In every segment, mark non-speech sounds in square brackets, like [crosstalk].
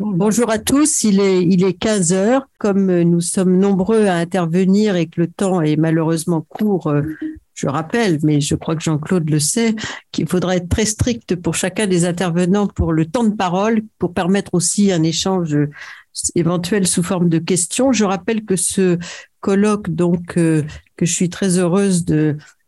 Bonjour à tous, il est, il est 15 heures. Comme nous sommes nombreux à intervenir et que le temps est malheureusement court, euh, je rappelle, mais je crois que Jean-Claude le sait, qu'il faudra être très strict pour chacun des intervenants pour le temps de parole, pour permettre aussi un échange éventuel sous forme de questions. Je rappelle que ce colloque, donc, euh, que je suis très heureuse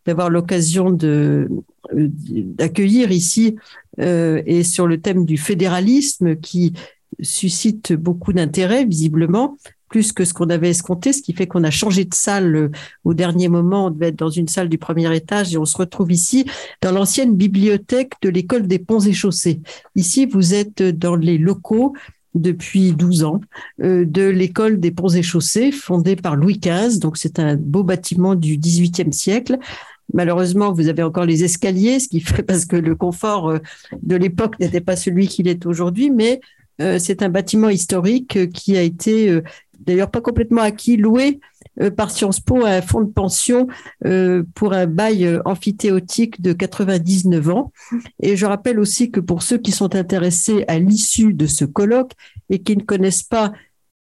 d'avoir l'occasion de euh, d'accueillir ici euh, et sur le thème du fédéralisme qui suscite beaucoup d'intérêt, visiblement, plus que ce qu'on avait escompté, ce qui fait qu'on a changé de salle euh, au dernier moment. On devait être dans une salle du premier étage et on se retrouve ici dans l'ancienne bibliothèque de l'école des ponts et chaussées. Ici, vous êtes dans les locaux depuis 12 ans euh, de l'école des ponts et chaussées fondée par Louis XV. Donc c'est un beau bâtiment du XVIIIe siècle. Malheureusement, vous avez encore les escaliers, ce qui fait parce que le confort euh, de l'époque n'était pas celui qu'il est aujourd'hui, mais c'est un bâtiment historique euh, qui a été euh, d'ailleurs pas complètement acquis, loué par Sciences Po à un fonds de pension pour un bail amphithéotique de 99 ans. Et je rappelle aussi que pour ceux qui sont intéressés à l'issue de ce colloque et qui ne connaissent pas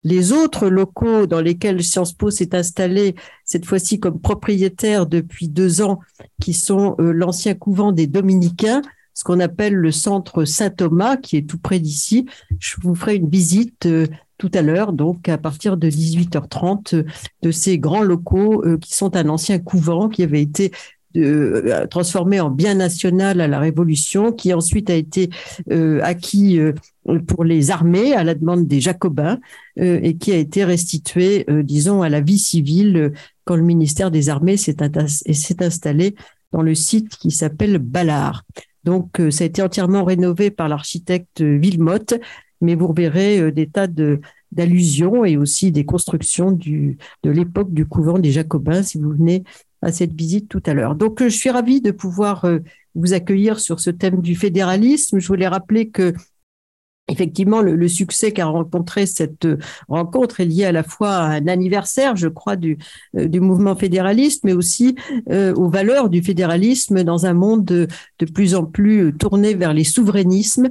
les autres locaux dans lesquels Sciences Po s'est installé, cette fois-ci comme propriétaire depuis deux ans, qui sont l'ancien couvent des Dominicains, ce qu'on appelle le centre Saint-Thomas, qui est tout près d'ici. Je vous ferai une visite euh, tout à l'heure, donc à partir de 18h30, euh, de ces grands locaux euh, qui sont un ancien couvent qui avait été transformé en bien national à la Révolution, qui ensuite a été acquis pour les armées à la demande des Jacobins et qui a été restitué, disons, à la vie civile quand le ministère des Armées s'est installé dans le site qui s'appelle Ballard. Donc, euh, ça a été entièrement rénové par l'architecte Villemotte, mais vous verrez euh, des tas d'allusions et aussi des constructions de l'époque du couvent des Jacobins si vous venez à cette visite tout à l'heure. Donc, euh, je suis ravie de pouvoir vous accueillir sur ce thème du fédéralisme. Je voulais rappeler que Effectivement, le, succès qu'a rencontré cette euh, rencontre est lié à la fois à un anniversaire, je crois, du, euh, du mouvement fédéraliste, mais aussi euh, aux valeurs du fédéralisme dans un monde de, plus en plus tourné vers les souverainismes,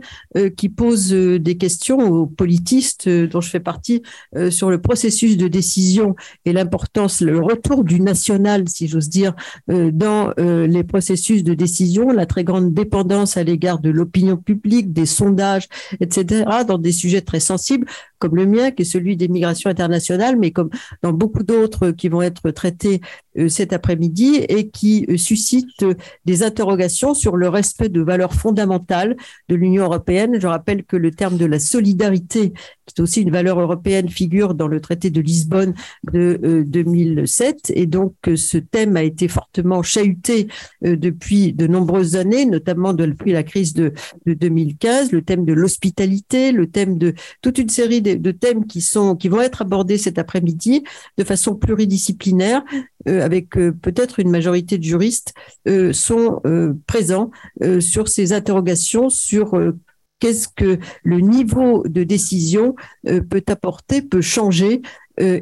qui pose des questions aux politistes dont je fais partie sur le processus de décision et l'importance, le retour du national, si j'ose dire, dans les processus de décision, la très grande dépendance à l'égard de l'opinion publique, des sondages, etc dans des sujets très sensibles comme le mien, qui est celui des migrations internationales, mais comme dans beaucoup d'autres qui vont être traités euh, cet après-midi et qui euh, suscitent des interrogations sur le respect de valeurs fondamentales de l'Union européenne. Je rappelle que le terme de la solidarité, qui est aussi une valeur européenne, figure dans le traité de Lisbonne de 2007. Euh, et donc, ce thème a été fortement chahuté depuis de nombreuses années, notamment depuis la crise de, de 2015, le thème de l'hospitalité, le thème de toute une série de, thèmes qui vont être abordés cet après-midi de façon pluridisciplinaire, euh, avec euh, peut-être une majorité de juristes euh, sont présents sur ces interrogations sur qu'est-ce que le niveau de décision peut apporter, peut changer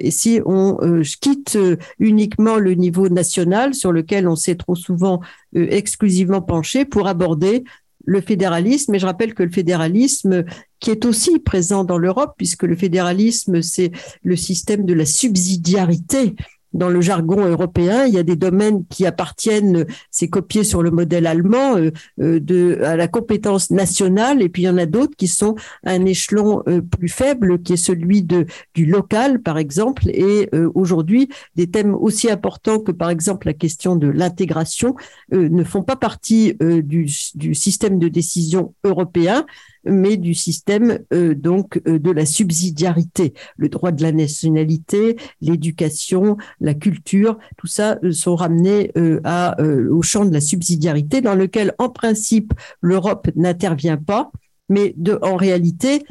si on quitte uniquement le niveau national sur lequel on s'est trop souvent exclusivement penché pour aborder le fédéralisme. Et je rappelle que le fédéralisme, qui est aussi présent dans l'Europe, puisque le fédéralisme, c'est le système de la subsidiarité dans le jargon européen, il y a des domaines qui appartiennent, c'est copié sur le modèle allemand, euh, euh, de, à la compétence nationale, et puis il y en a d'autres qui sont à un échelon euh, plus faible, qui est celui du local, par exemple, et aujourd'hui, des thèmes aussi importants que, par exemple, la question de l'intégration ne font pas partie du système de décision européen, mais du système euh, donc euh, de la subsidiarité. Le droit de la nationalité, l'éducation, la culture, tout ça euh, sont ramenés au champ de la subsidiarité dans lequel, en principe, l'Europe n'intervient pas, mais en réalité,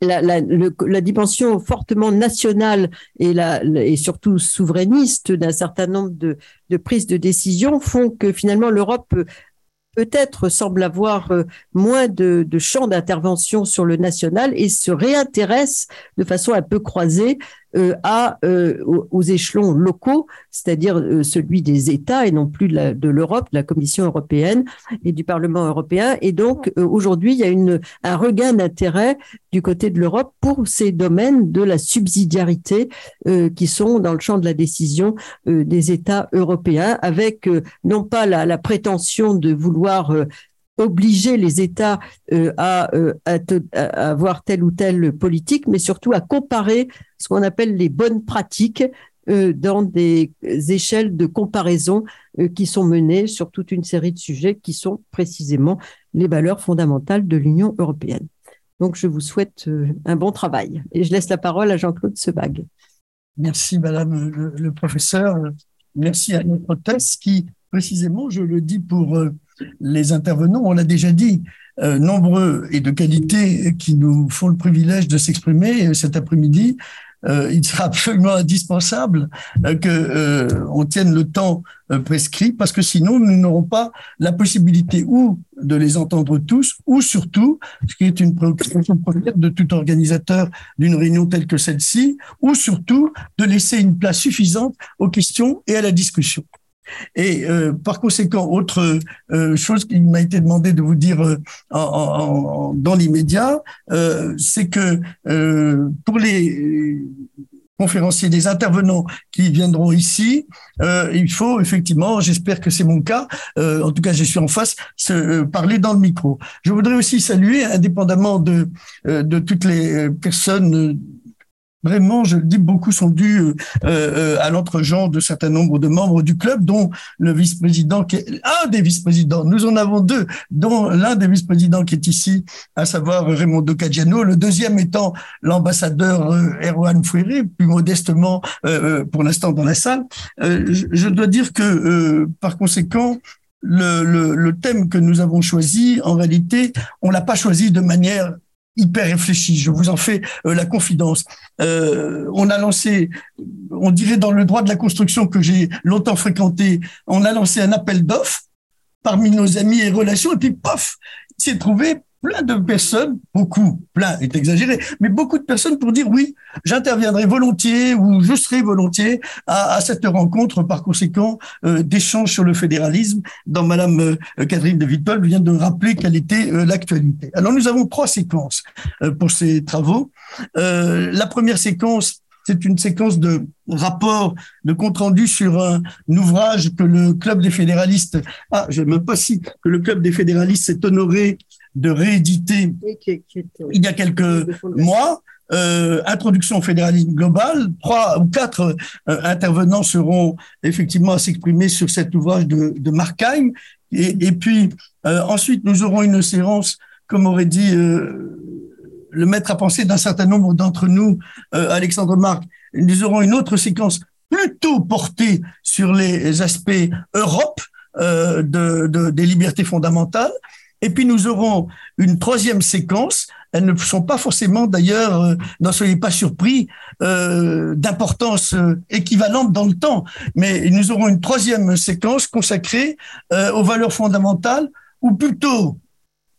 la, dimension fortement nationale et surtout souverainiste d'un certain nombre de, de, prises de décision font que finalement l'Europe peut-être semble avoir euh, moins de, de champs d'intervention sur le national et se réintéresse de façon un peu croisée à, aux échelons locaux, c'est-à-dire celui des États et non plus de l'Europe, de la Commission européenne et du Parlement européen. Et donc aujourd'hui, il y a une, un regain d'intérêt du côté de l'Europe pour ces domaines de la subsidiarité qui sont dans le champ de la décision des États européens, avec non pas la, la prétention de vouloir obliger les États euh, à, euh, à, avoir telle ou telle politique, mais surtout à comparer ce qu'on appelle les bonnes pratiques euh, dans des échelles de comparaison qui sont menées sur toute une série de sujets qui sont précisément les valeurs fondamentales de l'Union européenne. Donc, je vous souhaite un bon travail et je laisse la parole à Jean-Claude Sebag. Merci, Madame le, le, professeur. Merci à notre hôtesse qui, précisément, je le dis pour les intervenants, on l'a déjà dit, euh, nombreux et de qualité qui nous font le privilège de s'exprimer cet après-midi. Euh, il sera [laughs] absolument indispensable euh, que on tienne le temps prescrit parce que sinon nous n'aurons pas la possibilité ou de les entendre tous ou surtout, ce qui est une préoccupation première de tout organisateur d'une réunion telle que celle-ci, ou surtout de laisser une place suffisante aux questions et à la discussion. Et euh, par conséquent, autre euh, chose qu'il m'a été demandé de vous dire euh, dans l'immédiat, c'est que pour les conférenciers, des intervenants qui viendront ici, il faut effectivement, j'espère que c'est mon cas, en tout cas je suis en face, parler dans le micro. Je voudrais aussi saluer, indépendamment de toutes les personnes Vraiment, je le dis, beaucoup sont dus euh, euh, à l'entre-genre de certain nombre de membres du club, dont le vice-président, un des vice-présidents. Nous en avons deux, dont l'un des vice-présidents qui est ici, à savoir Raymond Caggiano, le deuxième étant l'ambassadeur euh, Erwan Fouéré, plus modestement pour l'instant dans la salle. je, dois dire que, par conséquent, le, le, le, thème que nous avons choisi, en réalité, on l'a pas choisi de manière hyper réfléchi. Je vous en fais euh, la confidence. Euh, on a lancé, on dirait dans le droit de la construction que j'ai longtemps fréquenté, on a lancé un appel d'offres parmi nos amis et relations, et puis pof, il s'est trouvé plein de personnes, beaucoup, plein est exagéré, mais beaucoup de personnes pour dire oui, j'interviendrai volontiers ou je serai volontiers à, à cette rencontre, par conséquent, euh, d'échange sur le fédéralisme, dont Madame euh, Catherine de Vitol vient de rappeler quelle était euh, l'actualité. Alors nous avons trois séquences euh, pour ces travaux. la première séquence, c'est une séquence de rapport, de compte rendu sur un, ouvrage que le Club des fédéralistes, ah, je même pas si, que le Club des fédéralistes s'est honoré de rééditer il y a quelques mois. Euh, introduction au fédéralisme global. Trois ou quatre euh, intervenants seront effectivement à s'exprimer sur cet ouvrage de, de Markheim. Et, et puis euh, ensuite, nous aurons une séance, comme aurait dit le maître à penser d'un certain nombre d'entre nous, Alexandre Marc. Nous aurons une autre séquence plutôt portée sur les aspects Europe de, de, des libertés fondamentales. Et puis nous aurons une troisième séquence. Elles ne sont pas forcément d'ailleurs, euh, n'en soyez pas surpris, euh, d'importance euh, équivalente dans le temps. Mais nous aurons une troisième séquence consacrée aux valeurs fondamentales, ou plutôt,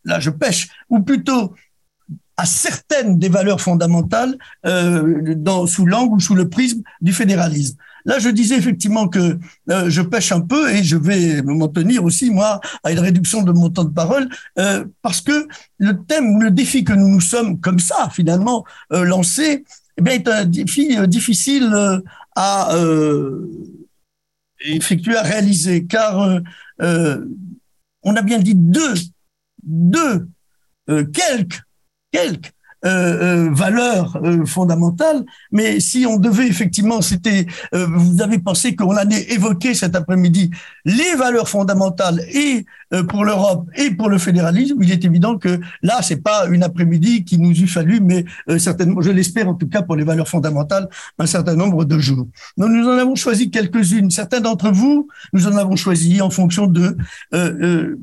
là je pêche, ou plutôt à certaines des valeurs fondamentales sous l'angle ou sous le prisme du fédéralisme. Là, je disais effectivement que euh, je pêche un peu et je vais m'en tenir aussi, moi, à une réduction de mon temps de parole, euh, parce que le thème, le défi que nous nous sommes comme ça, finalement, euh, lancé, eh bien, est un défi difficile à effectuer, à réaliser, car on a bien dit deux, deux, quelques, quelques euh, euh, valeurs euh, fondamentales. Mais si on devait effectivement, c'était, euh, vous avez pensé qu'on allait évoquer cet après-midi les valeurs fondamentales et euh, pour l'Europe et pour le fédéralisme, il est évident que là, c'est pas une après-midi qui nous eût fallu, mais certainement, je l'espère en tout cas pour les valeurs fondamentales, un certain nombre de jours. Donc, nous en avons choisi quelques-unes. Certains d'entre vous, nous en avons choisi en fonction de.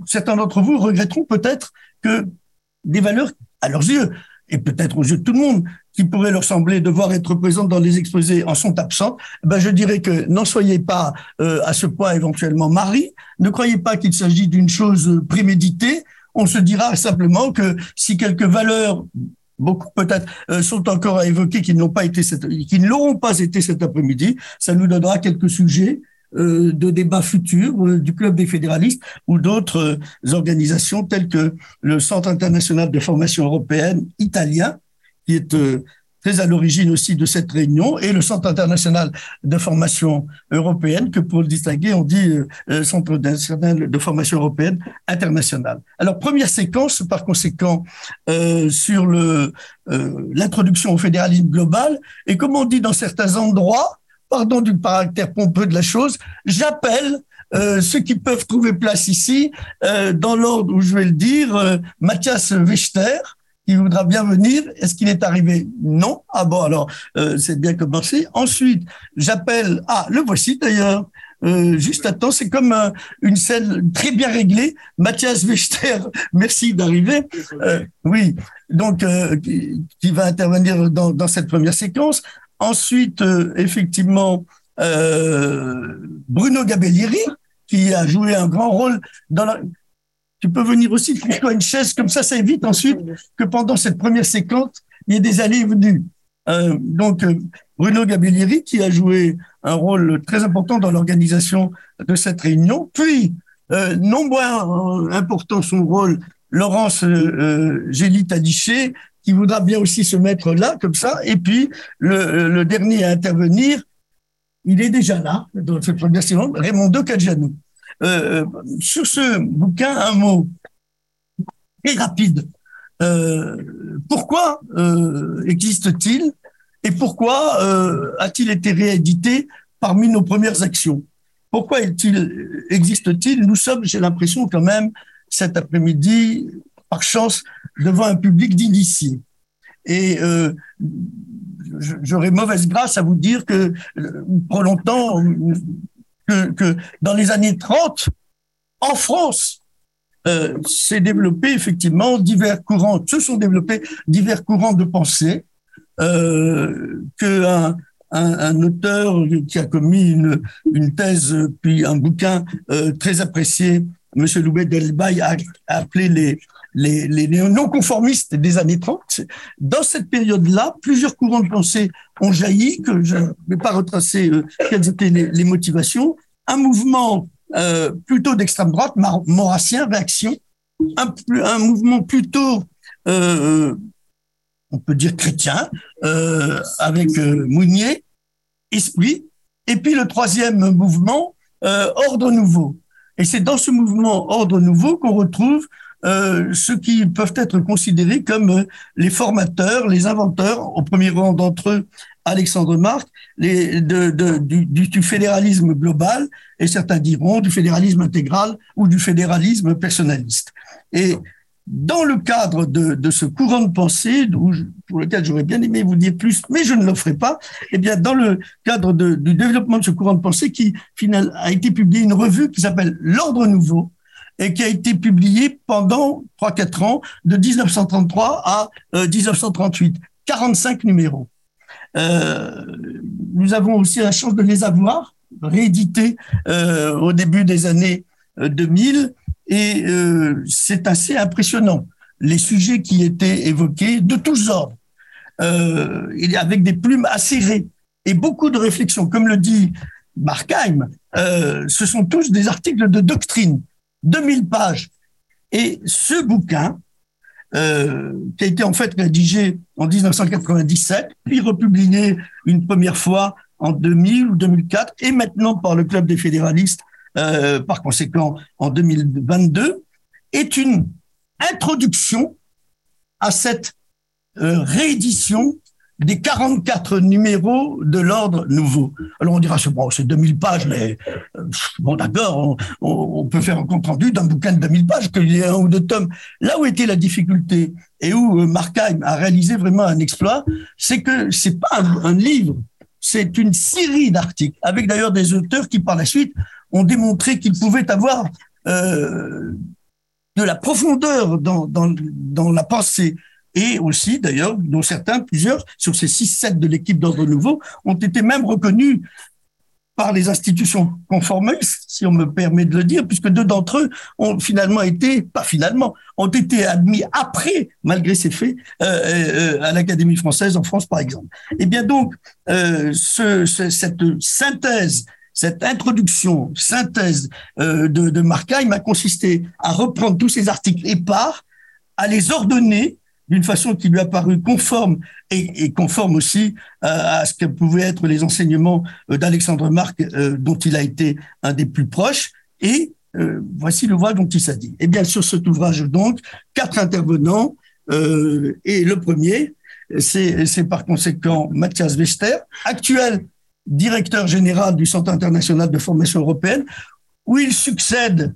certains d'entre vous regretteront peut-être que des valeurs, à leurs yeux, et peut-être aux yeux de tout le monde, qui pourrait leur sembler devoir être présentes dans les exposés en sont absentes, eh ben je dirais que n'en soyez pas euh, à ce point éventuellement mari, ne croyez pas qu'il s'agit d'une chose préméditée, on se dira simplement que si quelques valeurs beaucoup peut-être sont encore à évoquer qui n'ont pas été qui ne l'auront pas été cet après-midi. Ça nous donnera quelques sujets euh, de débats futurs euh, du Club des fédéralistes ou d'autres euh, organisations telles que le Centre international de formation européenne italien, qui est très à l'origine aussi de cette réunion, et le Centre international de formation européenne, que pour le distinguer, on dit Centre international de formation européenne internationale. Alors, première séquence, par conséquent, sur l'introduction au fédéralisme global, et comme on dit dans certains endroits, pardon du caractère pompeux de la chose, j'appelle euh, ceux qui peuvent trouver place ici, euh, dans l'ordre où je vais le dire, euh, Mathias Wechter, qui voudra bien venir. Est-ce qu'il est arrivé? Non. Ah bon, alors c'est bien commencé. Ensuite, j'appelle, ah, le voici d'ailleurs, juste à temps, c'est comme une scène très bien réglée. Mathias Wechter, [laughs] merci d'arriver. oui, donc qui, va intervenir dans, dans cette première séquence. Ensuite, euh, effectivement, euh, Bruno Gabellieri, qui a joué un grand rôle dans la... Tu peux venir aussi, trouve-toi une chaise, comme ça, ça évite ensuite que pendant cette première séquence, il y ait des allées et venues. Euh, donc, Bruno Gabellieri, qui a joué un rôle très important dans l'organisation de cette réunion. Puis, non moins important son rôle, Laurence euh, Gélit Adiché, qui voudra bien aussi se mettre là, comme ça. Et puis, le, dernier à intervenir, il est déjà là, dans cette première séance, Raymond De Euh, sur ce bouquin, un mot très rapide. Euh, pourquoi euh, existe-t-il et pourquoi euh, a-t-il été réédité parmi nos premières actions? Pourquoi existe-t-il? Nous sommes, j'ai l'impression quand même, cet après-midi, par chance, devant un public d'initiés. Et euh, j'aurais mauvaise grâce à vous dire que pour longtemps, que, que, dans les années 30, en France, euh, s'est développé effectivement divers courants, se sont développés divers courants de pensée euh, que un, un, auteur qui a commis une, une, thèse puis un bouquin euh, très apprécié, Monsieur Loubet Delbaï a appelé les, les, non-conformistes des années 30. Dans cette période-là, plusieurs courants de pensée ont jailli, que je ne vais pas retracer euh, quelles étaient les, motivations. Un mouvement euh, plutôt d'extrême droite, maurassien, réaction, un, mouvement plutôt, euh, on peut dire chrétien, avec Mounier, esprit, et puis le troisième mouvement, ordre nouveau. Et c'est dans ce mouvement ordre nouveau qu'on retrouve euh, ceux qui peuvent être considérés comme euh, les formateurs, les inventeurs, au premier rang d'entre eux, Alexandre Marc, du, fédéralisme global, et certains diront du fédéralisme intégral ou du fédéralisme personnaliste. Et dans le cadre de, ce courant de pensée, pour lequel j'aurais bien aimé vous dire plus, mais je ne le ferai pas, eh bien, dans le cadre du développement de ce courant de pensée, qui finalement a été publié une revue qui s'appelle L'Ordre Nouveau, et qui a été publié pendant 3-4 ans, de 1933 à 1938. Euh, 45 numéros. Euh, nous avons aussi la chance de les avoir réédités euh, au début des années 2000 euh, et c'est assez impressionnant. Les sujets qui étaient évoqués de tous ordres, avec des plumes acérées et beaucoup de réflexions. Comme le dit Markheim, ce sont tous des articles de doctrine 2000 pages. Et ce bouquin, euh, qui a été en fait rédigé en 1997, puis republié une première fois en 2000 ou 2004, et maintenant par le Club des fédéralistes, euh, par conséquent en 2022, est une introduction à cette euh, réédition des 44 numéros de l'ordre nouveau. Alors on dira, bon, c'est 2000 pages, mais bon d'accord, on, on, peut faire un compte-rendu d'un bouquin de 2000 pages, qu'il y ait un ou deux tomes. Là où était la difficulté et où euh, Markheim a réalisé vraiment un exploit, c'est que c'est pas un, livre, c'est une série d'articles, avec d'ailleurs des auteurs qui par la suite ont démontré qu'ils pouvaient avoir euh, de la profondeur dans, dans, dans la pensée et aussi d'ailleurs, dont certains, plusieurs, sur ces six 7 de l'équipe d'ordre nouveau, ont été même reconnus par les institutions conformistes, si on me permet de le dire, puisque deux d'entre eux ont finalement été, pas finalement, ont été admis après, malgré ces faits, euh, euh, à l'Académie française en France, par exemple. Et eh bien donc, euh, ce, cette synthèse, cette introduction, synthèse de, de Markheim a consisté à reprendre tous ces articles épars, à les ordonner d'une façon qui lui a paru conforme et, conforme aussi euh, à ce que pouvaient être les enseignements euh, d'Alexandre Marc, euh, dont il a été un des plus proches. Et voici l'ouvrage dont il dit. Et bien sur cet ouvrage, donc, quatre intervenants. et le premier, c'est par conséquent Mathias Wester, actuel directeur général du Centre international de formation européenne, où il succède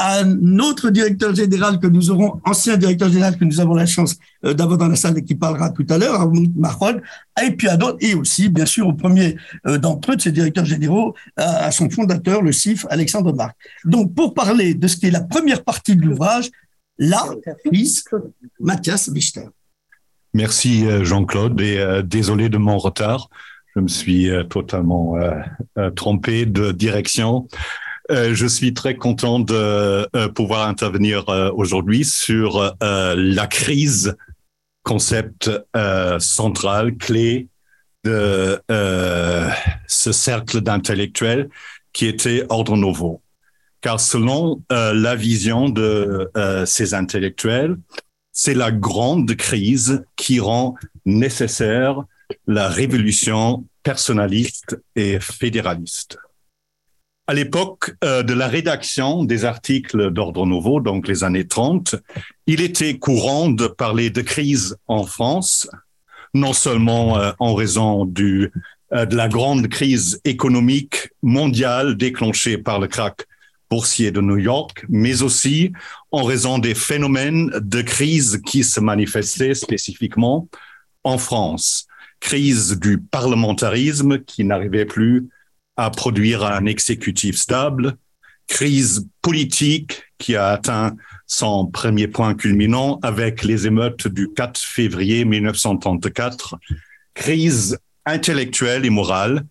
un autre directeur général que nous aurons, ancien directeur général que nous avons la chance euh, d'avoir dans la salle et qui parlera tout à l'heure, Mahmoud et puis à d'autres, et aussi, bien sûr, au premier euh, d'entre eux, de ces directeurs généraux, à, son fondateur, le CIF, Alexandre Marc. Donc, pour parler de ce qui est la première partie de l'ouvrage, là, fils Mathias Wichter. Merci euh, Jean-Claude et désolé de mon retard. Je me suis totalement trompé de direction. Euh, je suis très content de euh, pouvoir intervenir euh, aujourd'hui sur la crise, concept central, clé de ce cercle d'intellectuels qui était Ordre Nouveau. Car selon la vision de ces intellectuels, c'est la grande crise qui rend nécessaire la révolution personnaliste et fédéraliste. À l'époque euh, de la rédaction des articles d'Ordre Nouveau, donc les années 30, il était courant de parler de crise en France, non seulement euh, en raison du, euh, de la grande crise économique mondiale déclenchée par le krach boursier de New York, mais aussi en raison des phénomènes de crise qui se manifestaient spécifiquement en France. Crise du parlementarisme qui n'arrivait plus à produire un exécutif stable, crise politique qui a atteint son premier point culminant avec les émeutes du 4 février 1934, crise intellectuelle et morale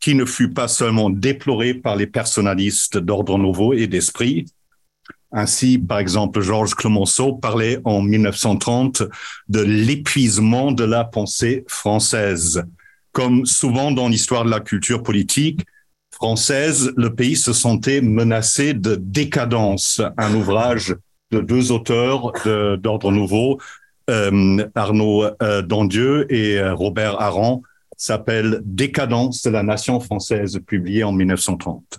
qui ne fut pas seulement déplorée par les personnalistes d'ordre nouveau et d'esprit. Ainsi, par exemple, Georges Clemenceau parlait en 1930 de l'épuisement de la pensée française. Comme souvent dans l'histoire de la culture politique, française, le pays se sentait menacé de décadence. Un ouvrage de deux auteurs d'ordre nouveau, euh, Arnaud euh, Dandieu et euh, Robert Aran, s'appelle Décadence de la nation française, publié en 1930.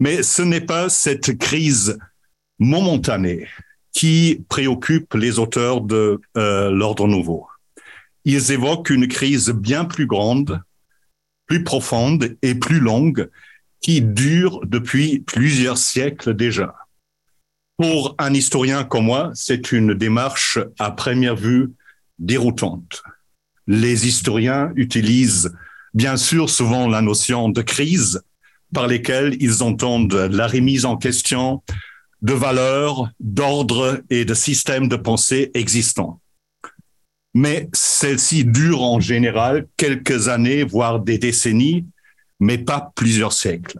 Mais ce n'est pas cette crise momentanée qui préoccupe les auteurs de l'ordre nouveau. Ils évoquent une crise bien plus grande plus profonde et plus longue qui dure depuis plusieurs siècles déjà. Pour un historien comme moi, c'est une démarche à première vue déroutante. Les historiens utilisent bien sûr souvent la notion de crise par lesquelles ils entendent la remise en question de valeurs, d'ordre et de systèmes de pensée existants mais celle-ci dure en général quelques années, voire des décennies, mais pas plusieurs siècles.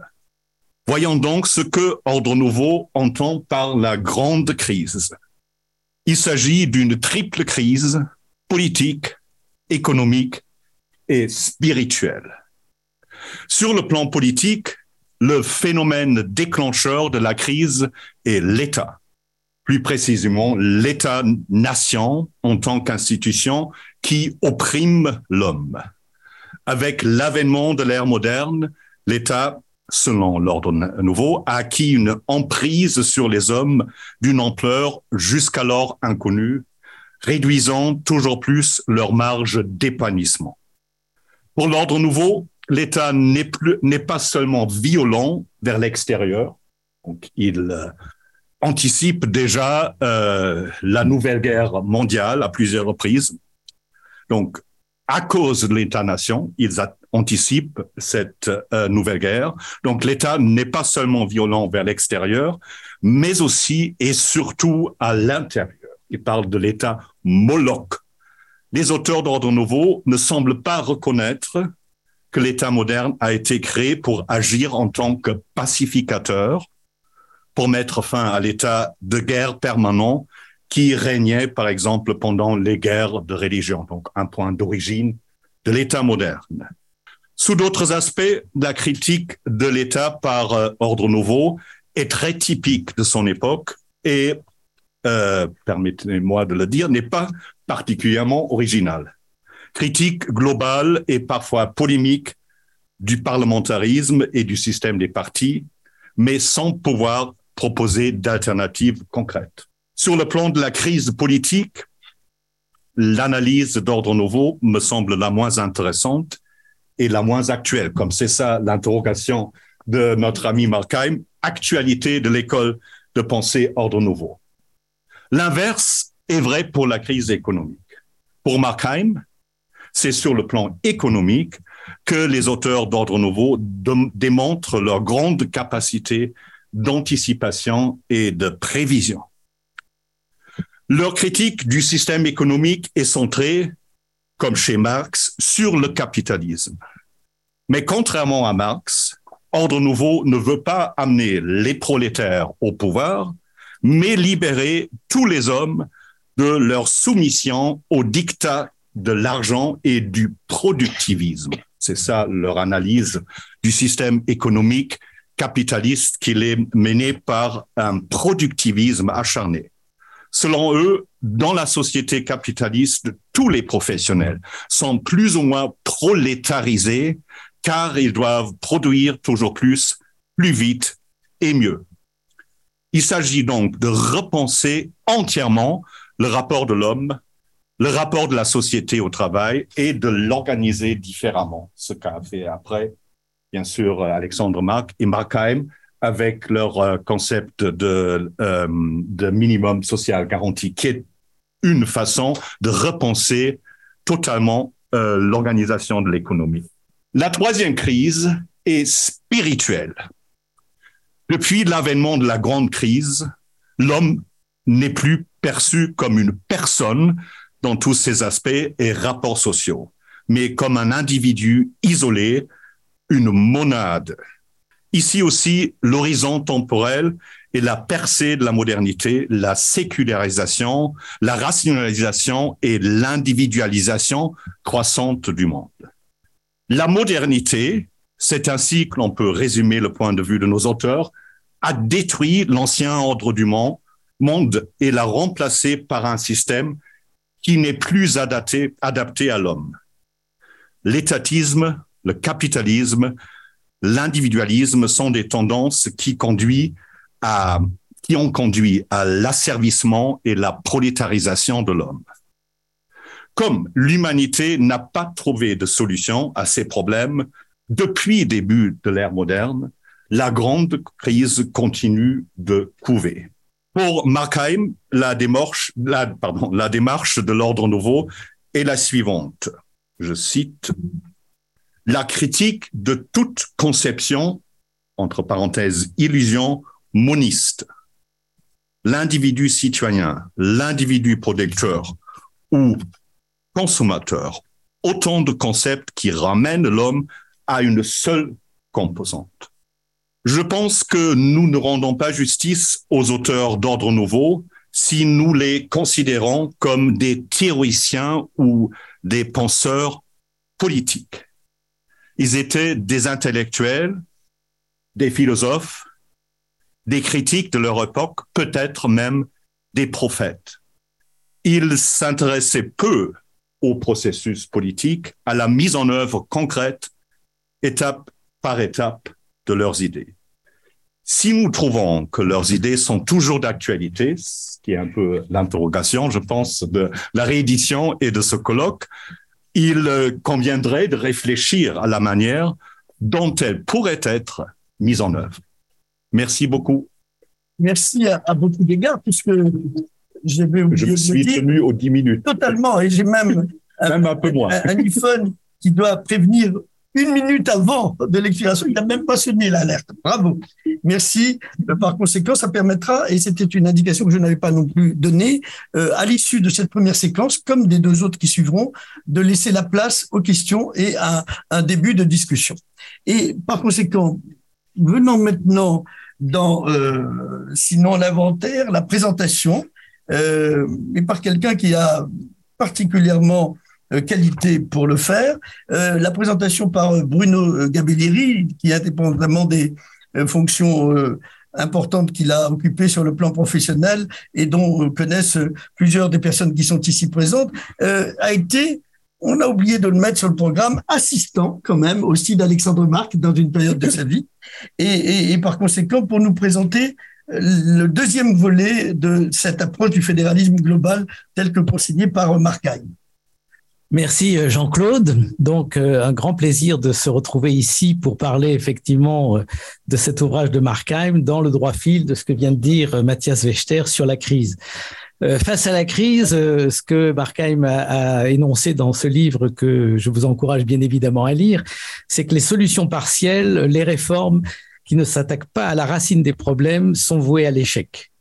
Voyons donc ce que Ordre Nouveau entend par la grande crise. Il s'agit d'une triple crise politique, économique et spirituelle. Sur le plan politique, le phénomène déclencheur de la crise est l'État plus précisément l'État-nation en tant qu'institution qui opprime l'homme. Avec l'avènement de l'ère moderne, l'État, selon l'ordre nouveau, a acquis une emprise sur les hommes d'une ampleur jusqu'alors inconnue, réduisant toujours plus leur marge d'épanouissement. Pour l'ordre nouveau, l'État n'est pas seulement violent vers l'extérieur, donc il anticipe déjà euh, la nouvelle guerre mondiale à plusieurs reprises. Donc, à cause de l'État-nation, ils anticipent cette euh, nouvelle guerre. Donc, l'État n'est pas seulement violent vers l'extérieur, mais aussi et surtout à l'intérieur. Il parle de l'État Moloch. Les auteurs d'Ordre Nouveau ne semblent pas reconnaître que l'État moderne a été créé pour agir en tant que pacificateur, pour mettre fin à l'état de guerre permanent qui régnait, par exemple, pendant les guerres de religion, donc un point d'origine de l'État moderne. Sous d'autres aspects, la critique de l'État par euh, ordre nouveau est très typique de son époque et, euh, permettez-moi de le dire, n'est pas particulièrement originale. Critique globale et parfois polémique du parlementarisme et du système des partis, mais sans pouvoir proposer d'alternatives concrètes. Sur le plan de la crise politique, l'analyse d'ordre nouveau me semble la moins intéressante et la moins actuelle, comme c'est ça l'interrogation de notre ami Markheim, actualité de l'école de pensée ordre nouveau. L'inverse est vrai pour la crise économique. Pour Markheim, c'est sur le plan économique que les auteurs d'ordre nouveau démontrent leur grande capacité d'anticipation et de prévision. Leur critique du système économique est centrée, comme chez Marx, sur le capitalisme. Mais contrairement à Marx, Ordre Nouveau ne veut pas amener les prolétaires au pouvoir, mais libérer tous les hommes de leur soumission au dictat de l'argent et du productivisme. C'est ça leur analyse du système économique capitaliste qui est mené par un productivisme acharné. Selon eux, dans la société capitaliste, tous les professionnels sont plus ou moins prolétarisés car ils doivent produire toujours plus, plus vite et mieux. Il s'agit donc de repenser entièrement le rapport de l'homme, le rapport de la société au travail et de l'organiser différemment, ce qu'a fait après, bien sûr, Alexandre Marc et Markheim avec leur euh, concept de, euh, de minimum social garanti, qui est une façon de repenser totalement euh, l'organisation de l'économie. La troisième crise est spirituelle. Depuis l'avènement de la grande crise, l'homme n'est plus perçu comme une personne dans tous ses aspects et rapports sociaux, mais comme un individu isolé, une monade Ici aussi, l'horizon temporel et la percée de la modernité, la sécularisation, la rationalisation et l'individualisation croissante du monde. La modernité, c'est ainsi que l'on peut résumer le point de vue de nos auteurs, a détruit l'ancien ordre du monde et l'a remplacé par un système qui n'est plus adapté, adapté à l'homme. L'étatisme, le capitalisme, l'individualisme sont des tendances qui conduisent à, qui ont conduit à l'asservissement et la prolétarisation de l'homme. Comme l'humanité n'a pas trouvé de solution à ces problèmes depuis le début de l'ère moderne, la grande crise continue de couver. Pour Markheim, la démarche, de l'ordre nouveau est la suivante. Je cite, la critique de toute conception, entre parenthèses, illusion moniste. L'individu citoyen, l'individu producteur ou consommateur, autant de concepts qui ramènent l'homme à une seule composante. Je pense que nous ne rendons pas justice aux auteurs d'ordre nouveau si nous les considérons comme des théoriciens ou des penseurs politiques. Ils étaient des intellectuels, des philosophes, des critiques de leur époque, peut-être même des prophètes. Ils s'intéressaient peu au processus politique, à la mise en œuvre concrète, étape par étape, de leurs idées. Si nous trouvons que leurs idées sont toujours d'actualité, ce qui est un peu l'interrogation, je pense, de la réédition et de ce colloque, il euh, conviendrait de réfléchir à la manière dont elle pourrait être mise en œuvre. Merci beaucoup. Merci à, beaucoup d'égards, puisque oublié Je me suis tenu aux 10 minutes. Totalement, et j'ai même, même un, peu moins. un, iPhone qui doit prévenir une minute avant de l'expiration. Il n'a même pas sonné l'alerte. Bravo. Merci. Par conséquent, ça permettra, et c'était une indication que je n'avais pas non plus donnée, euh, à l'issue de cette première séquence, comme des deux autres qui suivront, de laisser la place aux questions et à un début de discussion. Et par conséquent, venons maintenant dans, euh, sinon l'inventaire, la présentation, euh, et par quelqu'un qui a particulièrement euh, qualité pour le faire. Euh, la présentation par Bruno Gabellieri, qui indépendamment des euh, fonctions importantes qu'il a occupées sur le plan professionnel et dont connaissent plusieurs des personnes qui sont ici présentes, a été on a oublié de le mettre sur le programme, assistant quand même aussi d'Alexandre Marc dans une période de sa vie. Et, par conséquent, pour nous présenter le deuxième volet de cette approche du fédéralisme global tel que consigné par Markheim. Merci euh, Jean-Claude. Donc euh, un grand plaisir de se retrouver ici pour parler effectivement euh, de cet ouvrage de Markheim dans le droit fil de ce que vient de dire Mathias Wechter sur la crise. Face à la crise, ce que Markheim a, énoncé dans ce livre que je vous encourage bien évidemment à lire, c'est que les solutions partielles, les réformes qui ne s'attaquent pas à la racine des problèmes sont vouées à l'échec.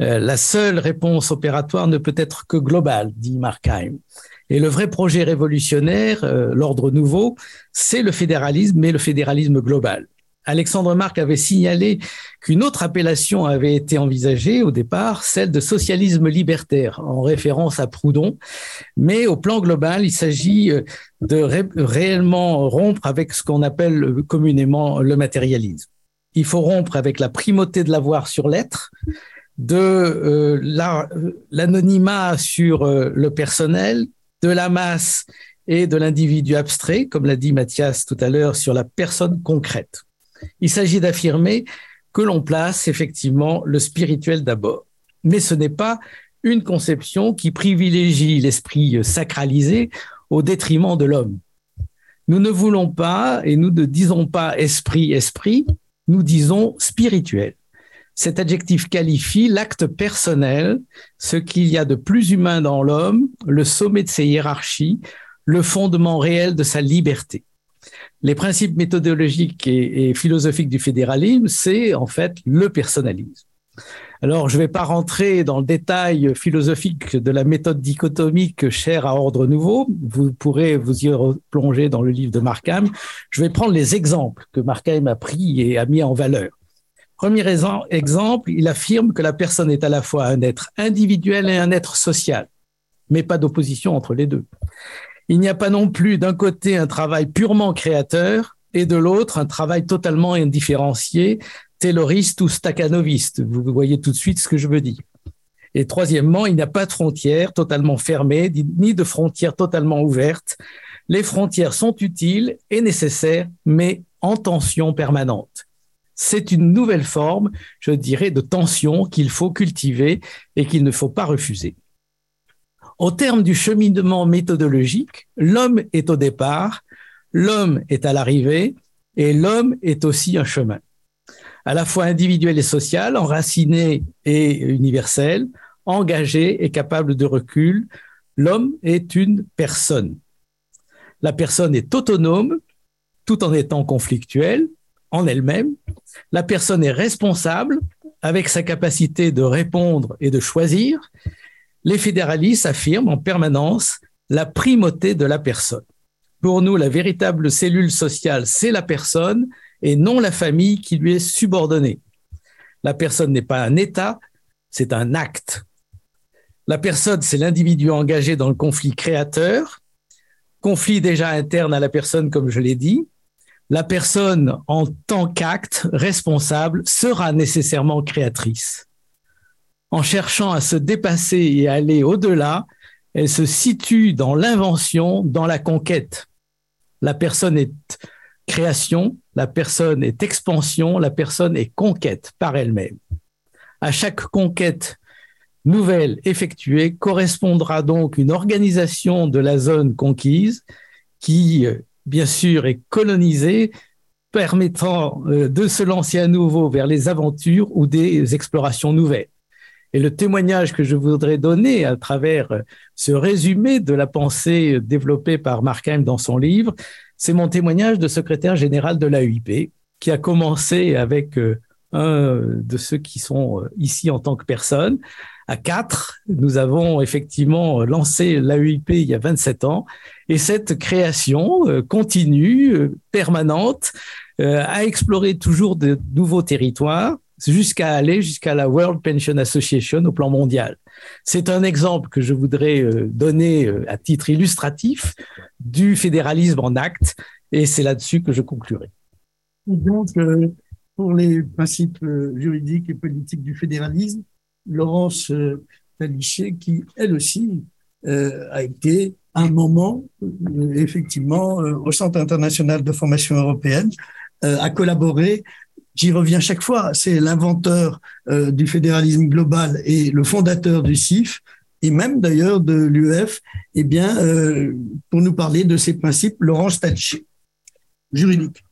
La seule réponse opératoire ne peut être que globale, dit Markheim. Et le vrai projet révolutionnaire, euh, l'ordre nouveau, c'est le fédéralisme, mais le fédéralisme global. Alexandre Marc avait signalé qu'une autre appellation avait été envisagée au départ, celle de socialisme libertaire, en référence à Proudhon. Mais au plan global, il s'agit euh, de réellement rompre avec ce qu'on appelle communément le matérialisme. Il faut rompre avec la primauté de l'avoir sur l'être, de euh, l'anonymat sur le personnel, de la masse et de l'individu abstrait, comme l'a dit Mathias tout à l'heure, sur la personne concrète. Il s'agit d'affirmer que l'on place effectivement le spirituel d'abord. Mais ce n'est pas une conception qui privilégie l'esprit sacralisé au détriment de l'homme. Nous ne voulons pas, et nous ne disons pas esprit, esprit, nous disons spirituel. Cet adjectif qualifie l'acte personnel, ce qu'il y a de plus humain dans l'homme, le sommet de ses hiérarchies, le fondement réel de sa liberté. Les principes méthodologiques et, philosophiques du fédéralisme, c'est en fait le personnalisme. Alors, je ne vais pas rentrer dans le détail philosophique de la méthode dichotomique chère à Ordre Nouveau. Vous pourrez vous y replonger dans le livre de Markham. Je vais prendre les exemples que Markham a pris et a mis en valeur. Premier exemple, il affirme que la personne est à la fois un être individuel et un être social, mais pas d'opposition entre les deux. Il n'y a pas non plus d'un côté un travail purement créateur et de l'autre un travail totalement indifférencié, tayloriste ou staccanoviste. Vous voyez tout de suite ce que je veux dire. Et troisièmement, il n'y a pas de frontières totalement fermées, ni de frontières totalement ouvertes. Les frontières sont utiles et nécessaires, mais en tension permanente c'est une nouvelle forme, je dirais, de tension qu'il faut cultiver et qu'il ne faut pas refuser. Au terme du cheminement méthodologique, l'homme est au départ, l'homme est à l'arrivée et l'homme est aussi un chemin. À la fois individuel et social, enraciné et universel, engagé et capable de recul, l'homme est une personne. La personne est autonome tout en étant conflictuelle, en elle-même. La personne est responsable avec sa capacité de répondre et de choisir. Les fédéralistes affirment en permanence la primauté de la personne. Pour nous, la véritable cellule sociale, c'est la personne et non la famille qui lui est subordonnée. La personne n'est pas un État, c'est un acte. La personne, c'est l'individu engagé dans le conflit créateur, conflit déjà interne à la personne, comme je l'ai dit, la personne en tant qu'acte responsable sera nécessairement créatrice. En cherchant à se dépasser et à aller au-delà, elle se situe dans l'invention, dans la conquête. La personne est création, la personne est expansion, la personne est conquête par elle-même. À chaque conquête nouvelle effectuée correspondra donc une organisation de la zone conquise qui bien sûr, est colonisé, permettant euh, de se lancer à nouveau vers les aventures ou des explorations nouvelles. Et le témoignage que je voudrais donner à travers ce résumé de la pensée développée par Markheim dans son livre, c'est mon témoignage de secrétaire général de l'AUIP, qui a commencé avec euh, un de ceux qui sont euh, ici en tant que personne. À quatre, nous avons effectivement lancé l'AUIP il y a 27 ans et cette création euh, continue, permanente, a exploré toujours de nouveaux territoires jusqu'à aller jusqu'à la World Pension Association au plan mondial. C'est un exemple que je voudrais euh, donner euh, à titre illustratif du fédéralisme en acte et c'est là-dessus que je conclurai. Donc, euh, pour les principes juridiques et politiques du fédéralisme, Laurence Talichet, qui elle aussi a été un moment, effectivement, au Centre international de formation européenne, a collaboré j'y reviens chaque fois, c'est l'inventeur euh, du fédéralisme global et le fondateur du CIF, et même d'ailleurs de l'UEF, eh bien, euh, pour nous parler de ces principes, Laurence Tachi, juridique.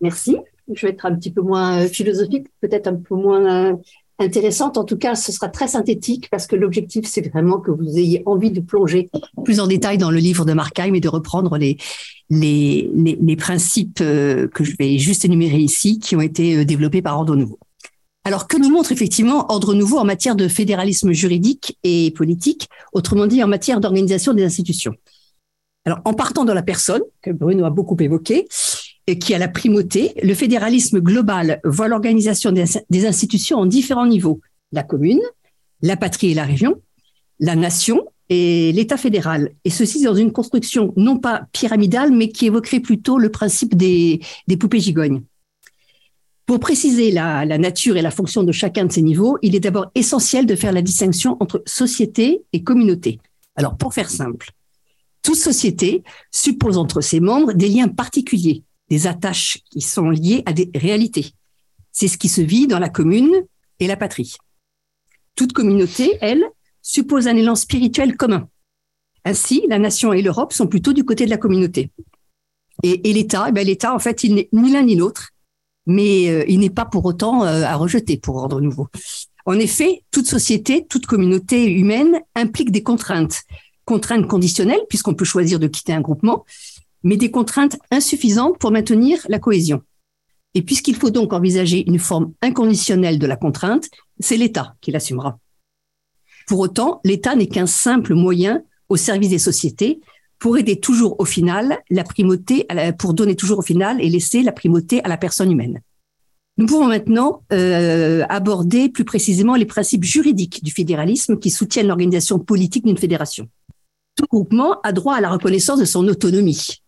Merci. Je vais être un petit peu moins philosophique, peut-être un peu moins intéressante. En tout cas, ce sera très synthétique parce que l'objectif, c'est vraiment que vous ayez envie de plonger plus en détail dans le livre de Markheim et de reprendre les, les, les, principes euh, que je vais juste énumérer ici, qui ont été euh, développés par Ordre Nouveau. Alors, que nous montre effectivement Ordre Nouveau en matière de fédéralisme juridique et politique, autrement dit en matière d'organisation des institutions? Alors, en partant de la personne, que Bruno a beaucoup évoqué, et qui a la primauté, le fédéralisme global voit l'organisation des institutions en différents niveaux. La commune, la patrie et la région, la nation et l'État fédéral. Et ceci dans une construction non pas pyramidale, mais qui évoquerait plutôt le principe des, poupées gigognes. Pour préciser la, la, nature et la fonction de chacun de ces niveaux, il est d'abord essentiel de faire la distinction entre société et communauté. Alors, pour faire simple, toute société suppose entre ses membres des liens particuliers, des attaches qui sont liées à des réalités. C'est ce qui se vit dans la commune et la patrie. Toute communauté, elle, suppose un élan spirituel commun. Ainsi, la nation et l'Europe sont plutôt du côté de la communauté. Et, l'État, eh ben, l'État, en fait, il n'est ni l'un ni l'autre, mais euh, il n'est pas pour autant euh, à rejeter pour ordre nouveau. En effet, toute société, toute communauté humaine implique des contraintes. Contraintes conditionnelles, puisqu'on peut choisir de quitter un groupement, mais des contraintes insuffisantes pour maintenir la cohésion. Et puisqu'il faut donc envisager une forme inconditionnelle de la contrainte, c'est l'État qui l'assumera. Pour autant, l'État n'est qu'un simple moyen au service des sociétés pour aider toujours au final la primauté, pour donner toujours au final et laisser la primauté à la personne humaine. Nous pouvons maintenant euh, aborder plus précisément les principes juridiques du fédéralisme qui soutiennent l'organisation politique d'une fédération. Tout groupement a droit à la reconnaissance de son autonomie,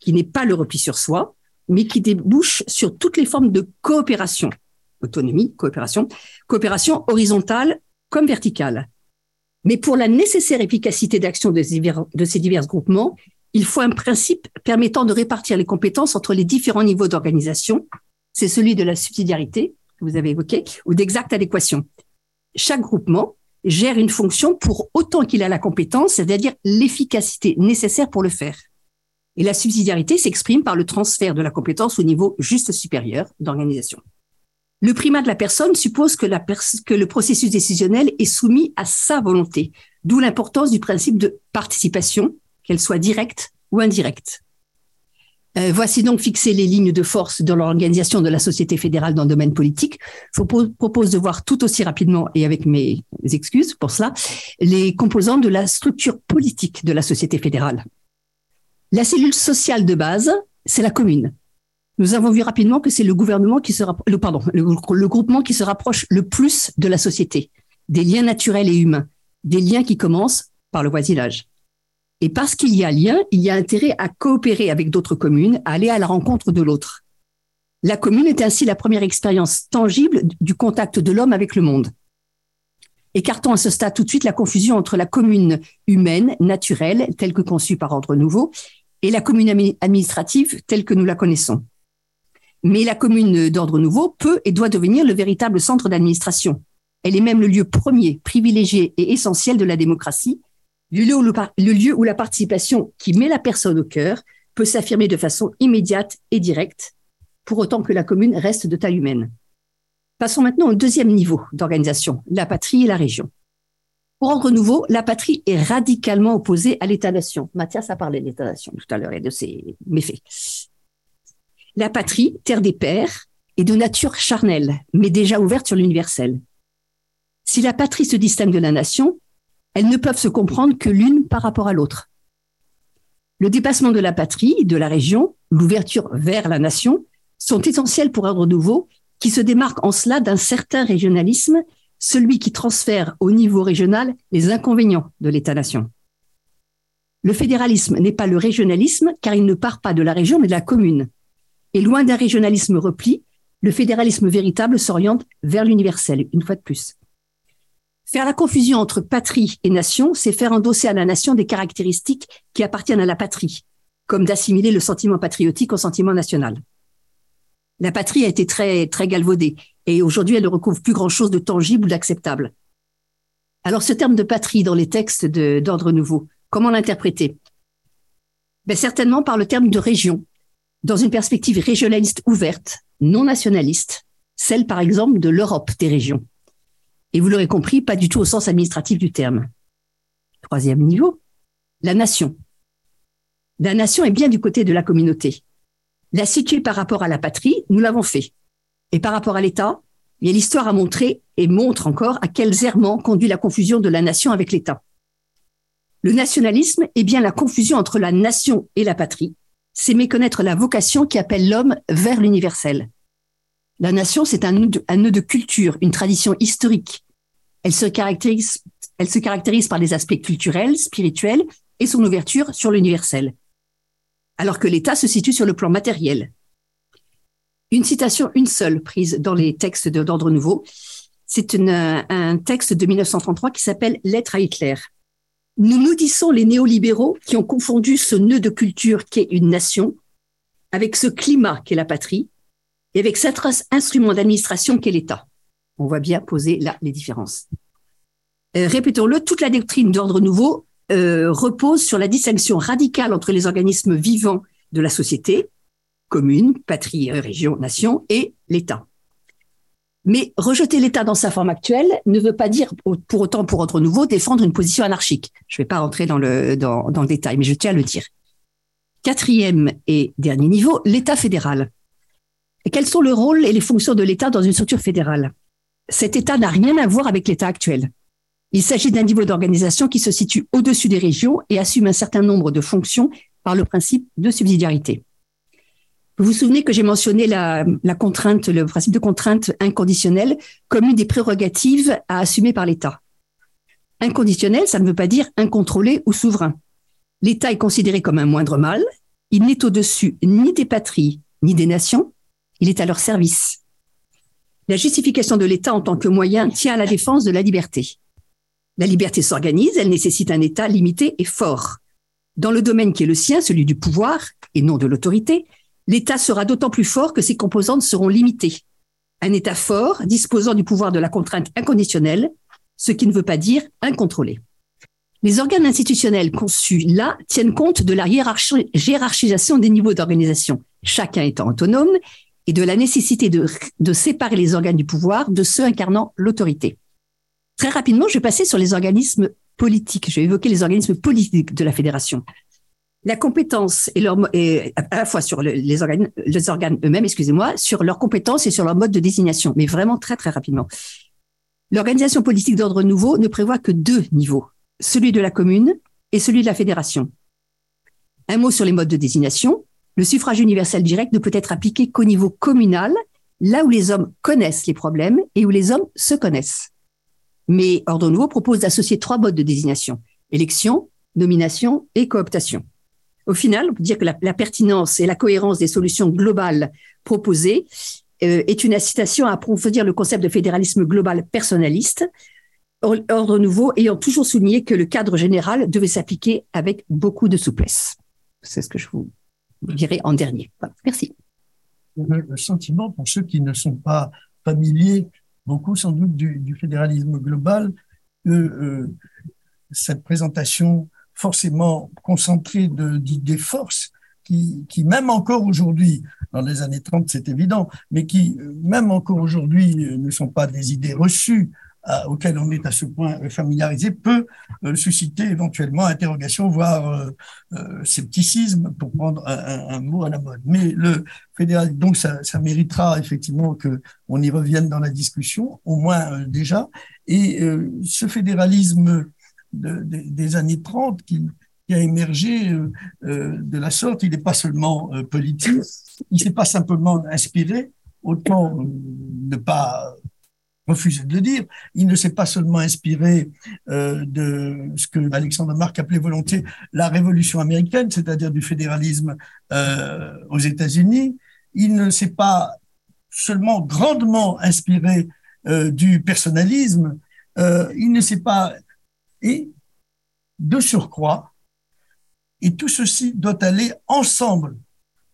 qui n'est pas le repli sur soi, mais qui débouche sur toutes les formes de coopération. Autonomie, coopération, coopération horizontale comme verticale. Mais pour la nécessaire efficacité d'action de, ces divers groupements, il faut un principe permettant de répartir les compétences entre les différents niveaux d'organisation. C'est celui de la subsidiarité, que vous avez évoqué, ou d'exacte adéquation. Chaque groupement gère une fonction pour autant qu'il a la compétence, c'est-à-dire l'efficacité nécessaire pour le faire. Et la subsidiarité s'exprime par le transfert de la compétence au niveau juste supérieur d'organisation. Le primat de la personne suppose que, le processus décisionnel est soumis à sa volonté, d'où l'importance du principe de participation, qu'elle soit directe ou indirecte. Euh, voici donc fixées les lignes de force dans l'organisation de la société fédérale dans le domaine politique. Je vous propose de voir tout aussi rapidement, et avec mes excuses pour cela, les composants de la structure politique de la société fédérale. La cellule sociale de base, c'est la commune. Nous avons vu rapidement que c'est le gouvernement qui se le, pardon, le, groupement qui se rapproche le plus de la société, des liens naturels et humains, des liens qui commencent par le voisinage. Et parce qu'il y a lien, il y a intérêt à coopérer avec d'autres communes, à aller à la rencontre de l'autre. La commune est ainsi la première expérience tangible du contact de l'homme avec le monde. Écartons à ce stade tout de suite la confusion entre la commune humaine, naturelle, telle que conçue par ordre nouveau, et la commune administrative telle que nous la connaissons. Mais la commune d'ordre nouveau peut et doit devenir le véritable centre d'administration. Elle est même le lieu premier, privilégié et essentiel de la démocratie, le lieu où, le lieu où la participation qui met la personne au cœur peut s'affirmer de façon immédiate et directe, pour autant que la commune reste de taille humaine. Passons maintenant au deuxième niveau d'organisation, la patrie et la région. Pour Ordre Nouveau, la patrie est radicalement opposée à l'État-nation. Mathias a parlé de l'État-nation tout à l'heure et de ses méfaits. La patrie, terre des pères, est de nature charnelle, mais déjà ouverte sur l'universel. Si la patrie se distingue de la nation, elles ne peuvent se comprendre que l'une par rapport à l'autre. Le dépassement de la patrie, de la région, l'ouverture vers la nation sont essentiels pour Ordre Nouveau, qui se démarque en cela d'un certain régionalisme, celui qui transfère au niveau régional les inconvénients de l'État-nation. Le fédéralisme n'est pas le régionalisme car il ne part pas de la région mais de la commune. Et loin d'un régionalisme repli, le fédéralisme véritable s'oriente vers l'universel, une fois de plus. Faire la confusion entre patrie et nation, c'est faire endosser à la nation des caractéristiques qui appartiennent à la patrie, comme d'assimiler le sentiment patriotique au sentiment national. La patrie a été très, très galvaudée et aujourd'hui elle ne recouvre plus grand chose de tangible ou d'acceptable. Alors ce terme de patrie dans les textes d'ordre nouveau, comment l'interpréter? Ben, Certainement par le terme de région, dans une perspective régionaliste ouverte, non nationaliste, celle par exemple de l'Europe des régions. Et vous l'aurez compris, pas du tout au sens administratif du terme. Troisième niveau, la nation. La nation est bien du côté de la communauté. La situer par rapport à la patrie, nous l'avons fait. Et par rapport à l'État, l'histoire a montré et montre encore à quels errements conduit la confusion de la nation avec l'État. Le nationalisme est bien la confusion entre la nation et la patrie. C'est méconnaître la vocation qui appelle l'homme vers l'universel. La nation, c'est un, nœud de culture, une tradition historique. Elle se, caractérise, elle se caractérise par des aspects culturels, spirituels et son ouverture sur l'universel. Alors que l'État se situe sur le plan matériel. Une citation, une seule, prise dans les textes d'ordre nouveau. C'est un texte de 1933 qui s'appelle Lettre à Hitler. Nous maudissons les néolibéraux qui ont confondu ce nœud de culture qu'est une nation avec ce climat qu'est la patrie et avec cet instrument d'administration qu'est l'État. On voit bien poser là les différences. Euh, répétons-le, toute la doctrine d'ordre nouveau euh, repose sur la distinction radicale entre les organismes vivants de la société, commune, patrie, région, nation, et l'État. Mais rejeter l'État dans sa forme actuelle ne veut pas dire pour autant, pour Ordre Nouveau, défendre une position anarchique. Je ne vais pas rentrer dans le, dans, le détail, mais je tiens à le dire. Quatrième et dernier niveau, l'État fédéral. Quels sont le rôle et les fonctions de l'État dans une structure fédérale? Cet État n'a rien à voir avec l'État actuel. Il s'agit d'un niveau d'organisation qui se situe au-dessus des régions et assume un certain nombre de fonctions par le principe de subsidiarité. Vous vous souvenez que j'ai mentionné la, contrainte, le principe de contrainte inconditionnelle comme une des prérogatives à assumer par l'État. Inconditionnel, ça ne veut pas dire incontrôlé ou souverain. L'État est considéré comme un moindre mal. Il n'est au-dessus ni des patries ni des nations, il est à leur service. La justification de l'État en tant que moyen tient à la défense de la liberté. La liberté s'organise, elle nécessite un État limité et fort. Dans le domaine qui est le sien, celui du pouvoir et non de l'autorité, l'État sera d'autant plus fort que ses composantes seront limitées. Un État fort disposant du pouvoir de la contrainte inconditionnelle, ce qui ne veut pas dire incontrôlé. Les organes institutionnels conçus là tiennent compte de la hiérarchisation des niveaux d'organisation, chacun étant autonome et de la nécessité de, séparer les organes du pouvoir de ceux incarnant l'autorité. Très rapidement, je vais passer sur les organismes politiques. Je vais évoquer les organismes politiques de la fédération. La compétence et leur à la fois sur les organes, les organes eux-mêmes, excusez-moi, sur leurs compétences et sur leur mode de désignation, mais vraiment très très rapidement. L'organisation politique d'ordre nouveau ne prévoit que deux niveaux, celui de la commune et celui de la fédération. Un mot sur les modes de désignation. Le suffrage universel direct ne peut être appliqué qu'au niveau communal, là où les hommes connaissent les problèmes et où les hommes se connaissent. Mais Ordre Nouveau propose d'associer trois modes de désignation, élection, nomination et cooptation. Au final, on peut dire que la, pertinence et la cohérence des solutions globales proposées euh, est une incitation à approfondir le concept de fédéralisme global personnaliste, Ordre Nouveau ayant toujours souligné que le cadre général devait s'appliquer avec beaucoup de souplesse. C'est ce que je vous dirai en dernier. Merci. Le, sentiment, pour ceux qui ne sont pas familiers, beaucoup sans doute du, fédéralisme global, que euh, cette présentation forcément concentrée d'idées forces qui, qui même encore aujourd'hui, dans les années 30, c'est évident, mais qui, même encore aujourd'hui, ne sont pas des idées reçues euh, auquel on est à ce point familiarisé peut euh, susciter éventuellement interrogation, voire euh, scepticisme, pour prendre un, mot à la mode. Mais le fédéralisme, donc ça, ça méritera effectivement que on y revienne dans la discussion, au moins déjà. Et ce fédéralisme des années 30 qui, qui a émergé de la sorte, il n'est pas seulement politique, il s'est pas simplement inspiré, autant ne pas refusé de le dire. Il ne s'est pas seulement inspiré euh, de ce que Alexandre Marc appelait volontiers la révolution américaine, c'est-à-dire du fédéralisme euh, aux États-Unis. Il ne s'est pas seulement grandement inspiré euh, du personnalisme. Euh, il ne s'est pas et de surcroît. Et tout ceci doit aller ensemble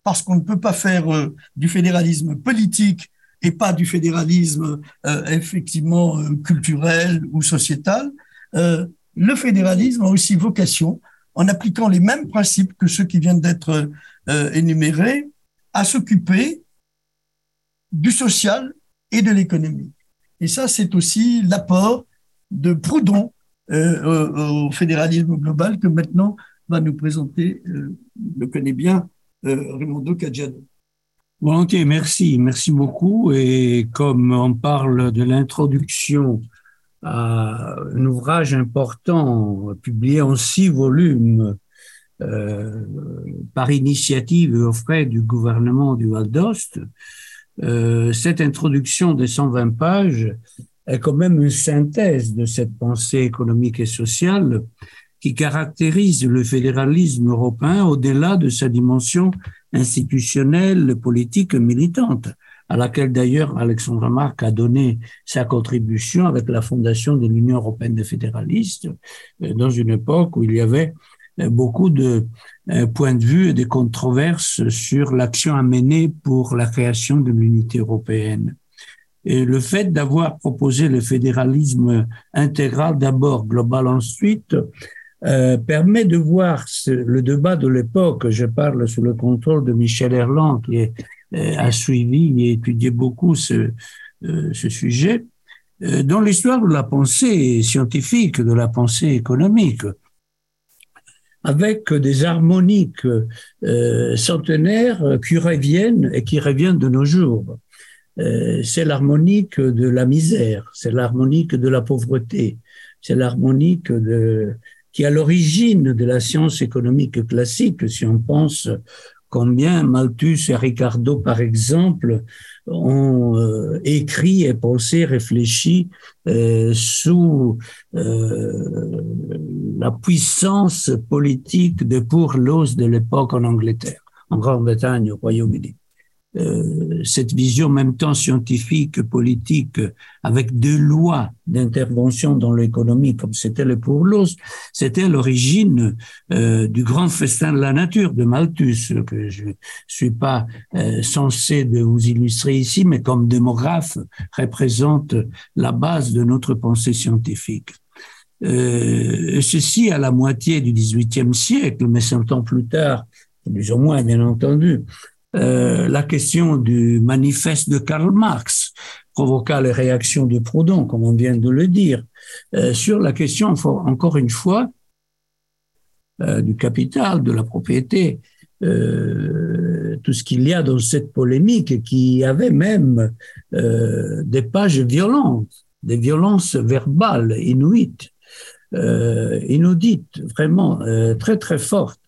parce qu'on ne peut pas faire euh, du fédéralisme politique et pas du fédéralisme euh, effectivement euh, culturel ou sociétal. Le fédéralisme a aussi vocation, en appliquant les mêmes principes que ceux qui viennent d'être énumérés, à s'occuper du social et de l'économie. Et ça, c'est aussi l'apport de Proudhon au fédéralisme global que maintenant va nous présenter, le connaît bien, Raimondo Caggiano. Volontiers, merci, merci beaucoup. Et comme on parle de l'introduction à un ouvrage important publié en six volumes euh, par initiative et aux frais du gouvernement du Val d'Ost, euh, cette introduction de 120 pages est quand même une synthèse de cette pensée économique et sociale qui caractérise le fédéralisme européen au-delà de sa dimension institutionnelle, politique, militante, à laquelle d'ailleurs Alexandre Marc a donné sa contribution avec la fondation de l'Union européenne des fédéralistes, euh, dans une époque où il y avait euh, beaucoup de euh, points de vue et de controverses sur l'action à mener pour la création de l'unité européenne. Et le fait d'avoir proposé le fédéralisme intégral d'abord, global ensuite, euh, permet de voir le débat de l'époque. Je parle sous le contrôle de Michel Erland, qui euh, a suivi et étudié beaucoup ce, euh, ce sujet, dans l'histoire de la pensée scientifique, de la pensée économique, avec des harmoniques centenaires qui reviennent et qui reviennent de nos jours. C'est l'harmonique de la misère, c'est l'harmonique de la pauvreté, c'est l'harmonique de, qui est à l'origine de la science économique classique, si on pense combien Malthus et Ricardo, par exemple, ont euh, écrit et pensé, réfléchi euh, sous euh, la puissance politique de pour l'os de l'époque en Angleterre, en Grande-Bretagne, au Royaume-Uni. Euh, cette vision même temps scientifique, politique, avec deux lois d'intervention dans l'économie, comme c'était le pour l'os, c'était l'origine euh, du grand festin de la nature de Malthus, que je suis pas euh, censé de vous illustrer ici, mais comme démographe représente la base de notre pensée scientifique. Euh, ceci à la moitié du XVIIIe siècle, mais cent ans plus tard, plus ou moins bien entendu, euh, la question du manifeste de Karl Marx provoqua les réactions de Proudhon, comme on vient de le dire, euh, sur la question, encore une fois, euh, du capital, de la propriété, tout ce qu'il y a dans cette polémique qui avait même des pages violentes, des violences verbales inuites, inaudites, vraiment très très fortes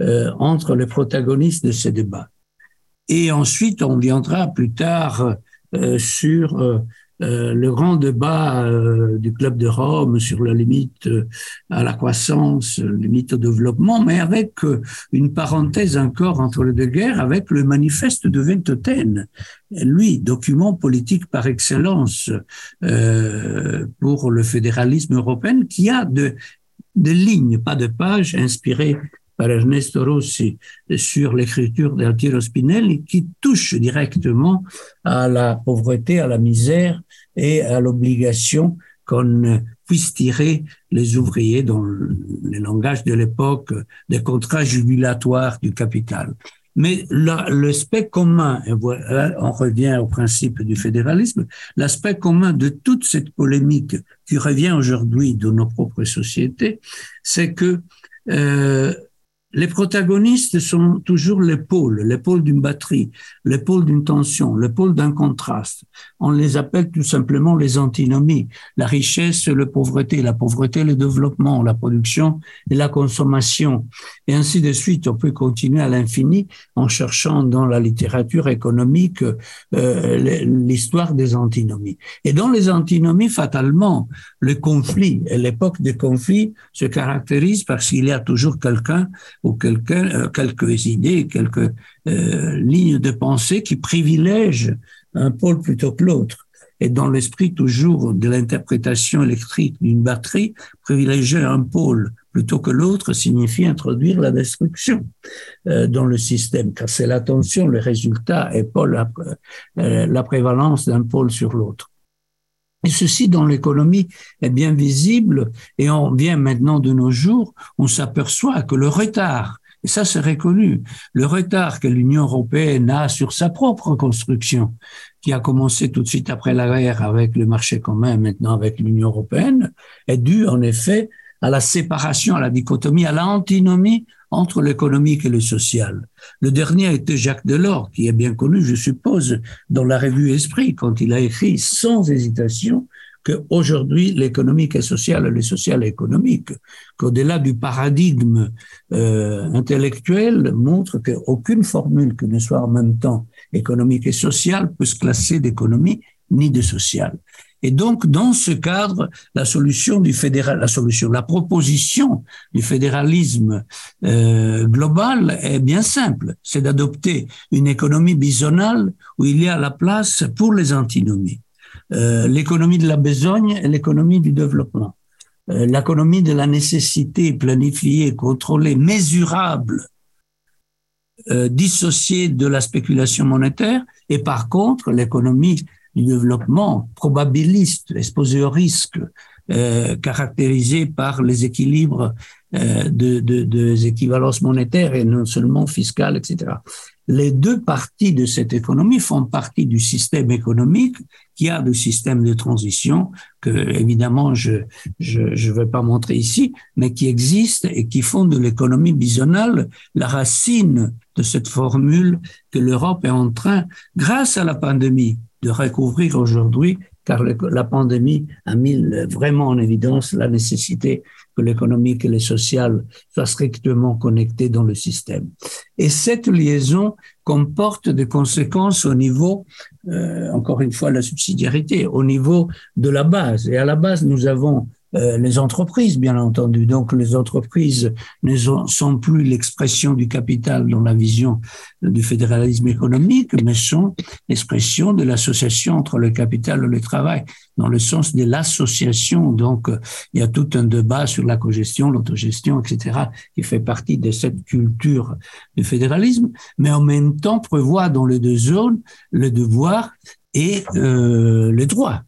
entre les protagonistes de ces débats. Et ensuite, on viendra plus tard euh, sur euh, euh, le grand débat du Club de Rome sur la limite à la croissance, limite au développement, mais avec une parenthèse encore entre les deux guerres, avec le manifeste de Ventotène, lui, document politique par excellence pour le fédéralisme européen, qui a de, de lignes, pas de pages, inspirées par Ernesto Rossi sur l'écriture d'Altiro Spinelli qui touche directement à la pauvreté, à la misère et à l'obligation qu'on puisse tirer les ouvriers dans le langage de l'époque des contrats jubilatoires du capital. Mais l'aspect commun, on revient au principe du fédéralisme, l'aspect commun de toute cette polémique qui revient aujourd'hui dans nos propres sociétés, c'est que euh, les protagonistes sont toujours les pôles, les pôles d'une batterie, les pôles d'une tension, les pôles d'un contraste. On les appelle tout simplement les antinomies. La richesse, la pauvreté, la pauvreté, le développement, la production et la consommation. Et ainsi de suite. On peut continuer à l'infini en cherchant dans la littérature économique euh, l'histoire des antinomies. Et dans les antinomies, fatalement, le conflit et l'époque des conflits se caractérise parce qu'il y a toujours quelqu'un ou quelqu'un, euh, quelques idées, quelques euh, lignes de pensée qui privilègent un pôle plutôt que l'autre. Et dans l'esprit toujours de l'interprétation électrique d'une batterie, privilégier un pôle plutôt que l'autre signifie introduire la destruction euh, dans le système, car c'est la tension, le résultat et pas la, euh, la prévalence d'un pôle sur l'autre. Et ceci dans l'économie est bien visible et on vient maintenant de nos jours, on s'aperçoit que le retard, et ça c'est reconnu, le retard que l'Union européenne a sur sa propre construction, qui a commencé tout de suite après la guerre avec le marché commun, maintenant avec l'Union européenne, est dû en effet à la séparation, à la dichotomie, à l'antinomie entre l'économique et le social. Le dernier était Jacques Delors, qui est bien connu, je suppose, dans la revue Esprit, quand il a écrit sans hésitation que aujourd'hui l'économique est social et le social est économique, qu'au-delà du paradigme euh, intellectuel montre qu'aucune formule qui ne soit en même temps économique et sociale peut se classer d'économie ni de social. Et donc, dans ce cadre, la solution du fédéral, la solution, la proposition du fédéralisme euh, global est bien simple. C'est d'adopter une économie bizonale où il y a la place pour les antinomies. Euh, l'économie de la besogne et l'économie du développement. Euh, l'économie de la nécessité planifiée, contrôlée, mesurable, euh, dissociée de la spéculation monétaire, et par contre l'économie du développement probabiliste, exposé au risque, euh, caractérisé par les équilibres de, de, des équivalences monétaires et non seulement fiscales, etc. Les deux parties de cette économie font partie du système économique qui a le système de transition que évidemment je je je vais pas montrer ici, mais qui existe et qui font de l'économie bisonale la racine de cette formule que l'Europe est en train, grâce à la pandémie, de recouvrir aujourd'hui, car la pandémie a mis vraiment en évidence la nécessité que l'économique et le social soient strictement connectés dans le système. Et cette liaison comporte des conséquences au niveau, euh, encore une fois, la subsidiarité, au niveau de la base. Et à la base, nous avons euh, les entreprises, bien entendu. Donc, les entreprises ne sont plus l'expression du capital dans la vision du fédéralisme économique, mais sont l'expression de l'association entre le capital et le travail, dans le sens de l'association. Donc, il y a tout un débat sur la cogestion, l'autogestion, etc., qui fait partie de cette culture du fédéralisme, mais en même temps prévoit dans les deux zones le devoir et euh, les droits.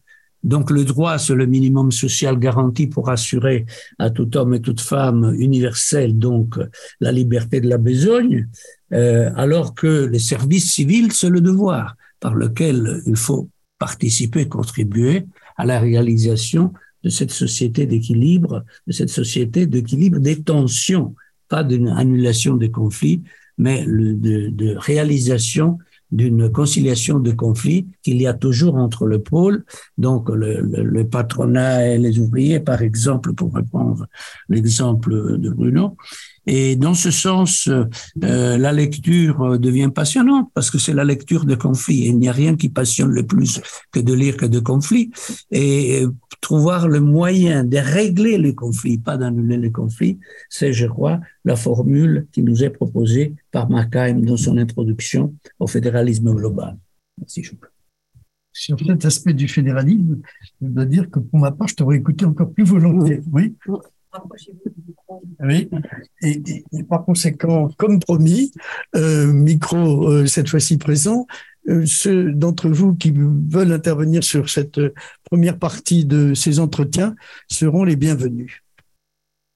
Donc le droit, c'est le minimum social garanti pour assurer à tout homme et toute femme universel donc la liberté de la besogne, euh, alors que les services civils, c'est le devoir par lequel il faut participer, contribuer à la réalisation de cette société d'équilibre, de cette société d'équilibre des tensions, pas d'une annulation des conflits, mais de réalisation d'une conciliation de conflits qu'il y a toujours entre le pôle, donc le, patronat et les ouvriers, par exemple, pour reprendre l'exemple de Bruno. Et dans ce sens, euh, la lecture devient passionnante parce que c'est la lecture de conflits. Il n'y a rien qui passionne le plus que de lire que de conflits. Et trouver le moyen de régler les conflits, pas d'annuler les conflits, c'est, je crois, la formule qui nous est proposée par Markheim dans son introduction au fédéralisme global. Merci, je Sur cet aspect du fédéralisme, je dois dire que pour ma part, je t'aurais écouté encore plus volontiers. Oui. Oui, et, par conséquent, comme promis, euh, micro euh, cette fois-ci présent, ceux d'entre vous qui veulent intervenir sur cette première partie de ces entretiens seront les bienvenus.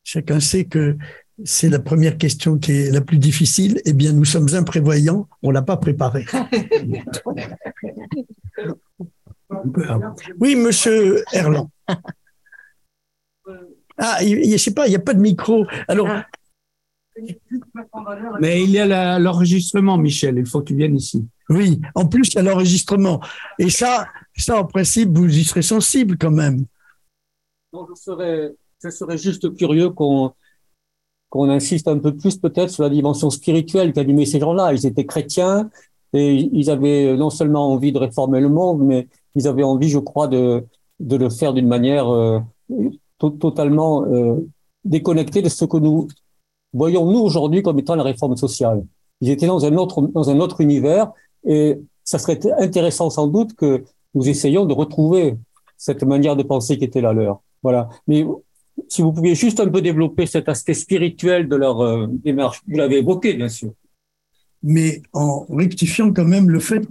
Chacun sait que c'est la première question qui est la plus difficile. Eh bien, nous sommes imprévoyants, on l'a pas préparé. [laughs] Oui, monsieur Erland. Ah, je sais pas, il n'y a pas de micro. Alors. Mais il y a l'enregistrement, Michel. Il faut que tu viennes ici. Oui, en plus, il y a l'enregistrement. Et ça, ça, en principe, vous y serez sensible quand même. je, serais, je serais juste curieux qu'on qu'on insiste un peu plus peut-être sur la dimension spirituelle qu'animaient ces gens-là. Ils étaient chrétiens et ils avaient non seulement envie de réformer le monde, mais ils avaient envie, je crois, de, de le faire d'une manière euh, totalement euh, déconnectée de ce que nous voyons nous aujourd'hui comme étant la réforme sociale. Ils étaient dans un autre dans un autre univers et ça serait intéressant sans doute que nous essayions de retrouver cette manière de penser qui était la leur. Voilà. Mais si vous pouviez juste un peu développer cet aspect spirituel de leur euh, démarche, vous l'avez évoqué bien sûr mais en rectifiant quand même le fait,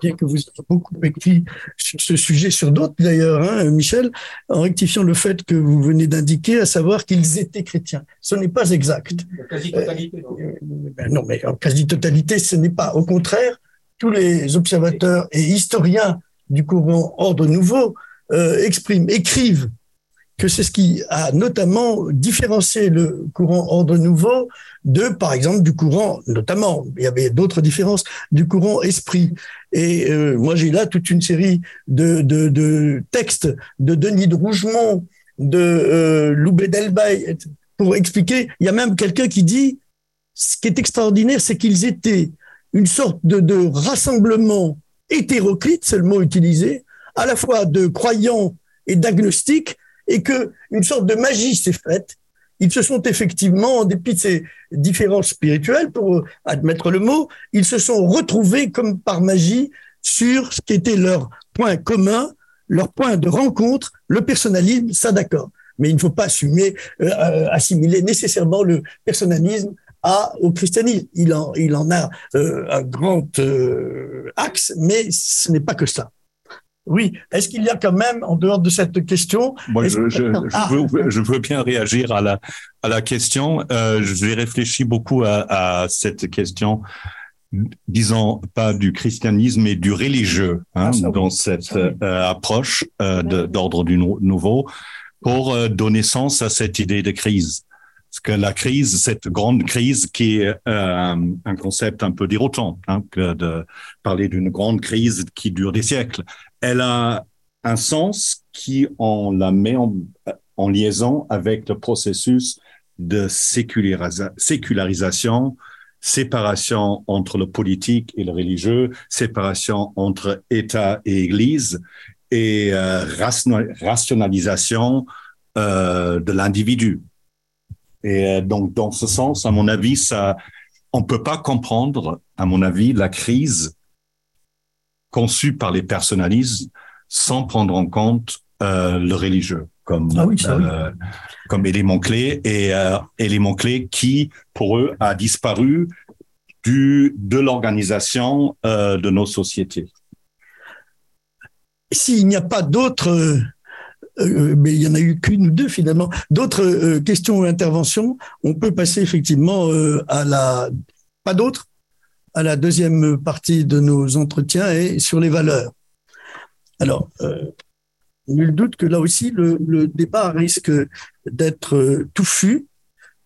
bien que vous ayez beaucoup écrit sur ce sujet, sur d'autres d'ailleurs, hein, Michel, en rectifiant le fait que vous venez d'indiquer, à savoir qu'ils étaient chrétiens. Ce n'est pas exact. Quasi-totalité. Euh, ben non, mais en quasi-totalité, ce n'est pas. Au contraire, tous les observateurs et historiens du courant Ordre Nouveau euh, expriment, écrivent que c'est ce qui a notamment différencié le courant ordre nouveau de, par exemple, du courant, notamment, il y avait d'autres différences, du courant esprit. Et euh, moi, j'ai là toute une série de, textes de Denis de Rougemont, de euh, Loubet Delbay, pour expliquer. Il y a même quelqu'un qui dit, ce qui est extraordinaire, c'est qu'ils étaient une sorte de, rassemblement hétéroclite, c'est le utilisé, à la fois de croyants et d'agnostiques, et que une sorte de magie s'est faite. Ils se sont effectivement, en dépit de ces différences spirituelles, pour admettre le mot, ils se sont retrouvés comme par magie sur ce qui était leur point commun, leur point de rencontre, le personnalisme, ça d'accord. Mais il ne faut pas assumer, euh, assimiler nécessairement le personnalisme au christianisme. Il en, a euh, un grand euh, axe, mais ce n'est pas que ça. Oui. Est-ce qu'il y a quand même, en dehors de cette question, Moi, je, je, je, ah. veux, je, veux, bien réagir à la à la question. Euh, J'ai réfléchi beaucoup à, à, cette question, disons pas du christianisme, mais du religieux hein, ah, dans cette euh, approche euh, d'ordre du nouveau, pour donner sens à cette idée de crise. Parce que la crise, cette grande crise qui est euh, un concept un peu déroutant, hein, que de parler d'une grande crise qui dure des siècles elle a un sens qui, on la met en, liaison avec le processus de sécularisation, séparation entre le politique et le religieux, séparation entre État et Église et euh, rationalisation euh, de l'individu. Et euh, donc, dans ce sens, à mon avis, ça, on peut pas comprendre, à mon avis, la crise conçu par les personnalismes sans prendre en compte euh, le religieux comme ah euh, comme élément clé et euh, élément clé qui pour eux a disparu du de l'organisation de nos sociétés. S'il n'y a pas d'autres euh, mais il y en a eu qu'une ou deux finalement. D'autres questions ou interventions, on peut passer effectivement à la. Pas d'autres à la deuxième partie de nos entretiens et sur les valeurs. Alors, euh, nul doute que là aussi, le, débat risque d'être euh, touffu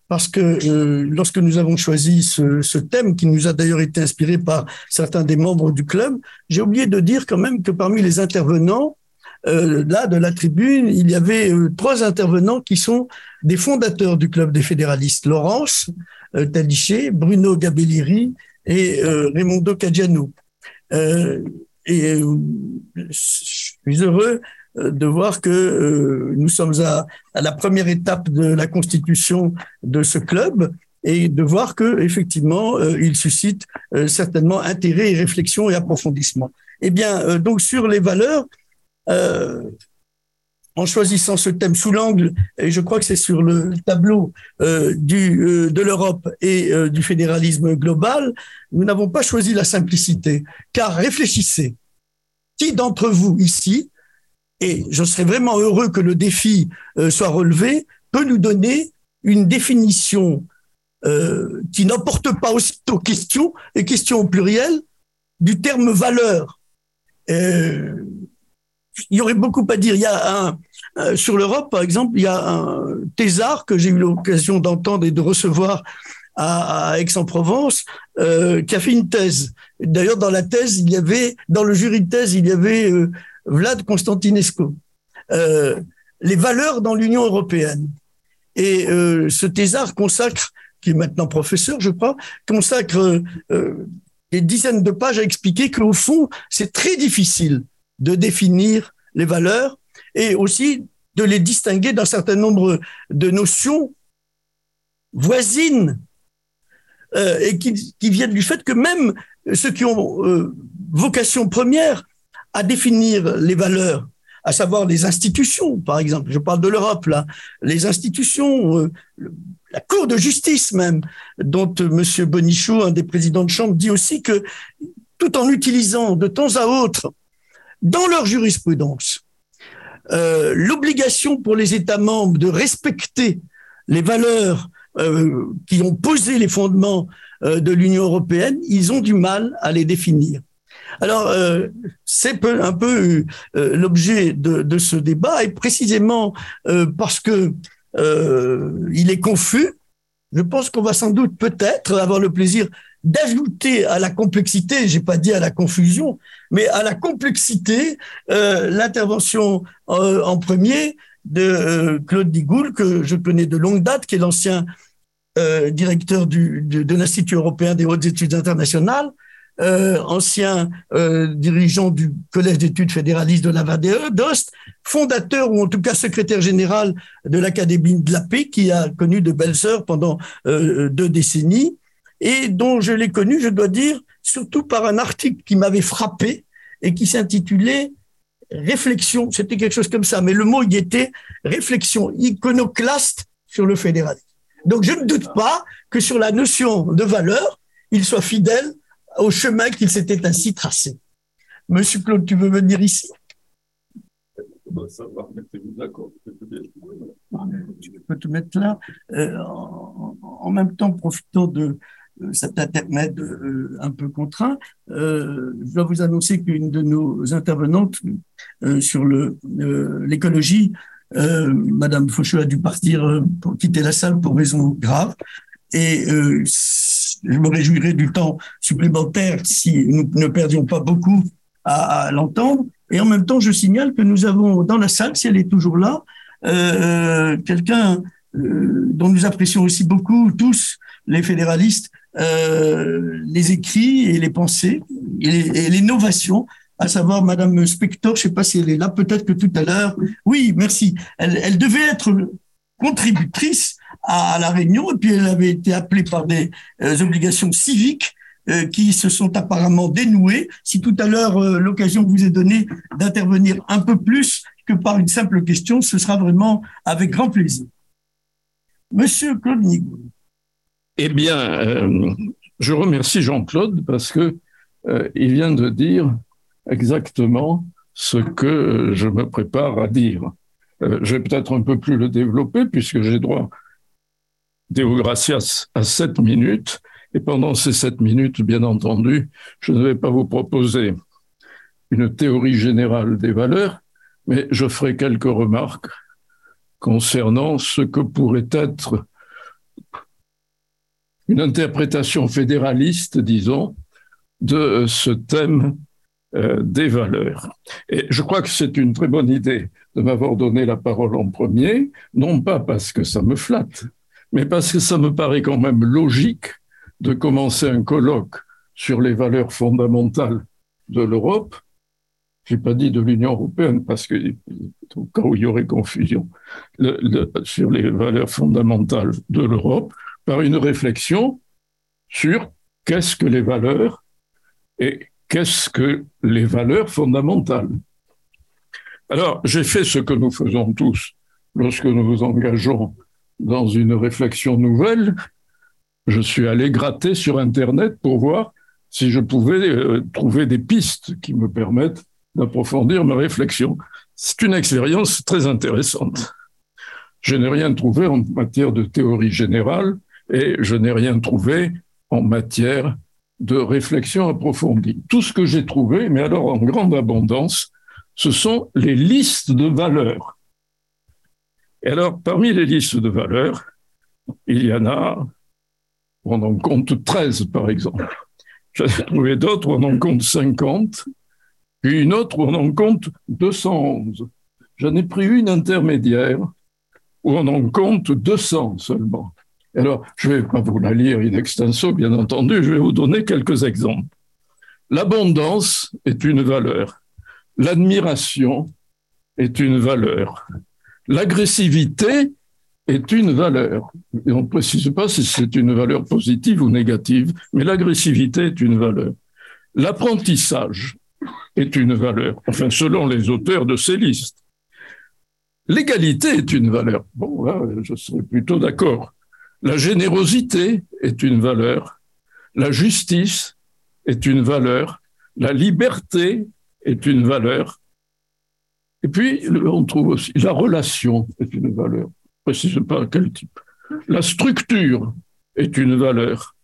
parce que euh, lorsque nous avons choisi ce, thème, qui nous a d'ailleurs été inspiré par certains des membres du club, j'ai oublié de dire quand même que parmi les intervenants, là, de la tribune, il y avait trois intervenants qui sont des fondateurs du club des fédéralistes, Laurence Taliché, Bruno Gabellieri et euh, Raimondo Caggiano. Euh, et euh, je suis heureux de voir que nous sommes à, à, la première étape de la constitution de ce club et de voir que effectivement il suscite certainement intérêt et réflexion et approfondissement. Eh bien, donc sur les valeurs, en choisissant ce thème sous l'angle, et je crois que c'est sur le tableau euh, euh, de l'Europe et euh, du fédéralisme global, nous n'avons pas choisi la simplicité. Car réfléchissez, qui d'entre vous ici, et je serais vraiment heureux que le défi soit relevé, peut nous donner une définition qui n'emporte pas aussitôt question, et question au pluriel, du terme valeur il y aurait beaucoup à dire. Il y a euh, sur l'Europe, par exemple, il y a un thésard que j'ai eu l'occasion d'entendre et de recevoir à, Aix-en-Provence, euh, qui a fait une thèse. D'ailleurs, dans la thèse, il y avait, dans le jury de thèse, il y avait euh, Vlad Constantinescu. Euh, les valeurs dans l'Union européenne. Et ce thésard consacre, qui est maintenant professeur, je crois, consacre des dizaines de pages à expliquer qu'au fond, c'est très difficile de définir les valeurs et aussi de les distinguer d'un certain nombre de notions voisines euh, et qui, viennent du fait que même ceux qui ont euh, vocation première à définir les valeurs, à savoir les institutions, par exemple, je parle de l'Europe là, les institutions, euh, la Cour de justice même, dont Monsieur Bonichot, un des présidents de chambre, dit aussi que tout en utilisant de temps à autre dans leur jurisprudence euh, l'obligation pour les États membres de respecter les valeurs euh, qui ont posé les fondements euh, de l'Union européenne, ils ont du mal à les définir. Alors, c'est un peu l'objet de, de, ce débat, et précisément parce que il est confus, je pense qu'on va sans doute peut-être avoir le plaisir d'ajouter à la complexité, j'ai pas dit à la confusion, mais à la complexité, euh, l'intervention euh, en premier de euh, Claude Digoul, que je connais de longue date, qui est l'ancien directeur de, l'Institut européen des hautes études internationales, ancien dirigeant du Collège d'études fédéralistes de la VADE d'Ost, fondateur ou en tout cas secrétaire général de l'Académie de la paix, qui a connu de belles heures pendant deux décennies et dont je l'ai connu, je dois dire, surtout par un article qui m'avait frappé et qui s'intitulait Réflexion, c'était quelque chose comme ça, mais le mot y était réflexion iconoclaste sur le fédéralisme. Donc je ne doute pas que sur la notion de valeur, il soit fidèle au chemin qu'il s'était ainsi tracé. Monsieur Claude, tu veux venir ici? Tu peux te mettre là. Euh, en, en, même temps, profitant de, euh, cet intermède euh, un peu contraint. Euh, je dois vous annoncer qu'une de nos intervenantes sur l'écologie, Madame Faucheux a dû partir pour quitter la salle pour raison grave. Et je me réjouirais du temps supplémentaire si nous ne perdions pas beaucoup à, l'entendre. Et en même temps, je signale que nous avons dans la salle, si elle est toujours là, quelqu'un dont nous apprécions aussi beaucoup tous les fédéralistes, euh, les écrits et les pensées et l'innovation, à savoir Madame Spector, je sais pas si elle est là, peut-être que tout à l'heure. Oui, merci. Elle, devait être contributrice à, la réunion et puis elle avait été appelée par des euh, obligations civiques euh, qui se sont apparemment dénouées. Si tout à l'heure l'occasion vous est donnée d'intervenir un peu plus que par une simple question, ce sera vraiment avec grand plaisir. Monsieur Claude Nigoul. Eh bien, euh, je remercie Jean-Claude parce que euh, il vient de dire exactement ce que je me prépare à dire. Euh, je vais peut-être un peu plus le développer puisque j'ai droit, Deo gracias, à sept minutes. Et pendant ces sept minutes, bien entendu, je ne vais pas vous proposer une théorie générale des valeurs, mais je ferai quelques remarques concernant ce que pourrait être une interprétation fédéraliste, disons, de ce thème euh, des valeurs. Et je crois que c'est une très bonne idée de m'avoir donné la parole en premier, non pas parce que ça me flatte, mais parce que ça me paraît quand même logique de commencer un colloque sur les valeurs fondamentales de l'Europe. J'ai pas dit de l'Union européenne parce que au cas où il y aurait confusion sur les valeurs fondamentales de l'Europe, par une réflexion sur qu'est-ce que les valeurs et qu'est-ce que les valeurs fondamentales. Alors, j'ai fait ce que nous faisons tous lorsque nous nous engageons dans une réflexion nouvelle. Je suis allé gratter sur Internet pour voir si je pouvais euh, trouver des pistes qui me permettent d'approfondir ma réflexion. C'est une expérience très intéressante. Je n'ai rien trouvé en matière de théorie générale et je n'ai rien trouvé en matière de réflexion approfondie. Tout ce que j'ai trouvé, mais alors en grande abondance, ce sont les listes de valeurs. Et alors, parmi les listes de valeurs, il y en a, on en compte 13 par exemple. J'ai trouvé d'autres on en compte 50, puis une autre on en compte 211. J'en ai pris une intermédiaire où on en compte 200 seulement. Alors, je ne vais pas vous la lire in extenso, bien entendu, je vais vous donner quelques exemples. L'abondance est une valeur. L'admiration est une valeur. L'agressivité est une valeur. On ne précise pas si c'est une valeur positive ou négative, mais l'agressivité est une valeur. L'apprentissage est une valeur, enfin selon les auteurs de ces listes. L'égalité est une valeur. Bon, là, je serais plutôt d'accord. La générosité est une valeur. La justice est une valeur. La liberté est une valeur. Et puis, on trouve aussi la relation est une valeur. Je ne précise pas quel type. La structure est une valeur.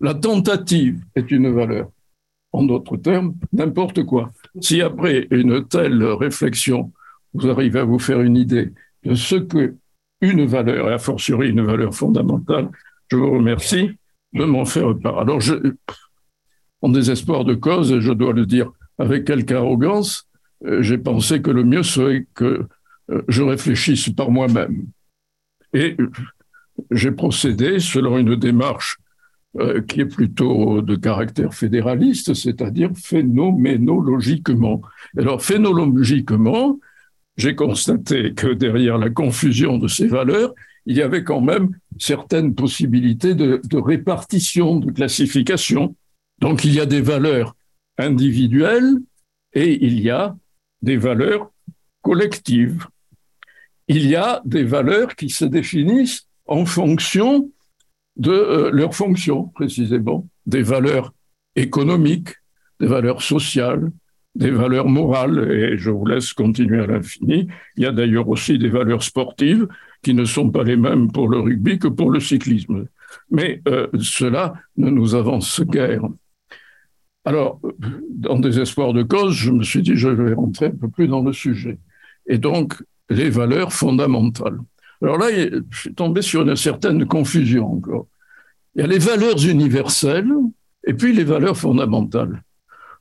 La tentative est une valeur. En d'autres termes, n'importe quoi. Si après une telle réflexion, vous arrivez à vous faire une idée de ce que une valeur, et a fortiori une valeur fondamentale, je vous remercie de m'en faire part. Alors, en désespoir de cause, et je dois le dire avec quelque arrogance, euh, j'ai pensé que le mieux serait que euh, je réfléchisse par moi-même. Et j'ai procédé selon une démarche euh, qui est plutôt de caractère fédéraliste, c'est-à-dire phénoménologiquement. Alors, phénoménologiquement, j'ai constaté que derrière la confusion de ces valeurs, il y avait quand même certaines possibilités de, répartition, de classification. Donc il y a des valeurs individuelles et il y a des valeurs collectives. Il y a des valeurs qui se définissent en fonction de euh, leur fonction, précisément, des valeurs économiques, des valeurs sociales, des valeurs morales, et je vous laisse continuer à l'infini. Il y a d'ailleurs aussi des valeurs sportives qui ne sont pas les mêmes pour le rugby que pour le cyclisme. Mais euh, cela ne nous avance guère. Alors, dans des espoirs de cause, je me suis dit, je vais rentrer un peu plus dans le sujet. Et donc, les valeurs fondamentales. Alors là, je suis tombé sur une certaine confusion encore. Il y a les valeurs universelles et puis les valeurs fondamentales.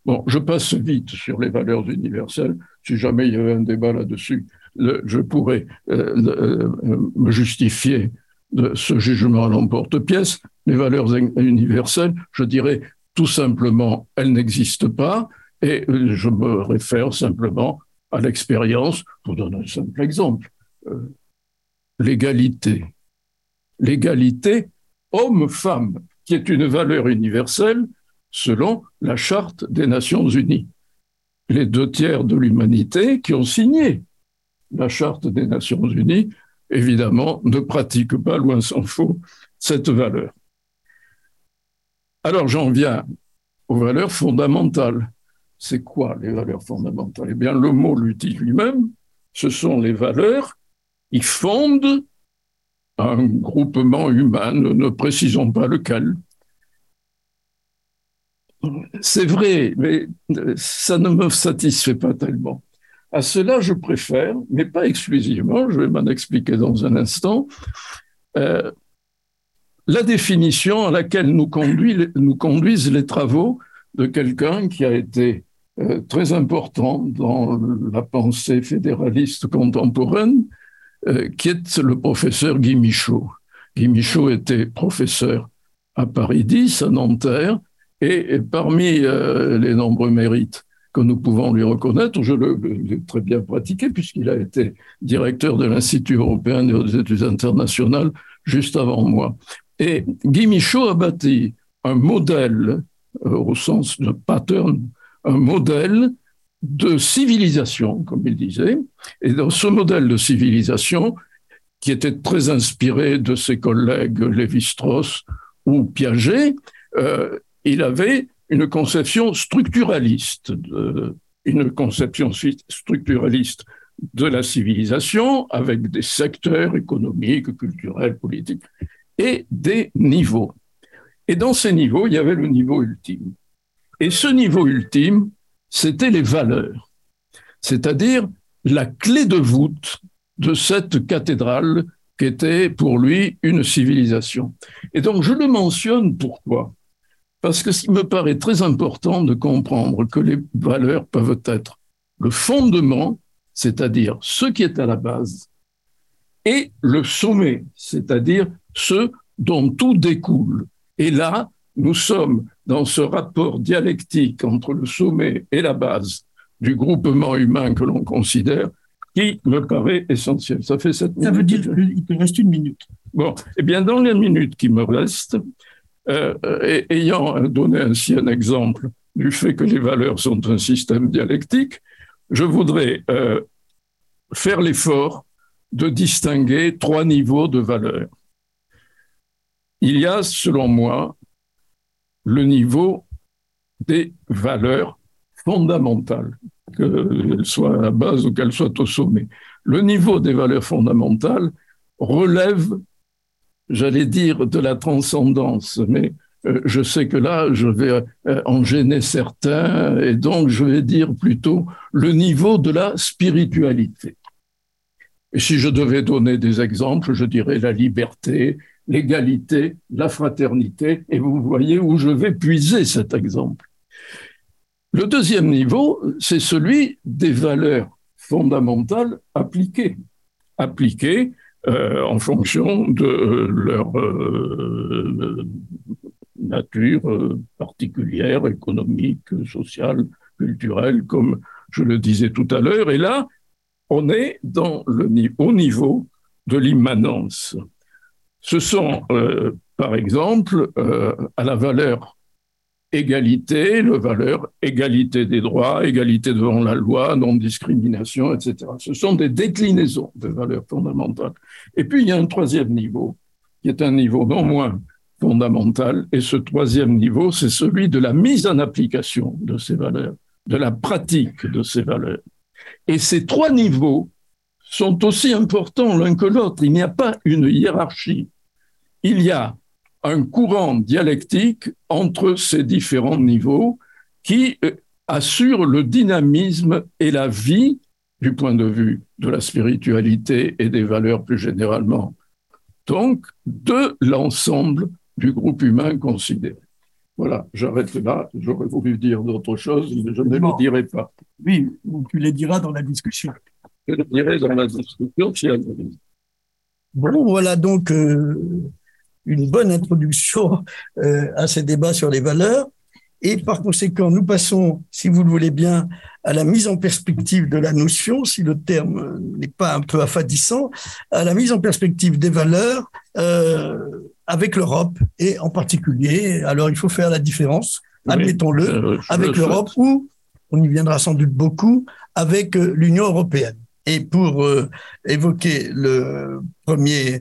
Bon, je passe vite sur les valeurs universelles. Si jamais il y avait un débat là-dessus, je pourrais euh, euh, me justifier de ce jugement à l'emporte-pièce. Les valeurs universelles, je dirais tout simplement, elles n'existent pas et euh, je me réfère simplement à l'expérience. Pour donner un simple exemple, l'égalité. L'égalité homme-femme, qui est une valeur universelle, selon la Charte des Nations Unies. Les deux tiers de l'humanité qui ont signé la Charte des Nations Unies, évidemment, ne pratiquent pas, loin s'en faut, cette valeur. Alors j'en viens aux valeurs fondamentales. C'est quoi les valeurs fondamentales? Eh bien, le mot l'utilise lui-même. Ce sont les valeurs qui fondent un groupement humain, ne précisons pas lequel, c'est vrai, mais ça ne me satisfait pas tellement. À cela, je préfère, mais pas exclusivement, je vais m'en expliquer dans un instant, euh, la définition à laquelle nous, conduisent les travaux de quelqu'un qui a été euh, très important dans la pensée fédéraliste contemporaine, euh, qui est le professeur Guy Michaud. Guy Michaud était professeur à Paris 10, à Nanterre, et, parmi euh, les nombreux mérites que nous pouvons lui reconnaître, je l'ai très bien pratiqué puisqu'il a été directeur de l'Institut européen des études internationales juste avant moi. Et Guy Michaud a bâti un modèle, euh, au sens de pattern, un modèle de civilisation, comme il disait. Et dans ce modèle de civilisation, qui était très inspiré de ses collègues Lévi-Strauss ou Piaget, euh, il avait une conception structuraliste, de, une conception structuraliste de la civilisation avec des secteurs économiques, culturels, politiques et des niveaux. Et dans ces niveaux, il y avait le niveau ultime. Et ce niveau ultime, c'était les valeurs, c'est-à-dire la clé de voûte de cette cathédrale qui était pour lui une civilisation. Et donc je le mentionne pourquoi Parce que il me paraît très important de comprendre que les valeurs peuvent être le fondement, c'est-à-dire ce qui est à la base, et le sommet, c'est-à-dire ce dont tout découle. Et là, nous sommes dans ce rapport dialectique entre le sommet et la base du groupement humain que l'on considère, qui me paraît essentiel. Ça fait sept Ça veut dire qu'il te reste une minute. Bon, eh bien, dans les minutes qui me restent, euh, ayant donné ainsi un exemple du fait que les valeurs sont un système dialectique, je voudrais euh, faire l'effort de distinguer trois niveaux de valeurs. Il y a, selon moi, le niveau des valeurs fondamentales, qu'elles soient à la base ou qu'elles soient au sommet. Le niveau des valeurs fondamentales relève, j'allais dire, de la transcendance, mais euh, je sais que là, je vais euh, en gêner certains, et donc je vais dire plutôt le niveau de la spiritualité. Et si je devais donner des exemples, je dirais la liberté, l'égalité, la fraternité, et vous voyez où je vais puiser cet exemple. Le deuxième niveau, c'est celui des valeurs fondamentales appliquées, appliquées euh, en fonction de leur euh, nature euh, particulière, économique, sociale, culturelle, comme je le disais tout à l'heure. Et là, on est dans le, au niveau de l'immanence ce sont, euh, par exemple, euh, à la valeur égalité, le valeur égalité des droits, égalité devant la loi, non-discrimination, etc. Ce sont des déclinaisons de valeurs fondamentales. Et puis, il y a un troisième niveau, qui est un niveau non moins fondamental, et ce troisième niveau, c'est celui de la mise en application de ces valeurs, de la pratique de ces valeurs. Et ces trois niveaux sont aussi importants l'un que l'autre. Il n'y a pas une hiérarchie. Il y a un courant dialectique entre ces différents niveaux qui euh, assure le dynamisme et la vie du point de vue de la spiritualité et des valeurs plus généralement. Donc, de l'ensemble du groupe humain considéré. Voilà, j'arrête là. J'aurais voulu dire d'autres choses, mais je ne les dirai pas. Oui, tu les diras dans la discussion. Je les dirai dans la discussion si Bon, voilà donc euh, une bonne introduction euh, à ces débats sur les valeurs. Et par conséquent, nous passons, si vous le voulez bien, à la mise en perspective de la notion, si le terme n'est pas un peu affadissant, à la mise en perspective des valeurs euh, avec l'Europe et en particulier. Alors, il faut faire la différence, admettons-le, euh, avec l'Europe ou, on y viendra sans doute beaucoup, avec euh, l'Union européenne. Et pour euh, évoquer le premier, euh,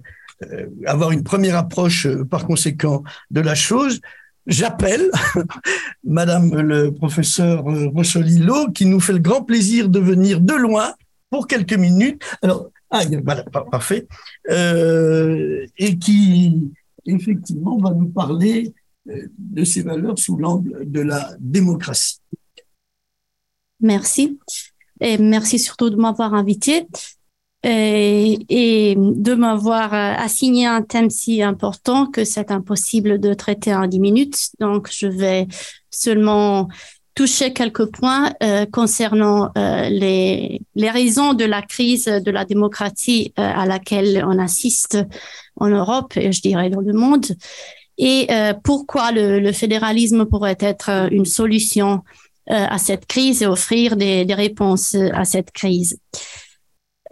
avoir une première approche par conséquent de la chose, j'appelle [laughs] Madame le professeur Rossolillo qui nous fait le grand plaisir de venir de loin pour quelques minutes. Alors, ah, voilà, parfait. Euh, et qui, effectivement, va nous parler de ces valeurs sous l'angle de la démocratie. Merci. Et merci surtout de m'avoir invité et, et, de m'avoir assigné un thème si important que c'est impossible de traiter en dix minutes. Donc, je vais seulement toucher quelques points euh, concernant euh, les, les raisons de la crise de la démocratie euh, à laquelle on assiste en Europe et je dirais dans le monde et euh, pourquoi le, le, fédéralisme pourrait être une solution euh, à cette crise et offrir des, des réponses à cette crise.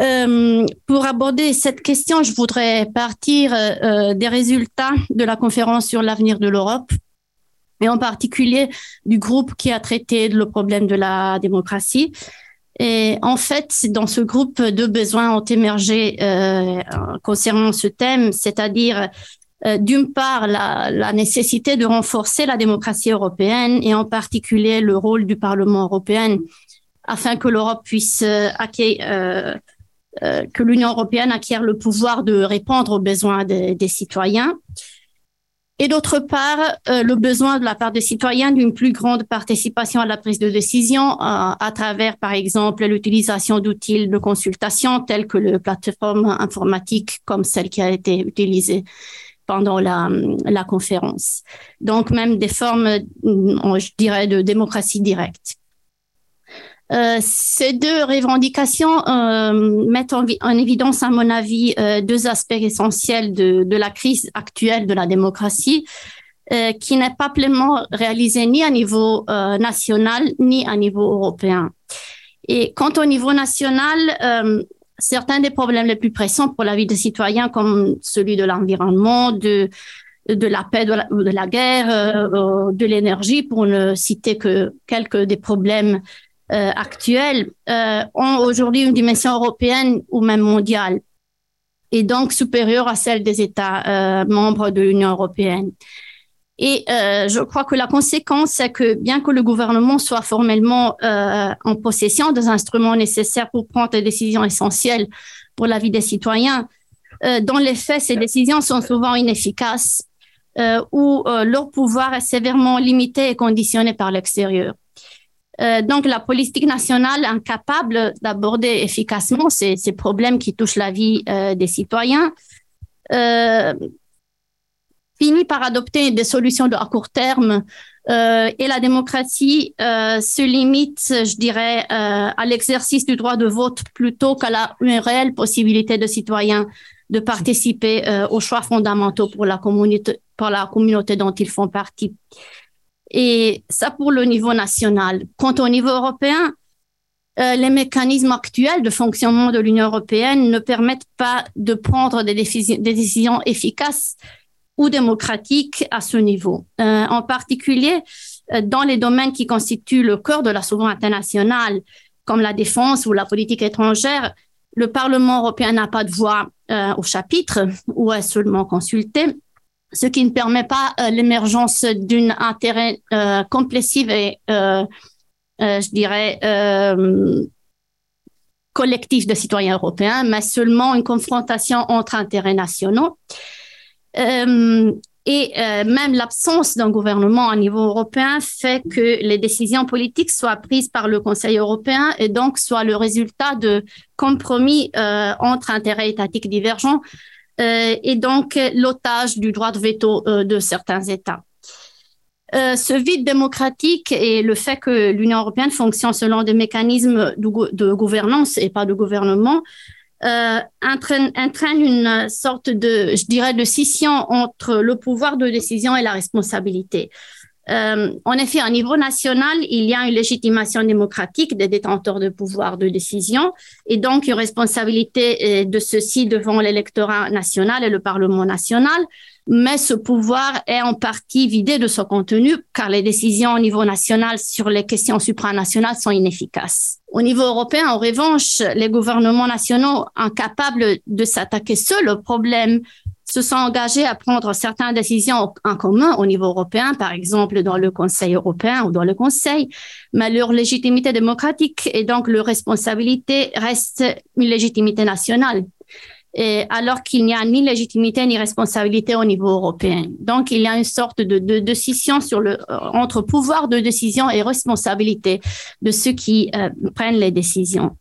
Euh, pour aborder cette question, je voudrais partir euh, des résultats de la conférence sur l'avenir de l'Europe et en particulier du groupe qui a traité le problème de la démocratie. Et en fait, dans ce groupe, deux besoins ont émergé euh, concernant ce thème, c'est-à-dire euh, d'une part la, la, nécessité de renforcer la démocratie européenne et en particulier le rôle du Parlement européen afin que l'Europe puisse euh, acquérir, euh, que l'Union européenne acquiert le pouvoir de répondre aux besoins des, citoyens. Et d'autre part, euh, le besoin de la part des citoyens d'une plus grande participation à la prise de décision euh, à travers, par exemple, l'utilisation d'outils de consultation tels que les plateformes informatiques comme celle qui a été utilisée pendant la conférence. Donc, même des formes, je dirais, de démocratie directe. Euh, ces deux revendications euh, mettent en, en, évidence, à mon avis, euh, deux aspects essentiels de, la crise actuelle de la démocratie, qui n'est pas pleinement réalisée ni à niveau national ni à niveau européen. Et quant au niveau national, certains des problèmes les plus pressants pour la vie des citoyens, comme celui de l'environnement, de la paix, de la, de la guerre, de l'énergie, pour ne citer que quelques des problèmes euh, actuelles euh, ont aujourd'hui une dimension européenne ou même mondiale et donc supérieure à celle des États euh, membres de l'Union européenne. Et euh, je crois que la conséquence, c'est que bien que le gouvernement soit formellement en possession des instruments nécessaires pour prendre des décisions essentielles pour la vie des citoyens, dans les faits, ces décisions sont souvent inefficaces ou leur pouvoir est sévèrement limité et conditionné par l'extérieur. Euh, donc, la politique nationale incapable d'aborder efficacement ces, problèmes qui touchent la vie euh, des citoyens euh, finit par adopter des solutions à court terme et la démocratie se limite, je dirais, à l'exercice du droit de vote plutôt qu'à la réelle possibilité de citoyens de participer aux choix fondamentaux pour la communauté, pour la communauté dont ils font partie. Et ça pour le niveau national. Quant au niveau européen, euh, les mécanismes actuels de fonctionnement de l'Union européenne ne permettent pas de prendre des, décisions efficaces ou démocratiques à ce niveau. Euh, en particulier, euh, dans les domaines qui constituent le cœur de la souveraineté nationale, comme la défense ou la politique étrangère, le Parlement européen n'a pas de voix au chapitre ou est seulement consulté ce qui ne permet pas euh, l'émergence d'un intérêt euh, et, euh, euh je dirais, collectif de citoyens européens, mais seulement une confrontation entre intérêts nationaux. et même l'absence d'un gouvernement à niveau européen fait que les décisions politiques soient prises par le Conseil européen et donc soient le résultat de compromis entre intérêts étatiques divergents et donc l'otage du droit de veto euh, de certains États. Euh, ce vide démocratique et le fait que l'Union européenne fonctionne selon des mécanismes de, gouvernance et pas de gouvernement euh, entraîne une sorte de, je dirais, de scission entre le pouvoir de décision et la responsabilité. Euh, en effet, à niveau national, il y a une légitimation démocratique des détenteurs de pouvoir de décision et donc une responsabilité euh, de ceux-ci devant l'électorat national et le Parlement national. Mais ce pouvoir est en partie vidé de son contenu car les décisions au niveau national sur les questions supranationales sont inefficaces. Au niveau européen, en revanche, les gouvernements nationaux incapables de s'attaquer seuls au problème se sont engagés à prendre certaines décisions en commun au niveau européen, par exemple dans le Conseil européen ou dans le Conseil, mais leur légitimité démocratique et donc leur responsabilité reste une légitimité nationale. Alors qu'il n'y a ni légitimité ni responsabilité au niveau européen. Donc, il y a une sorte de, scission sur le, entre pouvoir de décision et responsabilité de ceux qui euh, prennent les décisions.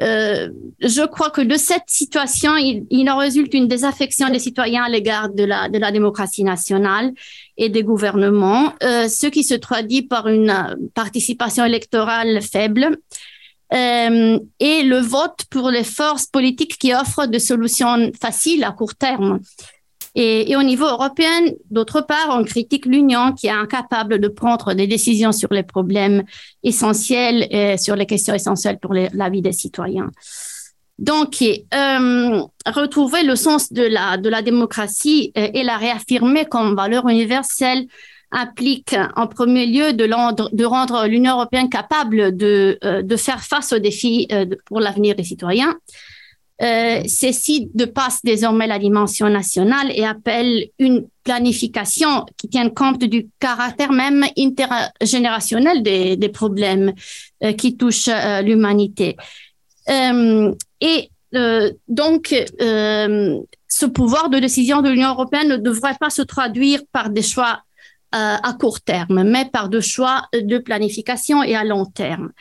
Euh, je crois que de cette situation, il, en résulte une désaffection des citoyens à l'égard de la, démocratie nationale et des gouvernements, euh, ce qui se traduit par une participation électorale faible euh, et le vote pour les forces politiques qui offrent des solutions faciles à court terme. Et, au niveau européen, d'autre part, on critique l'Union qui est incapable de prendre des décisions sur les problèmes essentiels et sur les questions essentielles pour la vie des citoyens. Donc, euh, retrouver le sens de la, démocratie et, et la réaffirmer comme valeur universelle implique en premier lieu de, rendre l'Union européenne capable de, faire face aux défis pour l'avenir des citoyens. Euh, ceci dépasse désormais la dimension nationale et appelle une planification qui tienne compte du caractère même intergénérationnel des, problèmes euh, qui touchent euh, l'humanité. Et donc, ce pouvoir de décision de l'Union européenne ne devrait pas se traduire par des choix à court terme, mais par des choix de planification et à long terme.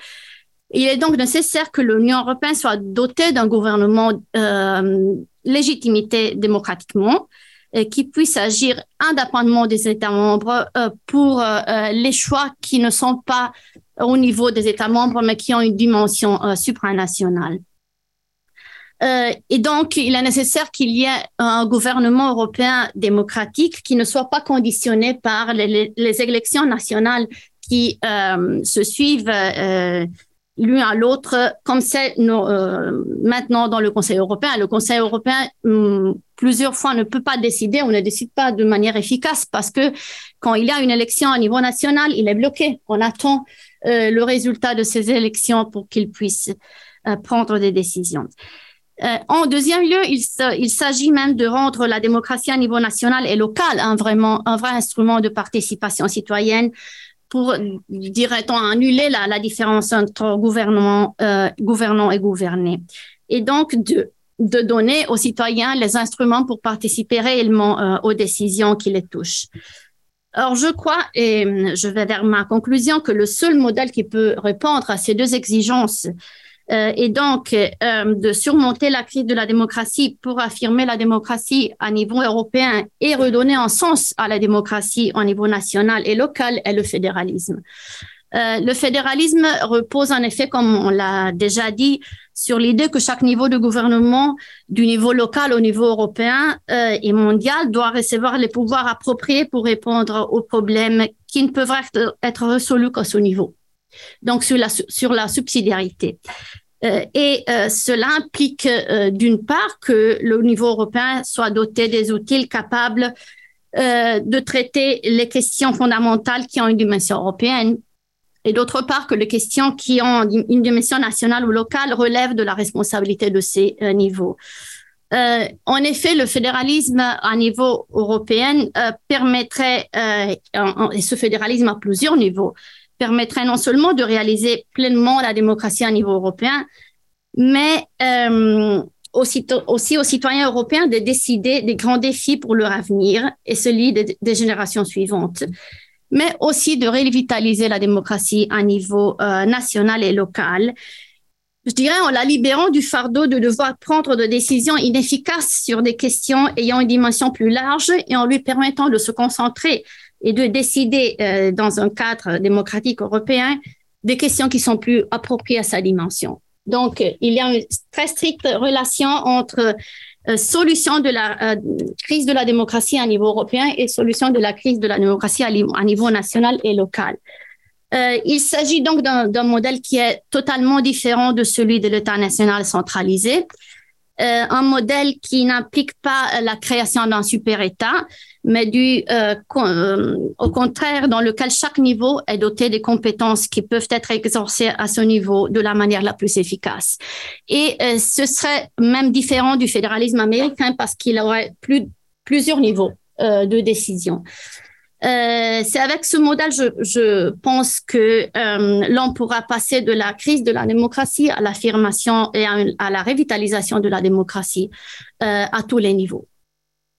Il est donc nécessaire que l'Union européenne soit dotée d'un gouvernement euh, légitimité démocratiquement et qui puisse agir indépendamment des États membres euh, pour euh, les choix qui ne sont pas au niveau des États membres, mais qui ont une dimension supranationale. Et donc, il est nécessaire qu'il y ait un gouvernement européen démocratique qui ne soit pas conditionné par les, élections nationales qui se suivent l'un à l'autre, comme c'est euh, maintenant dans le Conseil européen. Le Conseil européen, hum, plusieurs fois, ne peut pas décider, on ne décide pas de manière efficace parce que quand il y a une élection à niveau national, il est bloqué. On attend euh, le résultat de ces élections pour qu'il puisse euh, prendre des décisions. En deuxième lieu, il, s'agit même de rendre la démocratie à niveau national et local un vrai instrument de participation citoyenne pour, dirait-on, annuler la, différence entre gouvernement, euh, gouvernant et gouverné. Et donc, de, de donner aux citoyens les instruments pour participer réellement euh, aux décisions qui les touchent. Alors, je crois, et je vais vers ma conclusion, que le seul modèle qui peut répondre à ces deux exigences euh, et donc euh, de surmonter la crise de la démocratie pour affirmer la démocratie à niveau européen et redonner un sens à la démocratie au niveau national et local est le fédéralisme. Euh, le fédéralisme repose en effet, comme on l'a déjà dit, sur l'idée que chaque niveau de gouvernement, du niveau local au niveau européen et mondial, doit recevoir les pouvoirs appropriés pour répondre aux problèmes qui ne peuvent être résolus qu'à ce niveau donc sur la, sur la subsidiarité. Euh, et euh, cela implique euh, d'une part que le niveau européen soit doté des outils capables de traiter les questions fondamentales qui ont une dimension européenne et d'autre part que les questions qui ont une dimension nationale ou locale relèvent de la responsabilité de ces niveaux. En effet, le fédéralisme à niveau européen permettrait, et ce fédéralisme à plusieurs niveaux, permettrait non seulement de réaliser pleinement la démocratie à niveau européen, mais euh, aussi, aux citoyens européens de décider des grands défis pour leur avenir et celui des, des générations suivantes, mais aussi de revitaliser la démocratie à niveau euh, national et local. Je dirais en la libérant du fardeau de devoir prendre des décisions inefficaces sur des questions ayant une dimension plus large et en lui permettant de se concentrer et de décider euh, dans un cadre démocratique européen des questions qui sont plus appropriées à sa dimension. Donc, il y a une très stricte relation entre euh, solution de la euh, crise de la démocratie à niveau européen et solution de la crise de la démocratie à, niveau national et local. Euh, il s'agit donc d'un modèle qui est totalement différent de celui de l'État national centralisé, euh, un modèle qui n'implique pas la création d'un super-État, mais du, euh, euh, au contraire, dans lequel chaque niveau est doté des compétences qui peuvent être exercées à ce niveau de la manière la plus efficace. Et euh, ce serait même différent du fédéralisme américain parce qu'il aurait plus, plusieurs niveaux euh, de décision. Euh, c'est avec ce modèle, je, je pense que euh, l'on pourra passer de la crise de la démocratie à l'affirmation et à, la revitalisation de la démocratie euh, à tous les niveaux.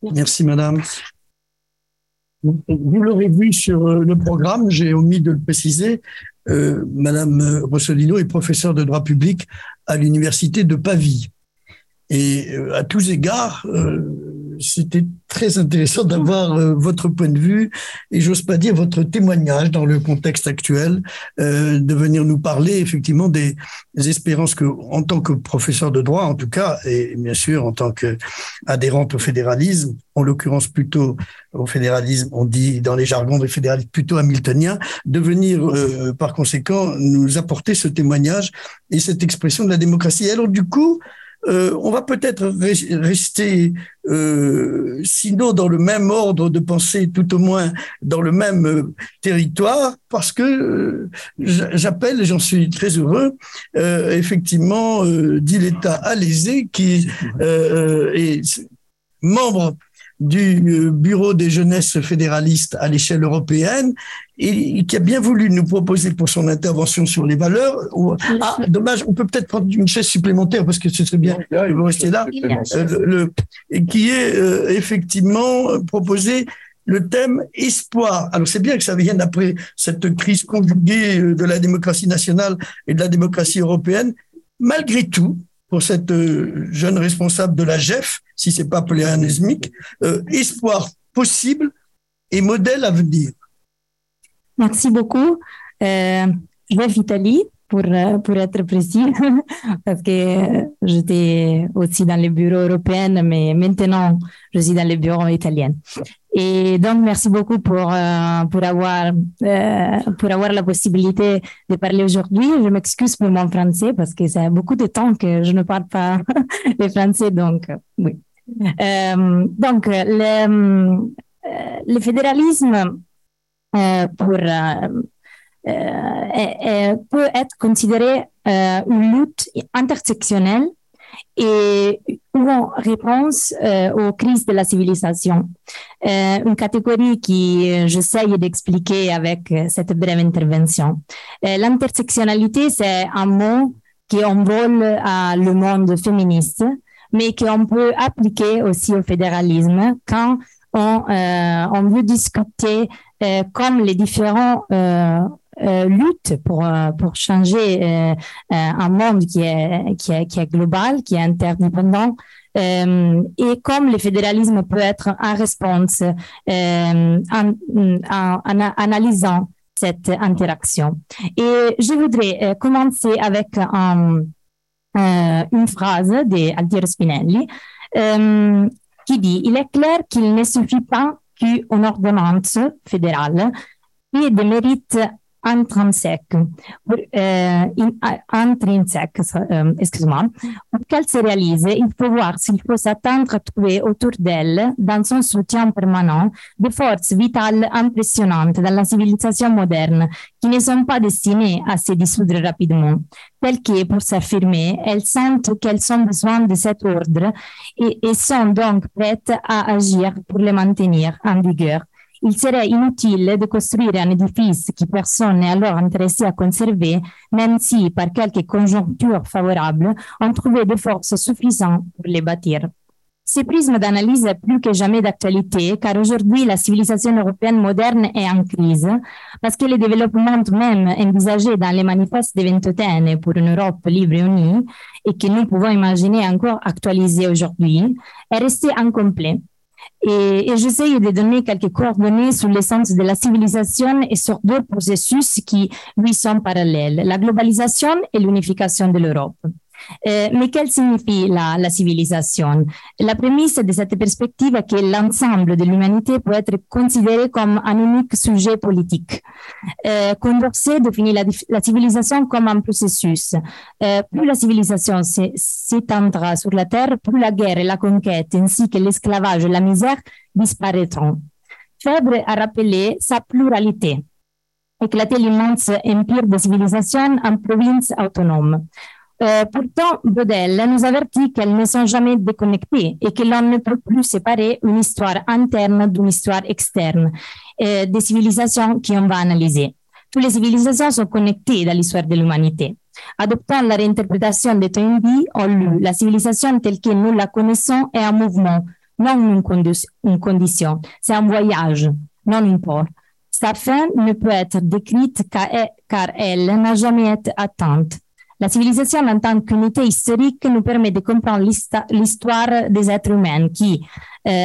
Merci, Merci madame. Vous l'aurez vu sur le programme, j'ai omis de le préciser. Madame Rossolino est professeure de droit public à l'université de Pavie. Et à tous égards, c'était très intéressant d'avoir euh, votre point de vue et j'ose pas dire votre témoignage dans le contexte actuel, euh, de venir nous parler effectivement des, espérances que, en tant que professeur de droit, en tout cas, et bien sûr en tant qu'adhérente au fédéralisme, en l'occurrence plutôt au fédéralisme, on dit dans les jargons des fédéralistes plutôt hamiltonien, de venir euh, par conséquent nous apporter ce témoignage et cette expression de la démocratie. Alors du coup, euh, on va peut-être rester, euh, sinon dans le même ordre de pensée, tout au moins dans le même euh, territoire, parce que j'appelle, j'en suis très heureux, effectivement, Diletta Alézé, qui est membre du Bureau des jeunesses fédéralistes à l'échelle européenne et qui a bien voulu nous proposer pour son intervention sur les valeurs. Ah, dommage, on peut peut-être prendre une chaise supplémentaire parce que ce serait bien que vous restiez là. Euh, le, et qui est euh, effectivement proposé le thème espoir. Alors c'est bien que ça vienne après cette crise conjuguée euh, de la démocratie nationale et de la démocratie européenne. Malgré tout, pour cette jeune responsable de la GEF, si c'est pas appelé un ESMIC, espoir possible et modèle à venir. Merci beaucoup. Euh, Italie pour, euh, pour être précis, [laughs] parce que j'étais aussi dans les bureaux européens, mais maintenant je suis dans les bureaux italiens. Et donc, merci beaucoup pour, euh, pour, avoir, pour avoir la possibilité de parler aujourd'hui. Je m'excuse pour mon français parce que ça a beaucoup de temps que je ne parle pas [laughs] le français, donc oui. donc, le, le fédéralisme euh, pour, euh, euh, peut être considéré une lutte intersectionnelle et une réponse aux crises de la civilisation. une catégorie qui j'essaye d'expliquer avec cette brève intervention. L'intersectionnalité, c'est un mot qui envole à le monde féministe, mais qu'on peut appliquer aussi au fédéralisme quand on, veut discuter euh, comme les différents euh, euh, luttes pour pour changer un monde qui est qui est qui est global, qui est interdépendant. et comme le fédéralisme peut être un réponse en, en, en, analysant cette interaction. Et je voudrais commencer avec un, une phrase d'Altiero Spinelli qui dit Il est clair qu'il ne suffit pas qu'une ordonnance fédérale qui des mérites intrinsèques, euh, intrinsèques euh, excuse-moi, pour qu'elle se réalise, il faut voir s'il faut s'attendre à trouver autour d'elle, dans son soutien permanent, des forces vitales impressionnantes dans la civilisation moderne qui ne sont pas destinées à se dissoudre rapidement, telles que, pour s'affirmer, elles sentent qu'elles ont besoin de cet ordre et, et sont donc prêtes à agir pour les maintenir en vigueur il serait inutile de construire un édifice que personne n'est alors intéressé à conserver, même si, par quelques conjonctures favorables, on trouvait des forces suffisantes pour les bâtir. Ce prisme d'analyse est plus que jamais d'actualité, car aujourd'hui, la civilisation européenne moderne est en crise, parce que le développement même envisagé dans les manifestes de Ventotene pour une Europe libre et unie, et que nous pouvons imaginer encore actualisé aujourd'hui, est resté incomplet. Et, et j'essaye de donner quelques coordonnées sur l'essence de la civilisation et sur deux processus qui lui sont parallèles, la globalisation et l'unification de l'Europe. Euh, mais quelle signifie la, civilisation? La prémisse de cette perspective est que l'ensemble de l'humanité peut être considéré comme un unique sujet politique. Euh, Condorcet définit la, civilisation comme un processus. Euh, plus la civilisation s'étendra sur la Terre, plus la guerre et la conquête, ainsi que l'esclavage et la misère disparaîtront. Fèvre a rappelé sa pluralité éclater l'immense empire de civilisation en provinces autonomes. Euh, pourtant, Baudel nous avertit qu'elles ne sont jamais déconnectées et que l'on ne peut plus séparer une histoire interne d'une histoire externe euh, des civilisations qu'on va analyser. Toutes les civilisations sont connectées dans l'histoire de l'humanité. Adoptant la réinterprétation de Toynbee, on lu la civilisation telle que nous la connaissons est un mouvement, non une condition. C'est un voyage, non une port. Sa fin ne peut être décrite car elle n'a jamais été atteinte. La civilisation en tant qu'unité historique nous permet de comprendre l'histoire des êtres humains qui, euh,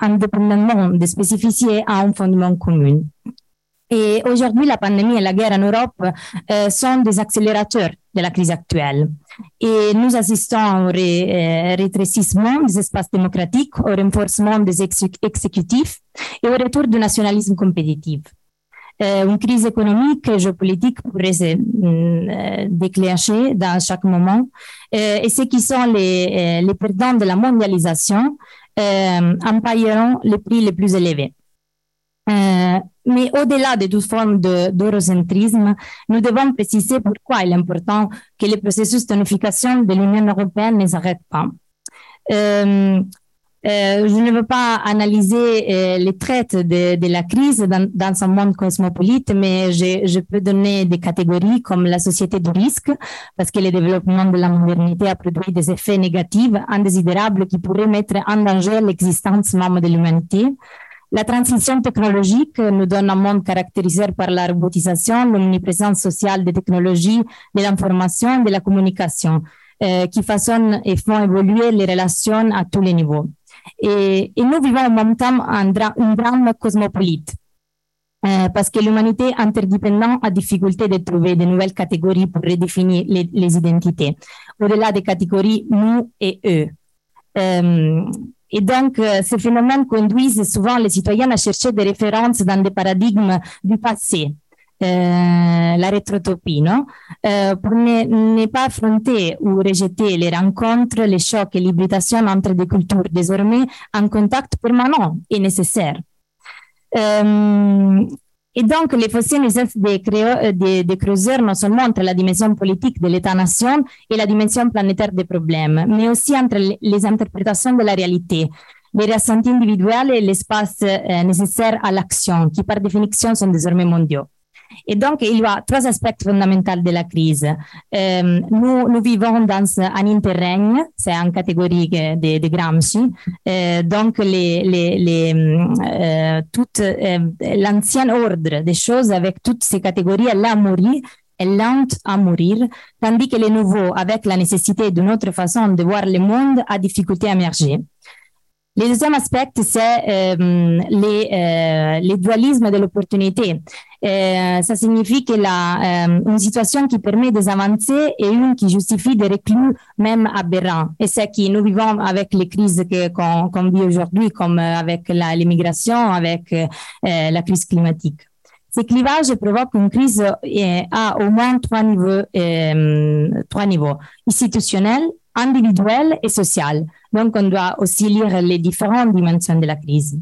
indépendamment des spécificités, a un fondement commun. Et aujourd'hui, la pandémie et la guerre en Europe euh, sont des accélérateurs de la crise actuelle. Et nous assistons au euh, rétrécissement des espaces démocratiques, au renforcement des exécutifs et au retour du nationalisme compétitif. Une crise économique et géopolitique pourrait se déclencher dans chaque moment. et ceux qui sont les, les perdants de la mondialisation en paieront les prix les plus élevés. Euh, mais au-delà de toute forme d'eurocentrisme, nous devons préciser pourquoi il est important que le processus d'unification de l'Union européenne ne s'arrête pas. Euh, euh, je ne veux pas analyser les traits de, la crise dans, dans, un monde cosmopolite, mais je, je, peux donner des catégories comme la société du risque, parce que le développement de la modernité a produit des effets négatifs indésirables qui pourraient mettre en danger l'existence même de l'humanité. La transition technologique nous donne un monde caractérisé par la robotisation, l'omniprésence sociale des technologies, de l'information, de la communication, euh, qui façonnent et font évoluer les relations à tous les niveaux. Et, nous vivons en même temps un, drame cosmopolite. Euh, parce que l'humanité interdépendante a difficulté de trouver de nouvelles catégories pour redéfinir les, les identités, au-delà des catégories nous et eux. Euh, et donc, euh, ces phénomènes conduisent souvent les citoyens à chercher des références dans des paradigmes du passé, la rétrotopie, non euh, pour ne, ne, pas affronter ou rejeter les rencontres, les chocs et l'hybridation entre des cultures désormais en contact permanent et nécessaire. Euh, et donc, les fossiles des, euh, des, des creuseurs non seulement entre la dimension politique de l'État-nation et la dimension planétaire des problèmes, mais aussi entre les interprétations de la réalité, les ressentis individuels et l'espace euh, nécessaire à l'action, qui par définition sont désormais mondiaux. Et donc, il y a trois aspects fondamentaux de la crise. Euh, nous, vivons dans un interrègne, c'est une catégorie de, de Gramsci. Donc, les, les, les, euh, euh, l'ancien ordre des choses avec toutes ces catégories, elle a mouru est lente à mourir, tandis que les nouveaux, avec la nécessité d'une autre façon de voir le monde, a difficulté à émerger. Le deuxième aspect, c'est euh, les, euh, de l'opportunité. Euh, ça signifie que la, euh, une situation qui permet des avancées et une qui justifie des reclus même aberrants. Et c'est que nous vivons avec les crises qu'on qu vit aujourd'hui, comme avec l'immigration, avec la crise climatique. Ces clivages provoquent une crise à au moins trois niveaux, trois niveaux institutionnel, individuel et social. Donc, on doit aussi lire les différentes dimensions de la crise.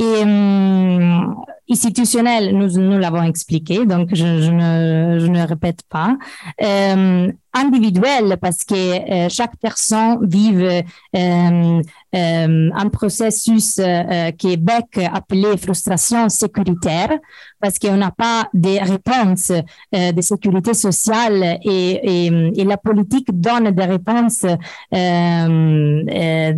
Euh, et hum, institutionnel, nous, nous l'avons expliqué, donc je, ne, je, ne, répète pas. Euh, individuel, parce que euh, chaque personne vive euh, euh, un processus qui est bec appelé frustration sécuritaire, parce qu'on n'a pas de réponses de sécurité sociale et, et, la politique donne des réponses des,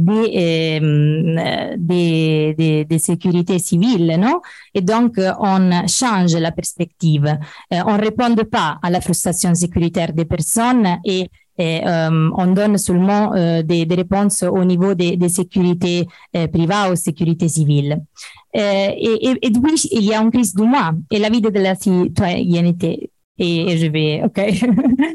des, des, des non? Et donc, on change la perspective. on ne répond pas à la frustration sécuritaire des personnes et, euh, on donne seulement euh, des, réponses au niveau des, sécurités euh, privées ou sécurité civile. Et, et, oui, il y a une crise du moi et la vie de la citoyenneté. Et, je vais, OK.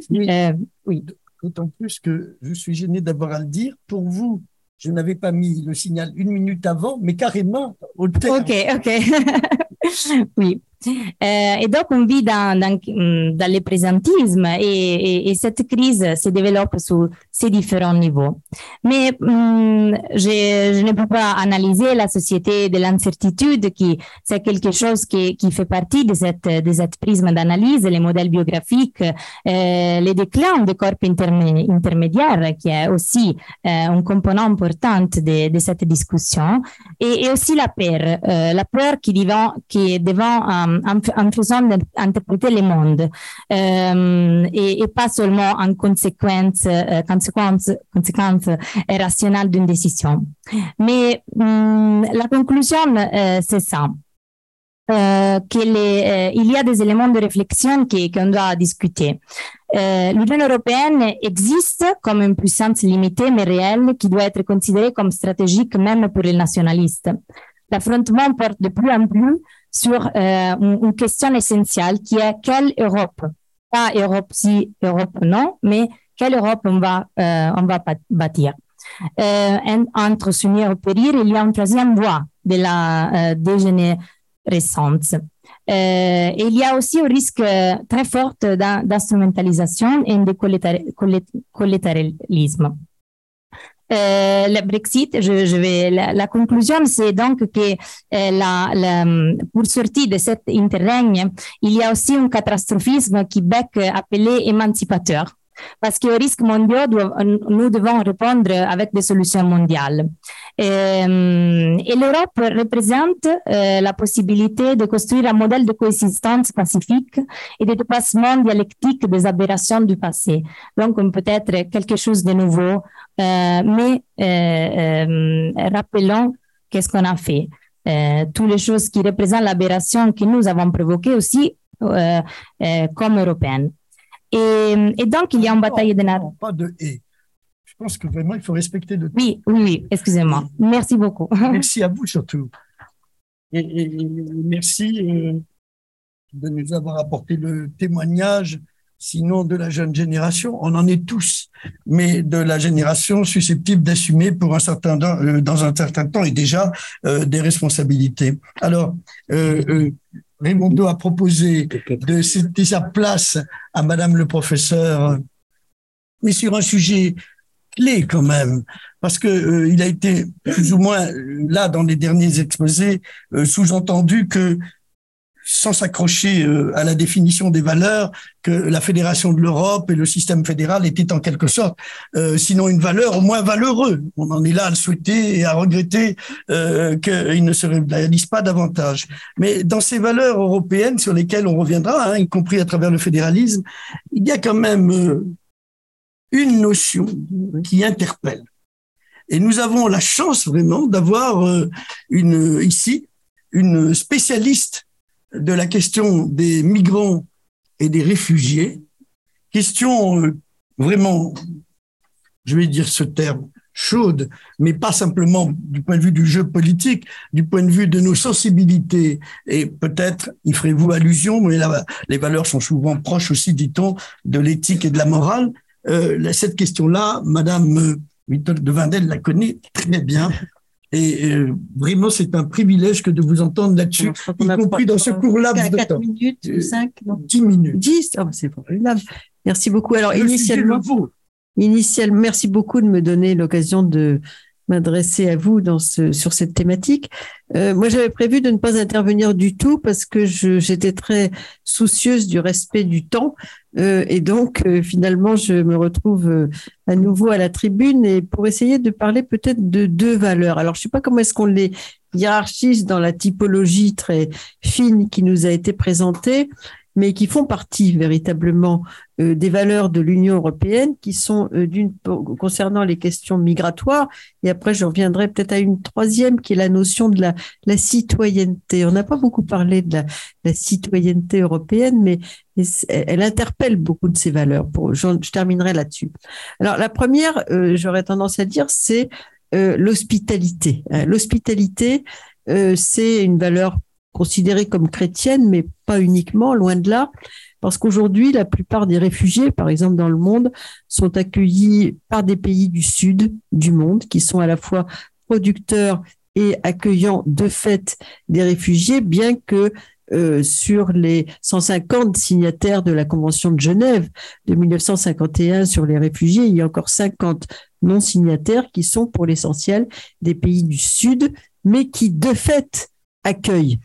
[laughs] oui. D'autant plus que je suis gêné d'avoir à le dire. Pour vous, je n'avais pas mis le signal une minute avant, mais carrément au terme. OK, OK. [laughs] [laughs] oui. Euh, et donc, on vit dans, dans, dans le présentisme et, et, et, cette crise se développe sur ces différents niveaux. Mais hum, je, ne peux pas analyser la société de l'incertitude qui c'est quelque chose qui, fait partie de cette, de prisme d'analyse, les modèles biographiques, euh, les déclins des corps intermédiaires, qui est aussi euh, un component important de, cette discussion, et, aussi la peur, la peur qui, devant, qui est devant en, en, faisant interpréter le monde et, et, pas seulement en conséquence, euh, conséquence, conséquence rationnelle d'une décision. Mais hum, la conclusion, euh, c'est ça. Euh, qu'il euh, y a des éléments de réflexion qu'on doit discuter. L'Union européenne existe comme une puissance limitée mais réelle qui doit être considérée comme stratégique même pour les nationalistes. L'affrontement porte de plus en plus sur euh, une, question essentielle qui est quelle Europe? Pas Europe si, Europe non, mais quelle Europe on va, euh, on va bâtir? Euh, Entre s'unir ou périr, il y a une troisième voie de la. Euh, il y a aussi un risque très fort d'instrumentalisation et de collatéralisme. Euh, le Brexit, je, je vais, la, conclusion, c'est donc que euh, la, la, pour sortir de cet interrègne, il y a aussi un catastrophisme qui bec appelé émancipateur parce qu'aux risques mondiaux, nous devons répondre avec des solutions mondiales. Et, euh, et l'Europe représente euh, la possibilité de construire un modèle de coexistence pacifique et de dépassement dialectique des aberrations du passé. Donc, peut-être quelque chose de nouveau, euh, mais rappelons qu'est-ce qu'on a fait. toutes les choses qui représentent l'aberration que nous avons provoquées aussi comme européennes. Et, et, donc, il y a une bataille de narration. Pas de et. Je pense que vraiment, il faut respecter le Oui, oui, oui, excusez-moi. Merci beaucoup. [laughs] Merci à vous surtout. Et, merci euh, de nous avoir apporté le témoignage, sinon de la jeune génération, on en est tous, mais de la génération susceptible d'assumer pour un certain euh, dans un certain temps et déjà euh, des responsabilités. Alors, euh, Raimondo a proposé de céder sa place à Madame le professeur, mais sur un sujet clé quand même, parce que euh, il a été plus ou moins là dans les derniers exposés euh, sous-entendu que sans s'accrocher euh, à la définition des valeurs, que la fédération de l'Europe et le système fédéral étaient en quelque sorte, euh, sinon une valeur, au moins valeureux. On en est là à le souhaiter et à regretter euh, qu'ils ne se réalisent pas davantage. Mais dans ces valeurs européennes sur lesquelles on reviendra, hein, y compris à travers le fédéralisme, il y a quand même euh, une notion qui interpelle. Et nous avons la chance vraiment d'avoir une ici une spécialiste de la question des migrants et des réfugiés, question euh, vraiment, je vais dire ce terme, chaude, mais pas simplement du point de vue du jeu politique, du point de vue de nos sensibilités. Et peut-être, y ferez-vous allusion, mais là, les valeurs sont souvent proches aussi, dit-on, de l'éthique et de la morale. Euh, cette question-là, Madame euh, de Vindel la connaît très bien. Et euh, vraiment, c'est un privilège que de vous entendre là-dessus, y compris dans ce court laps de temps. minutes, 5, euh, 10 minutes. 10, oh, c'est formidable. Merci beaucoup. Alors, initialement, initialement, merci beaucoup de me donner l'occasion de m'adresser à vous sur cette thématique. Euh, moi, j'avais prévu de ne pas intervenir du tout parce que j'étais très soucieuse du respect du temps. Euh, et donc, euh, finalement, je me retrouve à nouveau à la tribune et pour essayer de parler peut-être de deux valeurs. Alors, je ne sais pas comment est-ce qu'on les hiérarchise dans la typologie très fine qui nous a été présentée mais qui font partie véritablement euh, des valeurs de l'Union européenne, qui sont euh, d'une concernant les questions migratoires. Et après, je reviendrai peut-être à une troisième, qui est la notion de la, citoyenneté. On n'a pas beaucoup parlé de la, citoyenneté européenne, mais elle interpelle beaucoup de ces valeurs. Je, terminerai là-dessus. Alors, la première, euh, j'aurais tendance à dire, c'est l'hospitalité. L'hospitalité, c'est une valeur considérée comme chrétienne, mais pas uniquement, loin de là, parce qu'aujourd'hui, la plupart des réfugiés, par exemple dans le monde, sont accueillis par des pays du sud du monde, qui sont à la fois producteurs et accueillants de fait des réfugiés, bien que euh, sur les 150 signataires de la Convention de Genève de 1951 sur les réfugiés, il y a encore 50 non signataires qui sont pour l'essentiel des pays du Sud, mais qui de fait accueillent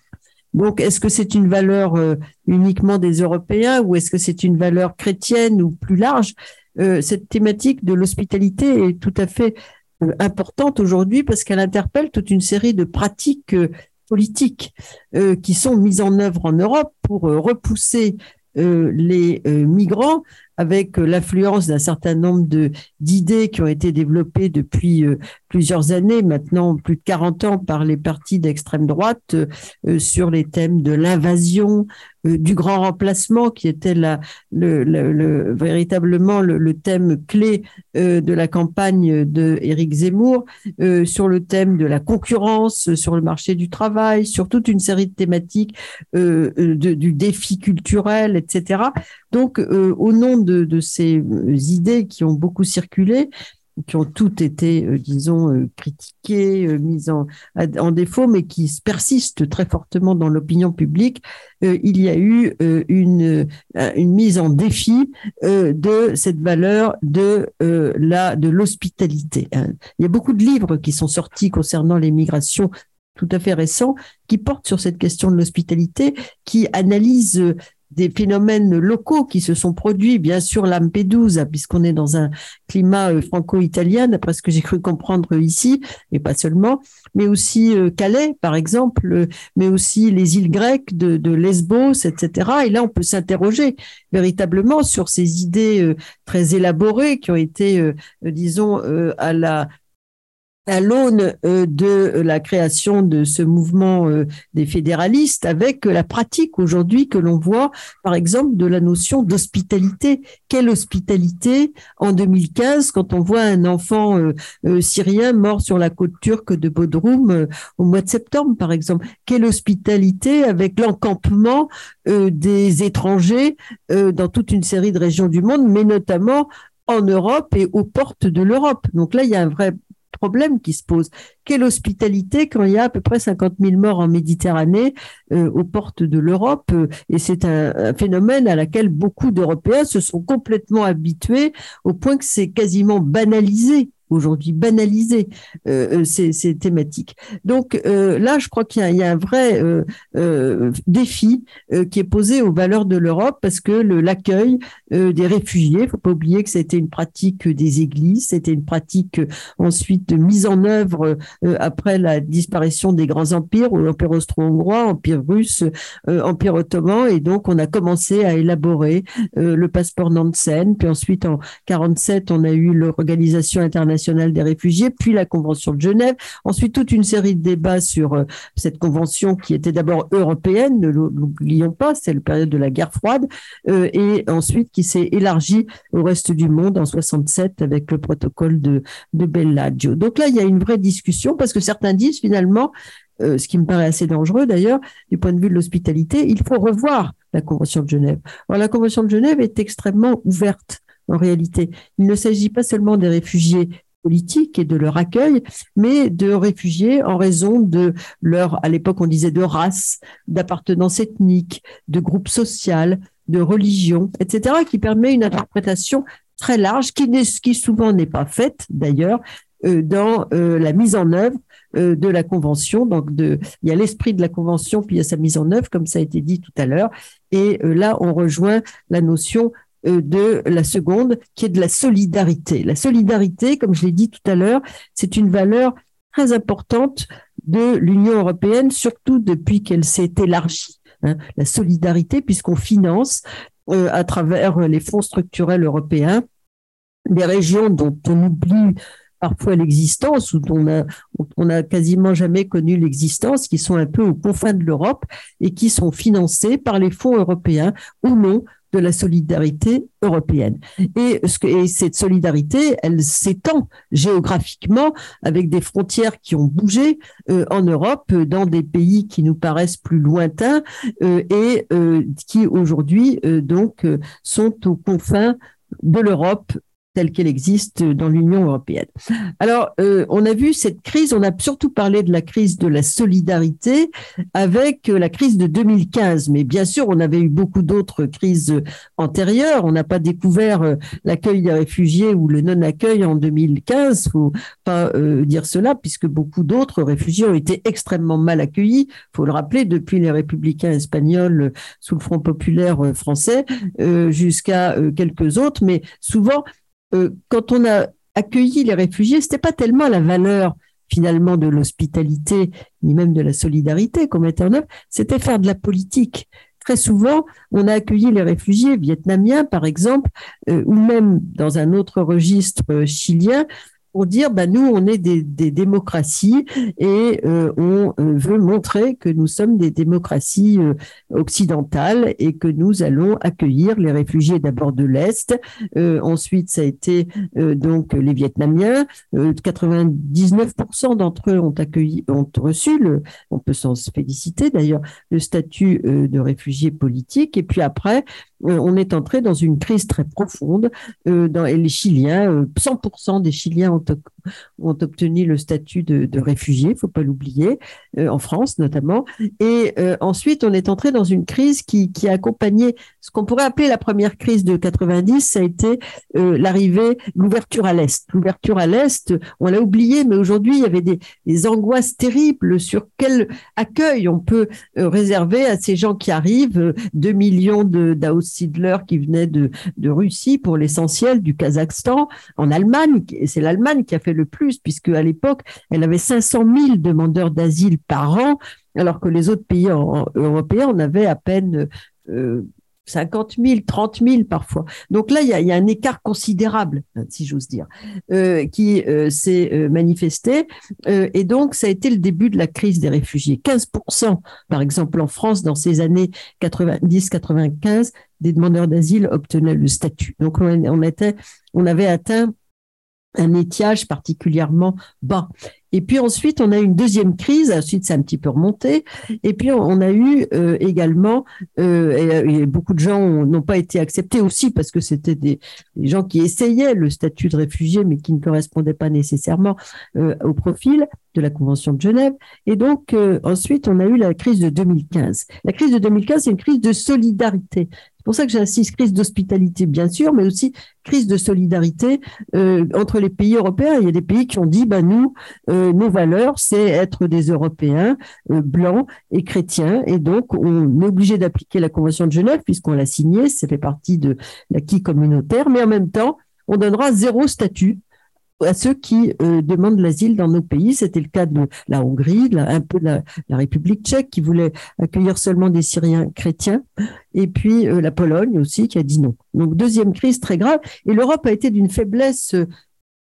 donc, est-ce que c'est une valeur euh, uniquement des Européens ou est-ce que c'est une valeur chrétienne ou plus large? Euh, Cette thématique de l'hospitalité est tout à fait euh, importante aujourd'hui parce qu'elle interpelle toute une série de pratiques politiques qui sont mises en œuvre en Europe pour repousser les migrants avec euh, l'influence d'un certain nombre de d'idées qui ont été développées depuis euh, plusieurs années, maintenant plus de 40 ans par les partis d'extrême droite euh, sur les thèmes de l'invasion, du grand remplacement qui était la, le, le, véritablement le, thème clé de la campagne de Éric Zemmour, sur le thème de la concurrence sur le marché du travail, sur toute une série de thématiques du défi culturel, etc. Donc, au nom de, ces idées qui ont beaucoup circulé, qui ont toutes été, euh, disons, euh, critiquées, euh, mises en, en, défaut, mais qui persistent très fortement dans l'opinion publique, il y a eu une, une mise en défi de cette valeur de la de l'hospitalité. Hein. Il y a beaucoup de livres qui sont sortis concernant les migrations tout à fait récents qui portent sur cette question de l'hospitalité, qui analysent des phénomènes locaux qui se sont produits, bien sûr Lampedusa, puisqu'on est dans un climat euh, franco-italien, d'après ce que j'ai cru comprendre ici, et pas seulement, mais aussi euh, Calais, par exemple, euh, mais aussi les îles grecques de, de Lesbos, etc. Et là, on peut s'interroger véritablement sur ces idées très élaborées qui ont été, disons, à la à l'aune euh, de la création de ce mouvement euh, des fédéralistes avec la pratique aujourd'hui que l'on voit, par exemple, de la notion d'hospitalité. Quelle hospitalité en 2015 quand on voit un enfant euh, syrien mort sur la côte turque de Bodrum au mois de septembre, par exemple? Quelle hospitalité avec l'encampement des étrangers dans toute une série de régions du monde, mais notamment en Europe et aux portes de l'Europe? Donc là, il y a un vrai problème qui se pose. Quelle hospitalité quand il y a à peu près 50 000 morts en Méditerranée euh, aux portes de l'Europe euh, Et c'est un, phénomène à laquelle beaucoup d'Européens se sont complètement habitués au point que c'est quasiment banalisé aujourd'hui banaliser euh, euh, ces, thématiques. Donc euh, là, je crois qu'il y, a un vrai défi qui est posé aux valeurs de l'Europe parce que l'accueil des réfugiés, il faut pas oublier que c'était une pratique des églises, c'était une pratique ensuite mise en œuvre après la disparition des grands empires, l'empire austro-hongrois, empire russe, empire ottoman, et donc on a commencé à élaborer le passeport Nansen, puis ensuite en 47 on a eu l'organisation internationale des réfugiés, puis la Convention de Genève, ensuite toute une série de débats sur euh, cette convention qui était d'abord européenne, ne l'oublions pas, c'est le période de la guerre froide, euh, et ensuite qui s'est élargie au reste du monde en 67 avec le protocole de, de Bellagio. Donc là, il y a une vraie discussion parce que certains disent finalement, euh, ce qui me paraît assez dangereux d'ailleurs, du point de vue de l'hospitalité, il faut revoir la Convention de Genève. Alors la Convention de Genève est extrêmement ouverte en réalité. Il ne s'agit pas seulement des réfugiés politique et de leur accueil, mais de réfugiés en raison de leur, à l'époque on disait de race, d'appartenance ethnique, de groupe social, de religion, etc., qui permet une interprétation très large, qui, qui souvent n'est pas faite d'ailleurs euh, dans euh, la mise en œuvre euh, de la convention. Donc, il y a l'esprit de la convention, puis il y a sa mise en œuvre, comme ça a été dit tout à l'heure. Et là, on rejoint la notion de la seconde, qui est de la solidarité. La solidarité, comme je l'ai dit tout à l'heure, c'est une valeur très importante de l'Union européenne, surtout depuis qu'elle s'est élargie. Hein. la solidarité, puisqu'on finance euh, à travers les fonds structurels européens des régions dont on oublie parfois l'existence ou dont on a, on a quasiment jamais connu l'existence, qui sont un peu aux confins de l'Europe et qui sont financées par les fonds européens ou non de la solidarité européenne. Et, cette solidarité, elle s'étend géographiquement avec des frontières qui ont bougé euh, en Europe, dans des pays qui nous paraissent plus lointains euh, et euh, qui aujourd'hui donc sont aux confins de l'Europe telle qu'elle existe dans l'Union européenne. Alors, euh, on a vu cette crise, on a surtout parlé de la crise de la solidarité avec euh, la crise de 2015, mais bien sûr, on avait eu beaucoup d'autres crises antérieures. On n'a pas découvert euh, l'accueil des réfugiés ou le non-accueil en 2015, faut pas dire cela, puisque beaucoup d'autres réfugiés ont été extrêmement mal accueillis. Faut le rappeler, depuis les républicains espagnols sous le Front populaire français jusqu'à quelques autres, mais souvent euh, quand on a accueilli les réfugiés, c'était pas tellement la valeur finalement de l'hospitalité ni même de la solidarité qu'on mettait en œuvre, c'était faire de la politique. Très souvent, on a accueilli les réfugiés vietnamiens, par exemple, euh, ou même dans un autre registre euh, chilien, pour dire bah nous on est des, des démocraties et euh, on euh, veut montrer que nous sommes des démocraties euh, occidentales et que nous allons accueillir les réfugiés d'abord de l'est ensuite ça a été donc les Vietnamiens. 99% d'entre eux ont accueilli ont reçu le on peut s'en féliciter d'ailleurs le statut de réfugié politique. Et puis après on est entré dans une crise très profonde. dans, et les Chiliens, 100% des Chiliens ont, obtenu le statut de, de réfugié, faut pas l'oublier, en France notamment. Et ensuite, on est entré dans une crise qui, a accompagné ce qu'on pourrait appeler la première crise de 90, ça a été l'arrivée, l'ouverture à l'Est. L'ouverture à l'Est, on l'a oublié, mais aujourd'hui, il y avait des, angoisses terribles sur quel accueil on peut euh, réserver à ces gens qui arrivent. 2 millions de d'outsidlers qui venaient de, Russie pour l'essentiel, du Kazakhstan, en Allemagne. C'est l'Allemagne qui a fait le plus, puisque à l'époque, elle avait 500 000 demandeurs d'asile par an, alors que les autres pays européens en avaient à peine euh, 50 000, 30 000 parfois. Donc là, il y a, un écart considérable, si j'ose dire, euh, qui euh, s'est euh, manifesté. Et donc, ça a été le début de la crise des réfugiés. 15% par exemple, en France, dans ces années 90-95, des demandeurs d'asile obtenaient le statut. Donc, on, avait atteint un étiage particulièrement bas. Et puis ensuite, on a eu une deuxième crise. Ensuite, c'est un petit peu remonté. Et puis, on a eu euh, également, euh, et, beaucoup de gens n'ont pas été acceptés aussi parce que c'était des, gens qui essayaient le statut de réfugié, mais qui ne correspondaient pas nécessairement euh, au profil de la Convention de Genève. Et donc, euh, ensuite, on a eu la crise de 2015. La crise de 2015, c'est une crise de solidarité. C'est pour ça que j'insiste, crise d'hospitalité, bien sûr, mais aussi crise de solidarité euh, entre les pays européens. Il y a des pays qui ont dit, bah, nous, nos valeurs, c'est être des Européens euh, blancs et chrétiens. Et donc, on est obligé d'appliquer la Convention de Genève, puisqu'on l'a signée, ça fait partie de l'acquis communautaire, mais en même temps, on donnera zéro statut à ceux qui euh, demandent l'asile dans nos pays. C'était le cas de la Hongrie, un peu de la, République tchèque qui voulait accueillir seulement des Syriens chrétiens, et puis euh, la Pologne aussi qui a dit non. Donc deuxième crise très grave. Et l'Europe a été d'une faiblesse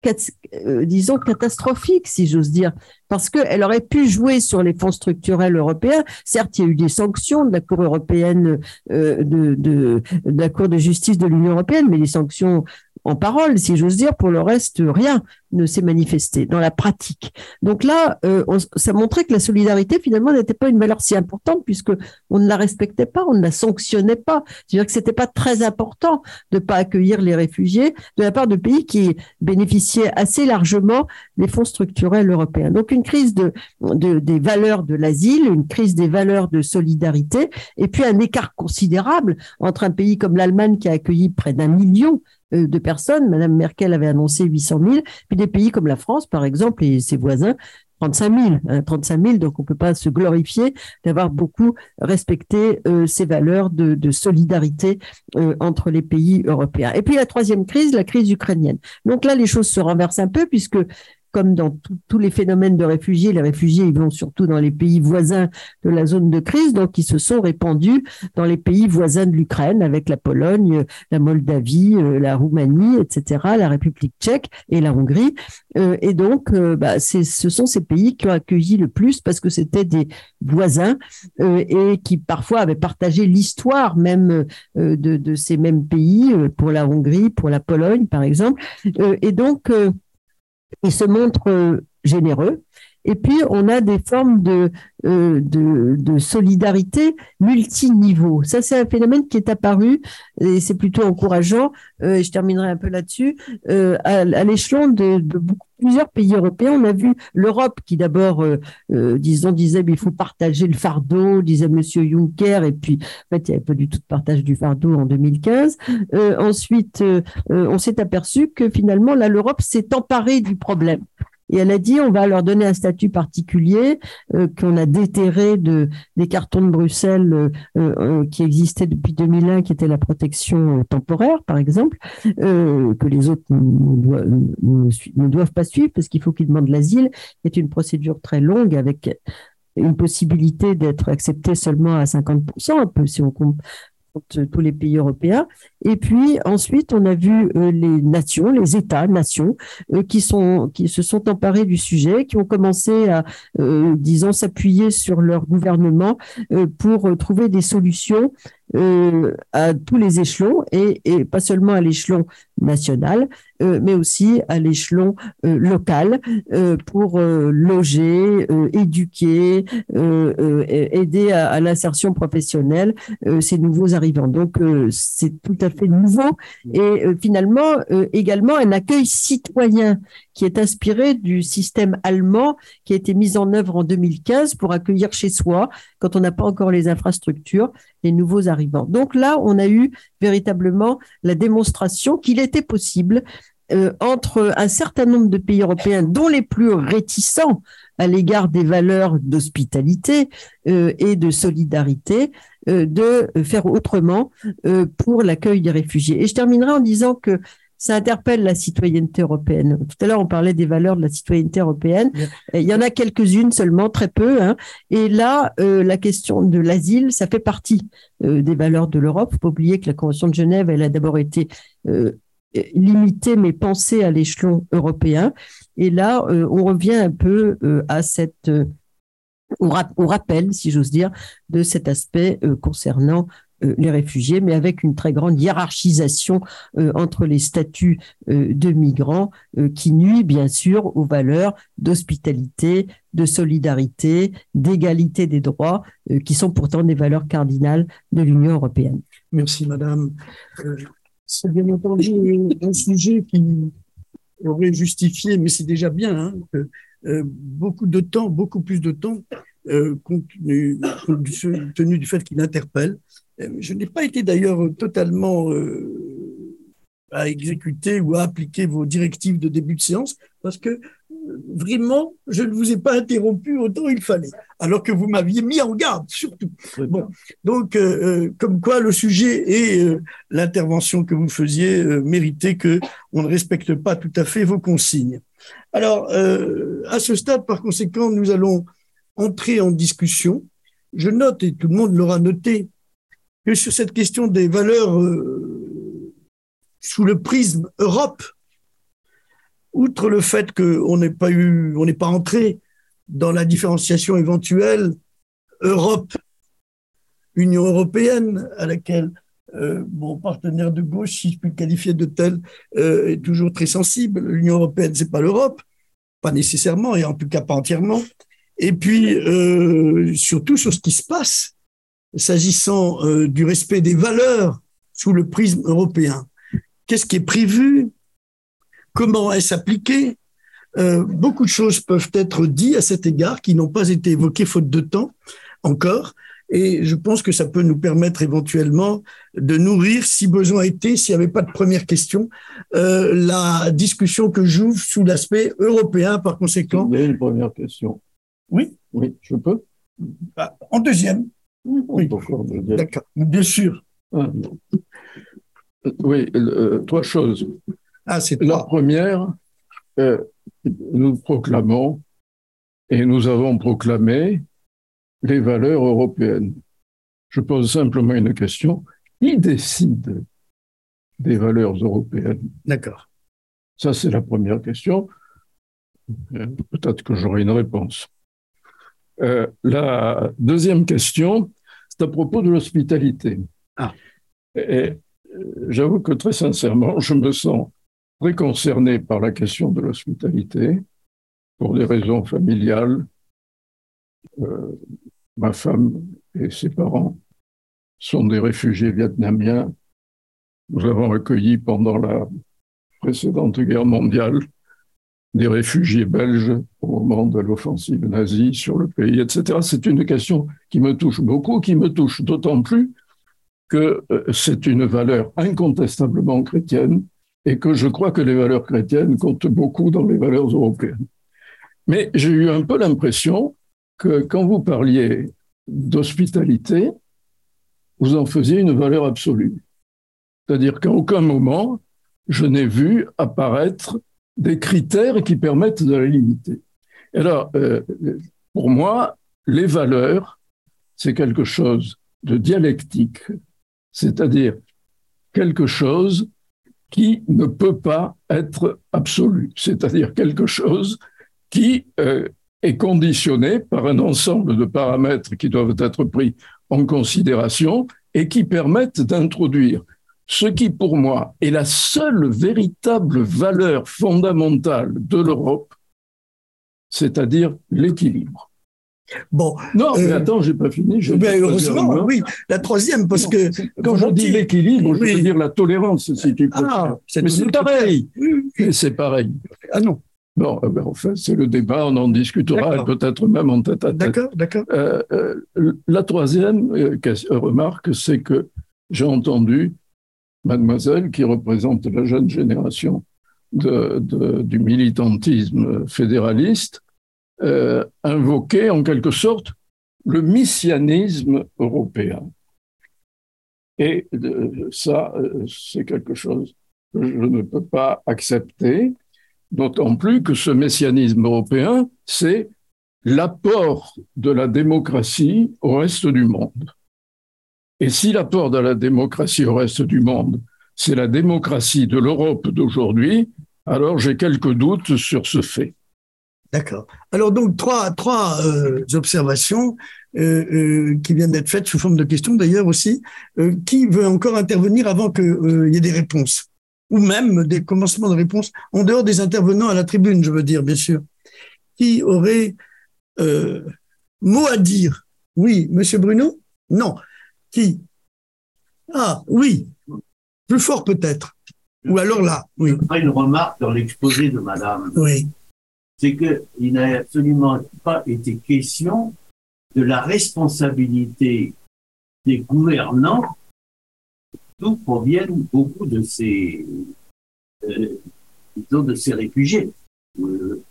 euh, disons catastrophique, si j'ose dire, parce qu'elle aurait pu jouer sur les fonds structurels européens. Certes, il y a eu des sanctions de la Cour européenne, de, de, de, la Cour de justice de l'Union européenne, mais les sanctions en parole, si j'ose dire. Pour le reste, rien ne s'est manifesté dans la pratique. Donc là, euh, ça montrait que la solidarité finalement n'était pas une valeur si importante puisque on ne la respectait pas, on ne la sanctionnait pas. C'est-à-dire que c'était pas très important de pas accueillir les réfugiés de la part de pays qui bénéficiaient assez largement des fonds structurels européens. Donc une crise de des valeurs de l'asile, une crise des valeurs de solidarité, et puis un écart considérable entre un pays comme l'Allemagne qui a accueilli près d'un million euh, de personnes. Madame Merkel avait annoncé 800 000. Puis pays comme la France, par exemple, et ses voisins, 35 000, 35 000, donc on peut pas se glorifier d'avoir beaucoup respecté euh, ces valeurs de, de solidarité euh, entre les pays européens. Et puis la troisième crise, la crise ukrainienne. Donc là, les choses se renversent un peu puisque comme dans tous les phénomènes de réfugiés, les réfugiés ils vont surtout dans les pays voisins de la zone de crise, donc ils se sont répandus dans les pays voisins de l'Ukraine, avec la Pologne, la Moldavie, euh, la Roumanie, etc., la République tchèque et la Hongrie. Euh, et donc, euh, bah, ce sont ces pays qui ont accueilli le plus parce que c'était des voisins et qui parfois avaient partagé l'histoire même de, de, ces mêmes pays, pour la Hongrie, pour la Pologne, par exemple. et donc, il se montre euh, généreux. Et puis, on a des formes de, euh, de, de, solidarité multiniveau. Ça, c'est un phénomène qui est apparu, et c'est plutôt encourageant, euh, je terminerai un peu là-dessus, euh, à, à l'échelon de, de beaucoup, plusieurs pays européens. On a vu l'Europe qui d'abord, euh, euh, disons, disait il faut partager le fardeau, disait Monsieur Juncker, et puis en fait, il n'y avait pas du tout de partage du fardeau en 2015. ensuite, on s'est aperçu que finalement, là, l'Europe s'est emparée du problème. Et elle a dit, on va leur donner un statut particulier euh, qu'on a déterré de, des cartons de Bruxelles euh, euh, qui existaient depuis 2001, qui était la protection temporaire, par exemple, que les autres ne, doivent pas suivre parce qu'il faut qu'ils demandent l'asile. C'est une procédure très longue avec une possibilité d'être accepté seulement à 50%, un peu si on, tous les pays européens. Et puis ensuite, on a vu euh, les nations, les États, nations, euh, qui sont qui se sont emparés du sujet, qui ont commencé à, euh, disons, s'appuyer sur leur gouvernement pour trouver des solutions euh, à tous les échelons et, et pas seulement à l'échelon national, euh, mais aussi à l'échelon euh, local euh, pour loger, éduquer, aider à, à l'insertion professionnelle ces nouveaux arrivants. Donc c'est tout à fait nouveau et finalement également un accueil citoyen qui est inspiré du système allemand qui a été mis en œuvre en 2015 pour accueillir chez soi, quand on n'a pas encore les infrastructures, les nouveaux arrivants. Donc là, on a eu véritablement la démonstration qu'il était possible euh, entre un certain nombre de pays européens, dont les plus réticents à l'égard des valeurs d'hospitalité euh, et de solidarité, euh, de faire autrement pour l'accueil des réfugiés. Et je terminerai en disant que ça interpelle la citoyenneté européenne. Tout à l'heure, on parlait des valeurs de la citoyenneté européenne. Il y en a quelques-unes seulement, très peu. Hein. Et là, la question de l'asile, ça fait partie des valeurs de l'Europe. Il faut pas oublier que la Convention de Genève, elle a d'abord été limiter mes pensées à l'échelon européen. Et là, euh, on revient un peu euh, à cette, euh, on, rappelle, si j'ose dire, de cet aspect concernant les réfugiés, mais avec une très grande hiérarchisation entre les statuts de migrants qui nuit bien sûr aux valeurs d'hospitalité, de solidarité, d'égalité des droits, qui sont pourtant des valeurs cardinales de l'Union européenne. Merci, Madame. C'est bien entendu un sujet qui aurait justifié, mais c'est déjà bien, hein, euh, beaucoup de temps, beaucoup plus de temps, euh, compte, tenu, du fait qu'il interpelle. Euh, je n'ai pas été d'ailleurs totalement à exécuter ou à appliquer vos directives de début de séance parce que vraiment, je ne vous ai pas interrompu autant il fallait, alors que vous m'aviez mis en garde, surtout. Bon, donc, euh, euh, comme quoi le sujet et euh, l'intervention que vous faisiez méritaient que on ne respecte pas tout à fait vos consignes. Alors, à ce stade, par conséquent, nous allons entrer en discussion. Je note, et tout le monde l'aura noté, que sur cette question des valeurs sous le prisme Europe, outre le fait qu'on n'est pas eu, on n'est pas entré dans la différenciation éventuelle Europe, Union européenne, à laquelle euh, mon partenaire de gauche, si je puis le qualifier de tel, euh, est toujours très sensible. L'Union européenne, c'est pas l'Europe, pas nécessairement, et en tout cas pas entièrement. Et puis, euh, surtout sur ce qui se passe, s'agissant euh, du respect des valeurs sous le prisme européen. Qu'est-ce qui est prévu? Comment est-ce appliqué? Euh, Beaucoup de choses peuvent être dites à cet égard qui n'ont pas été évoquées faute de temps encore. Et je pense que ça peut nous permettre éventuellement de nourrir, si besoin était, s'il n'y avait pas de première question, euh, la discussion que j'ouvre sous l'aspect européen par conséquent. Vous avez une première question Oui. Oui, je peux bah, En deuxième. Oui, d'accord. Bien sûr. Ah, oui, euh, trois choses. Ah, c'est La première, euh, nous proclamons et nous avons proclamé les valeurs européennes. Je pose simplement une question. Qui décide des valeurs européennes? D'accord. Ça, c'est la première question. Euh, peut-être que j'aurai une réponse. Euh, la deuxième question, c'est à propos de l'hospitalité. Ah. Et j'avoue que très sincèrement, je me sens très concerné par la question de l'hospitalité pour des raisons familiales. Euh, ma femme et ses parents sont des réfugiés vietnamiens. Nous avons accueilli pendant la précédente guerre mondiale des réfugiés belges au moment de l'offensive nazie sur le pays, etc. C'est une question qui me touche beaucoup, qui me touche d'autant plus que euh, c'est une valeur incontestablement chrétienne et que je crois que les valeurs chrétiennes comptent beaucoup dans les valeurs européennes. Mais j'ai eu un peu l'impression que quand vous parliez d'hospitalité, vous en faisiez une valeur absolue. C'est-à-dire qu'à aucun moment, je n'ai vu apparaître des critères qui permettent de la limiter. Alors, euh, pour moi, les valeurs, c'est quelque chose de dialectique, c'est-à-dire quelque chose qui ne peut pas être absolu, c'est-à-dire quelque chose qui euh, est conditionné par un ensemble de paramètres qui doivent être pris en considération et qui permettent d'introduire ce qui, pour moi, est la seule véritable valeur fondamentale de l'Europe, c'est-à-dire l'équilibre. Bon. Non, mais euh, attends, j'ai pas fini. Mais heureusement, oui. La troisième, parce que quand je dis l'équilibre, je veux dire la tolérance, si tu peux. Ah, mais c'est pareil. C'est pareil. Ah non. Bon, eh ben, en fait, c'est le débat, on en discutera peut-être même en tête à tête. D'accord, d'accord. Euh, euh, la troisième remarque, c'est que j'ai entendu mademoiselle qui représente la jeune génération du militantisme fédéraliste euh, invoquer en quelque sorte le messianisme européen. Et euh, ça, euh, c'est quelque chose que je ne peux pas accepter, d'autant plus que ce messianisme européen, c'est l'apport de la démocratie au reste du monde. Et si l'apport de la démocratie au reste du monde, c'est la démocratie de l'Europe d'aujourd'hui, alors j'ai quelques doutes sur ce fait. D'accord. Alors donc trois trois euh, observations euh, euh, qui viennent d'être faites sous forme de questions d'ailleurs aussi. qui veut encore intervenir avant qu'il y ait des réponses? Ou même des commencements de réponses en dehors des intervenants à la tribune, je veux dire bien sûr. Qui aurait mot à dire? Oui, Monsieur Bruno? Non. Qui? Ah oui, plus fort peut-être. Ou alors là, oui. une remarque dans l'exposé de Madame. Oui c'est qu'il n'a absolument pas été question de la responsabilité des gouvernants, d'où proviennent beaucoup de ces, euh, de ces réfugiés. Euh,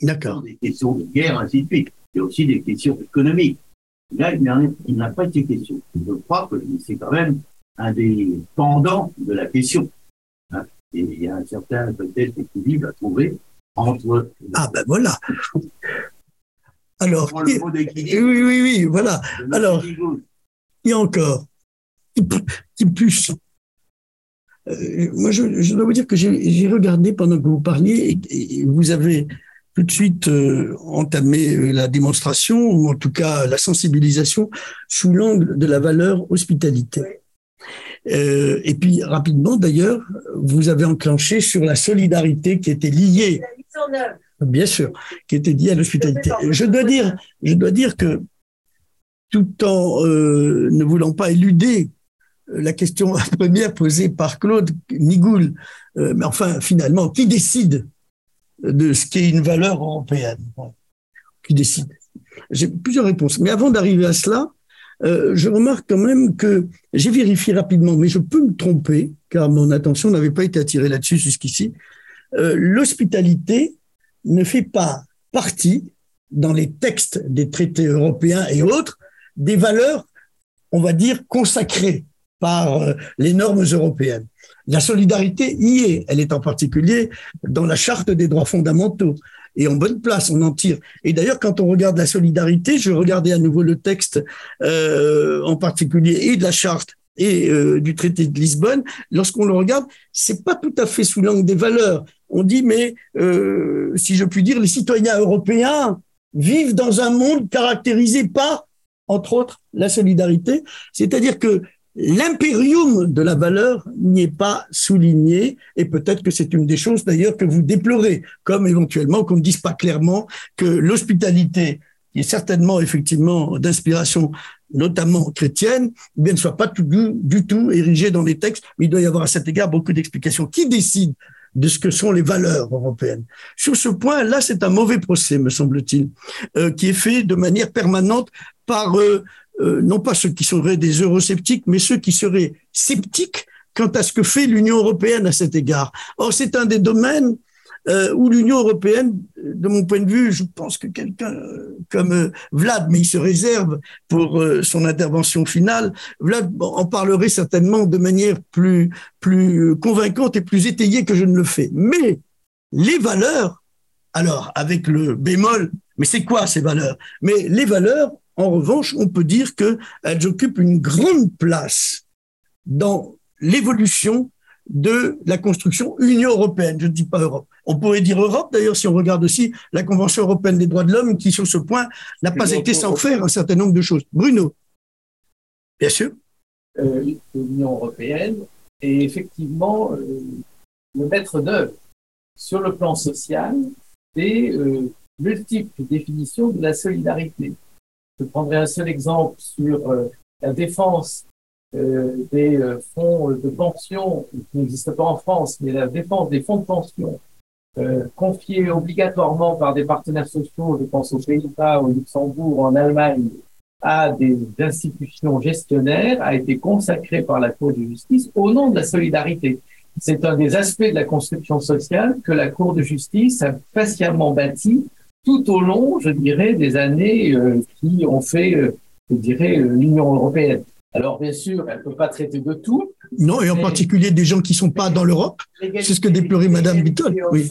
D'accord. Des questions de guerre, ainsi de suite. Il y a aussi des questions économiques. Là, il n'a pas été question. Je crois que c'est quand même un des pendants de la question. Hein. Et il y a un certain peut-être équilibre à trouver ah ben voilà. Alors, oui, oui, oui, voilà. Alors, il y a encore, qui plus. Euh, moi, je, dois vous dire que j'ai regardé pendant que vous parliez et, vous avez tout de suite euh, entamé euh, la démonstration ou en tout cas la sensibilisation sous l'angle de la valeur hospitalité. et puis rapidement d'ailleurs, vous avez enclenché sur la solidarité qui était liée Bien sûr, qui était dit à l'hospitalité. Je dois dire, je dois dire que tout en euh, ne voulant pas éluder euh, la question [laughs] première posée par Claude Nigoul, euh, mais enfin finalement, qui décide de ce qui est une valeur européenne Qui décide J'ai plusieurs réponses. Mais avant d'arriver à cela, je remarque quand même que j'ai vérifié rapidement, mais je peux me tromper, car mon attention n'avait pas été attirée là-dessus jusqu'ici. Euh, l'hospitalité ne fait pas partie, dans les textes des traités européens et autres, des valeurs, on va dire, consacrées par euh, les normes européennes. La solidarité y est, elle est en particulier dans la charte des droits fondamentaux. Et en bonne place, on en tire. Et d'ailleurs, quand on regarde la solidarité, je regardais à nouveau le texte euh, en particulier et de la charte et euh, du traité de Lisbonne, lorsqu'on le regarde, c'est pas tout à fait sous l'angle des valeurs. On dit, mais euh, si je puis dire, les citoyens européens vivent dans un monde caractérisé par, entre autres, la solidarité. C'est-à-dire que l'impérium de la valeur n'y est pas souligné, et peut-être que c'est une des choses d'ailleurs que vous déplorez, comme éventuellement qu'on ne dise pas clairement que l'hospitalité qui est certainement effectivement d'inspiration notamment chrétienne, eh bien, ne soit pas du, tout érigé dans les textes, mais il doit y avoir à cet égard beaucoup d'explications. Qui décide de ce que sont les valeurs européennes? Sur ce point, là, c'est un mauvais procès, me semble-t-il, euh, qui est fait de manière permanente par euh, euh, non pas ceux qui seraient des eurosceptiques, mais ceux qui seraient sceptiques quant à ce que fait l'Union européenne à cet égard. Or, c'est un des domaines euh, où l'Union européenne, de mon point de vue, je pense que quelqu'un euh, comme euh, Vlad, mais il se réserve pour son intervention finale, Vlad en parlerait certainement de manière plus, plus convaincante et plus étayée que je ne le fais. Mais les valeurs, alors avec le bémol, mais c'est quoi ces valeurs? Mais les valeurs, en revanche, on peut dire qu'elles occupent une grande place dans l'évolution de la construction Union européenne, je ne dis pas Europe. On pourrait dire Europe, d'ailleurs, si on regarde aussi la Convention européenne des droits de l'homme, qui sur ce point n'a pas été sans faire un certain nombre de choses. Bruno. Bien sûr. Euh, l'Union européenne est effectivement euh, le maître d'œuvre sur le plan social des euh, multiples définitions de la solidarité. Je prendrai un seul exemple sur euh, la défense euh, des euh, fonds de pension qui n'existent pas en France, mais la défense des fonds de pension confiés obligatoirement par des partenaires sociaux, je pense aux Pays-Bas, au Luxembourg, en Allemagne, à des institutions gestionnaires, a été consacrée par la Cour de justice au nom de la solidarité. C'est un des aspects de la construction sociale que la Cour de justice a patiemment bâti tout au long, je dirais, des années euh, qui ont fait, euh, je dirais, euh, l'Union européenne. Alors, bien sûr, elle ne peut pas traiter de tout. Non, et en particulier des gens qui sont pas dans l'Europe. C'est ce que déplorait Madame Bitton. Oui.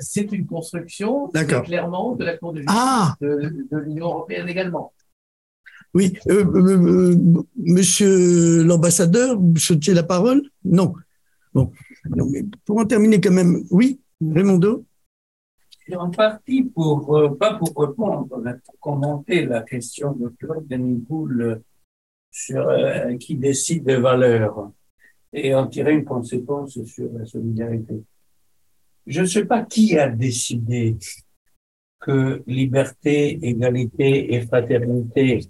c'est une construction, clairement, de la Cour de justice Ah, de, de l'Union européenne également. oui. Euh, euh, euh, monsieur l'ambassadeur, souhaitez la parole? Non. Bon. Non, mais pour en terminer quand même, oui, Raymondo En partie pour, euh, pas pour répondre, mais pour commenter la question de Claude Benigoul sur euh, qui décide des valeurs et en tirer une conséquence sur la solidarité. Je ne sais pas qui a décidé que liberté, égalité et fraternité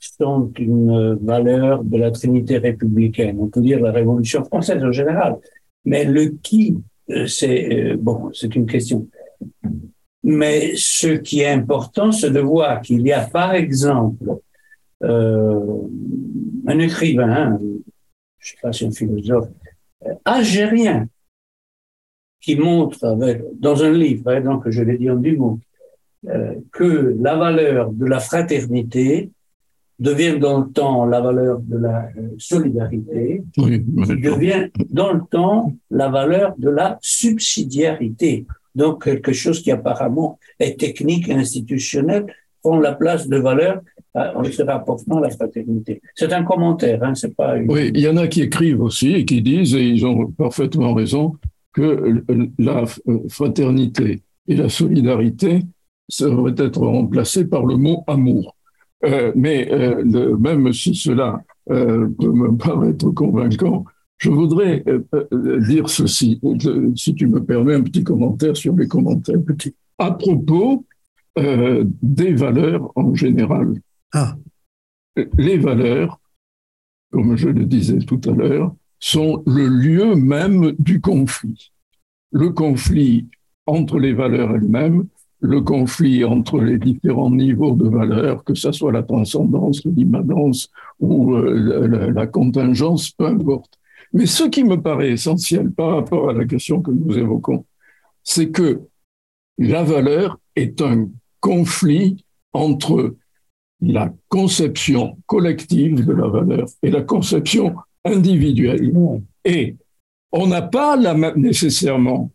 sont une valeur de la Trinité républicaine. On peut dire la Révolution française en général. Mais le qui, euh, c'est euh, bon, c'est une question. Mais ce qui est important, c'est de voir qu'il y a, par exemple, euh, un écrivain, je sais pas si un philosophe, euh, algérien, qui montre avec, dans un livre, hein, donc je l'ai dit en mots, euh, que la valeur de la fraternité devient dans le temps la valeur de la solidarité, Oui, qui devient dans le temps la valeur de la subsidiarité. Donc quelque chose qui apparemment est technique et institutionnel prend la place de valeur euh, en se rapportant à la fraternité. C'est un commentaire, hein, c'est pas une... Oui, il y en a qui écrivent aussi et qui disent, et ils ont parfaitement raison, que la fraternité et la solidarité devraient être remplacées par le mot amour. Euh, mais euh, même si cela euh, peut me paraître convaincant, je voudrais euh, dire ceci, si tu me permets un petit commentaire sur les commentaires, petit, à propos euh, des valeurs en général. Ah. Les valeurs, comme je le disais tout à l'heure, sont le lieu même du conflit. Le conflit entre les valeurs elles-mêmes, le conflit entre les différents niveaux de valeurs, que ce soit la transcendance, l'immanence ou euh, la, la, contingence, peu importe. Mais ce qui me paraît essentiel par rapport à la question que nous évoquons, c'est que la valeur est un conflit entre la conception collective de la valeur et la conception individuelle. Et on n'a pas la nécessairement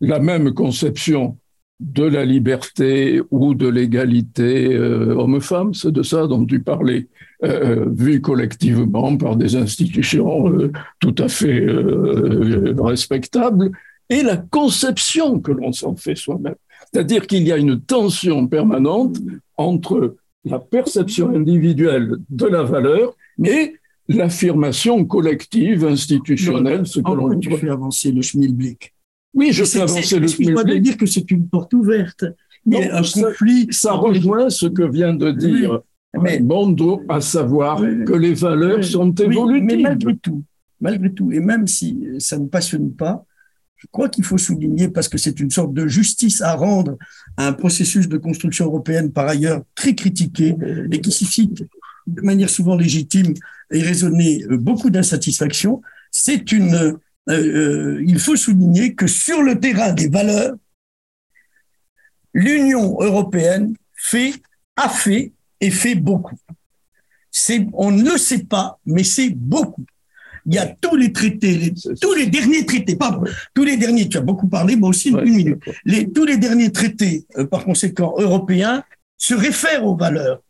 la même conception de la liberté ou de l'égalité euh, homme-femme, c'est de ça dont tu parlais, euh, vu collectivement par des institutions euh, tout à fait respectables, et la conception que l'on s'en fait soi-même. C'est-à-dire qu'il y a une tension permanente entre la perception individuelle de la valeur et l'affirmation collective, institutionnelle, ce que l'on tu fais avancer le schmilblick? Oui, je fais avancer le schmilblick. Je dire que c'est une porte ouverte. A un ça, conflit. Ça rejoint ce que vient de dire mais, Bondo, à savoir oui, que les valeurs oui, sont évolutives. mais malgré tout, malgré tout, et même si ça ne passionne pas, je crois qu'il faut souligner, parce que c'est une sorte de justice à rendre à un processus de construction européenne par ailleurs très critiqué et qui suscite de manière souvent légitime et raisonnée beaucoup d'insatisfaction. C'est une, euh, euh, il faut souligner que sur le terrain des valeurs, l'Union européenne fait, a fait et fait beaucoup. C'est, on ne le sait pas, mais c'est beaucoup. Il y a tous les traités, les, tous les derniers traités, pardon, tous les derniers, tu as beaucoup parlé, moi aussi, ouais, une minute. Les, tous les derniers traités, euh, par conséquent, européens, se réfèrent aux valeurs.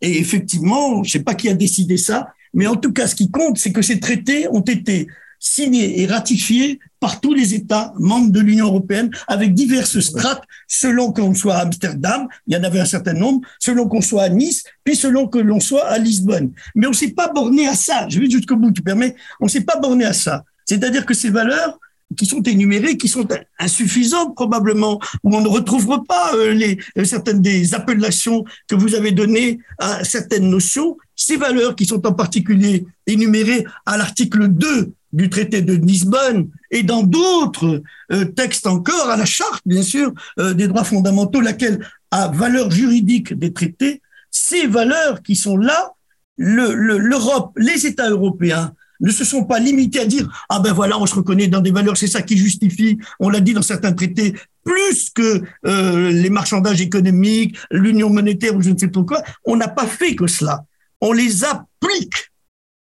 Et effectivement, je ne sais pas qui a décidé ça, mais en tout cas, ce qui compte, c'est que ces traités ont été signé et ratifié par tous les États membres de l'Union européenne avec diverses strates selon qu'on soit à Amsterdam, il y en avait un certain nombre, selon qu'on soit à Nice, puis selon que l'on soit à Lisbonne. Mais on s'est pas borné à ça. Je vais jusqu'au bout, tu permets. On s'est pas borné à ça. C'est-à-dire que ces valeurs, qui sont énumérées, qui sont insuffisantes probablement, où on ne retrouvera pas euh, les, euh, certaines des appellations que vous avez données à certaines notions. Ces valeurs qui sont en particulier énumérées à l'article 2 du traité de Lisbonne et dans d'autres euh, textes encore, à la charte bien sûr des droits fondamentaux, laquelle a valeur juridique des traités, ces valeurs qui sont là, l'Europe, le, les États européens ne se sont pas limités à dire ah ben voilà on se reconnaît dans des valeurs c'est ça qui justifie on l'a dit dans certains traités plus que euh, les marchandages économiques l'union monétaire ou je ne sais pas quoi on n'a pas fait que cela. On les applique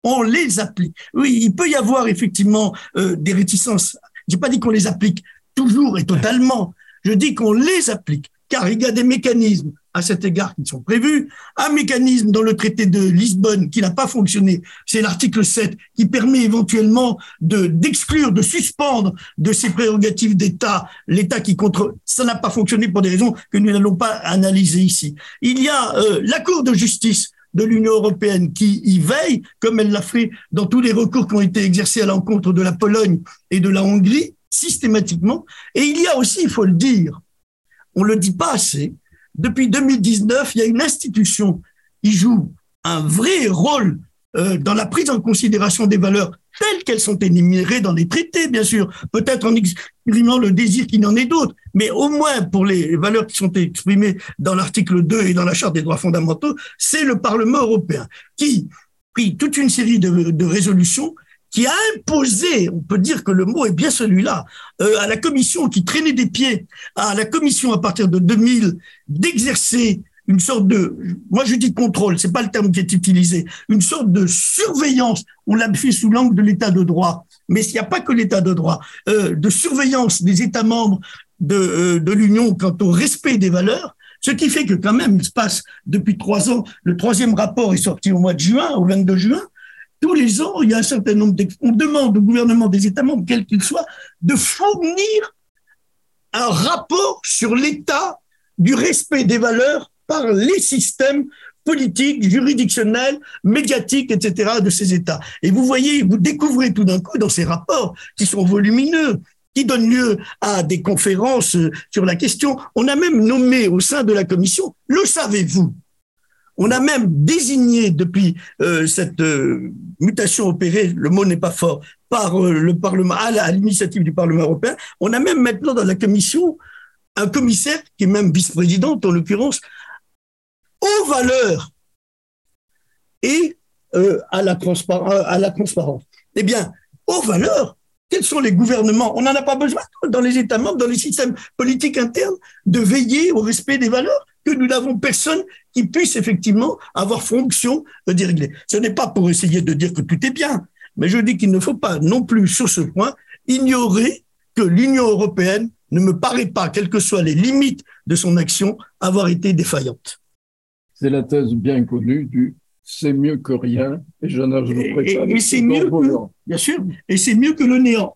on les applique oui il peut y avoir effectivement euh, des réticences j'ai pas dit qu'on les applique toujours et totalement je dis qu'on les applique car il y a des mécanismes à cet égard qui sont prévus. Un mécanisme dans le traité de Lisbonne qui n'a pas fonctionné, c'est l'article 7 qui permet éventuellement de d'exclure, de suspendre de ses prérogatives d'État l'État qui contre. Ça n'a pas fonctionné pour des raisons que nous n'allons pas analyser ici. Il y a euh, la Cour de justice de l'Union européenne qui y veille, comme elle l'a fait dans tous les recours qui ont été exercés à l'encontre de la Pologne et de la Hongrie, systématiquement. Et il y a aussi, il faut le dire, on le dit pas assez, depuis 2019, il y a une institution qui joue un vrai rôle euh, dans la prise en considération des valeurs telles qu'elles sont énumérées dans les traités, bien sûr, peut-être en exprimant le désir qu'il en ait d'autres, mais au moins pour les valeurs qui sont exprimées dans l'article 2 et dans la Charte des droits fondamentaux, c'est le Parlement européen qui prit toute une série de, de résolutions qui a imposé, on peut dire que le mot est bien celui-là, euh, à la commission qui traînait des pieds, à la commission à partir de 2000 d'exercer une sorte de, moi je dis contrôle, c'est pas le terme qui est utilisé, une sorte de surveillance. On l'a fait sous l'angle de l'état de droit, mais il n'y a pas que l'état de droit, euh, de surveillance des États membres de, euh, de l'Union quant au respect des valeurs. Ce qui fait que quand même, il se passe depuis trois ans, le troisième rapport est sorti au mois de juin, au 22 juin, tous les ans, il y a un certain nombre on demande au gouvernement des États membres, quel qu'il soit, de fournir un rapport sur l'état du respect des valeurs par les systèmes politiques, juridictionnels, médiatiques, etc. de ces États. Et vous voyez, vous découvrez tout d'un coup dans ces rapports qui sont volumineux, qui donnent lieu à des conférences sur la question. On a même nommé au sein de la commission, le savez-vous, on a même désigné depuis euh, cette euh, mutation opérée, le mot n'est pas fort, par euh, le Parlement, à l'initiative du Parlement européen, on a même maintenant dans la commission un commissaire qui est même vice-présidente en l'occurrence, aux valeurs et à, la à la transparence. Eh bien, aux valeurs, quels sont les gouvernements? On n'en a pas besoin dans les États membres, dans les systèmes politiques internes, de veiller au respect des valeurs que nous n'avons personne qui puisse effectivement avoir fonction de régler. Ce n'est pas pour essayer de dire que tout est bien, mais je dis qu'il ne faut pas non plus sur ce point ignorer que l'Union européenne ne me paraît pas, quelles que soient les limites de son action, avoir été défaillante. C'est la thèse bien connue du c'est mieux que rien, et je Et, c'est mieux que, bien sûr, et c'est mieux que le néant.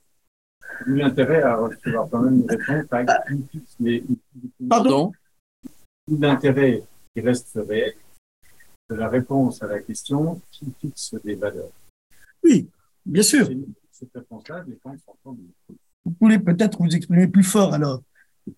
L'intérêt à recevoir quand même une réponse à Pardon l'intérêt qui reste réel de la réponse à la question qui fixe des valeurs. Oui, bien sûr. Cette réponse-là, les gens sont Vous pouvez peut-être vous exprimer plus fort alors.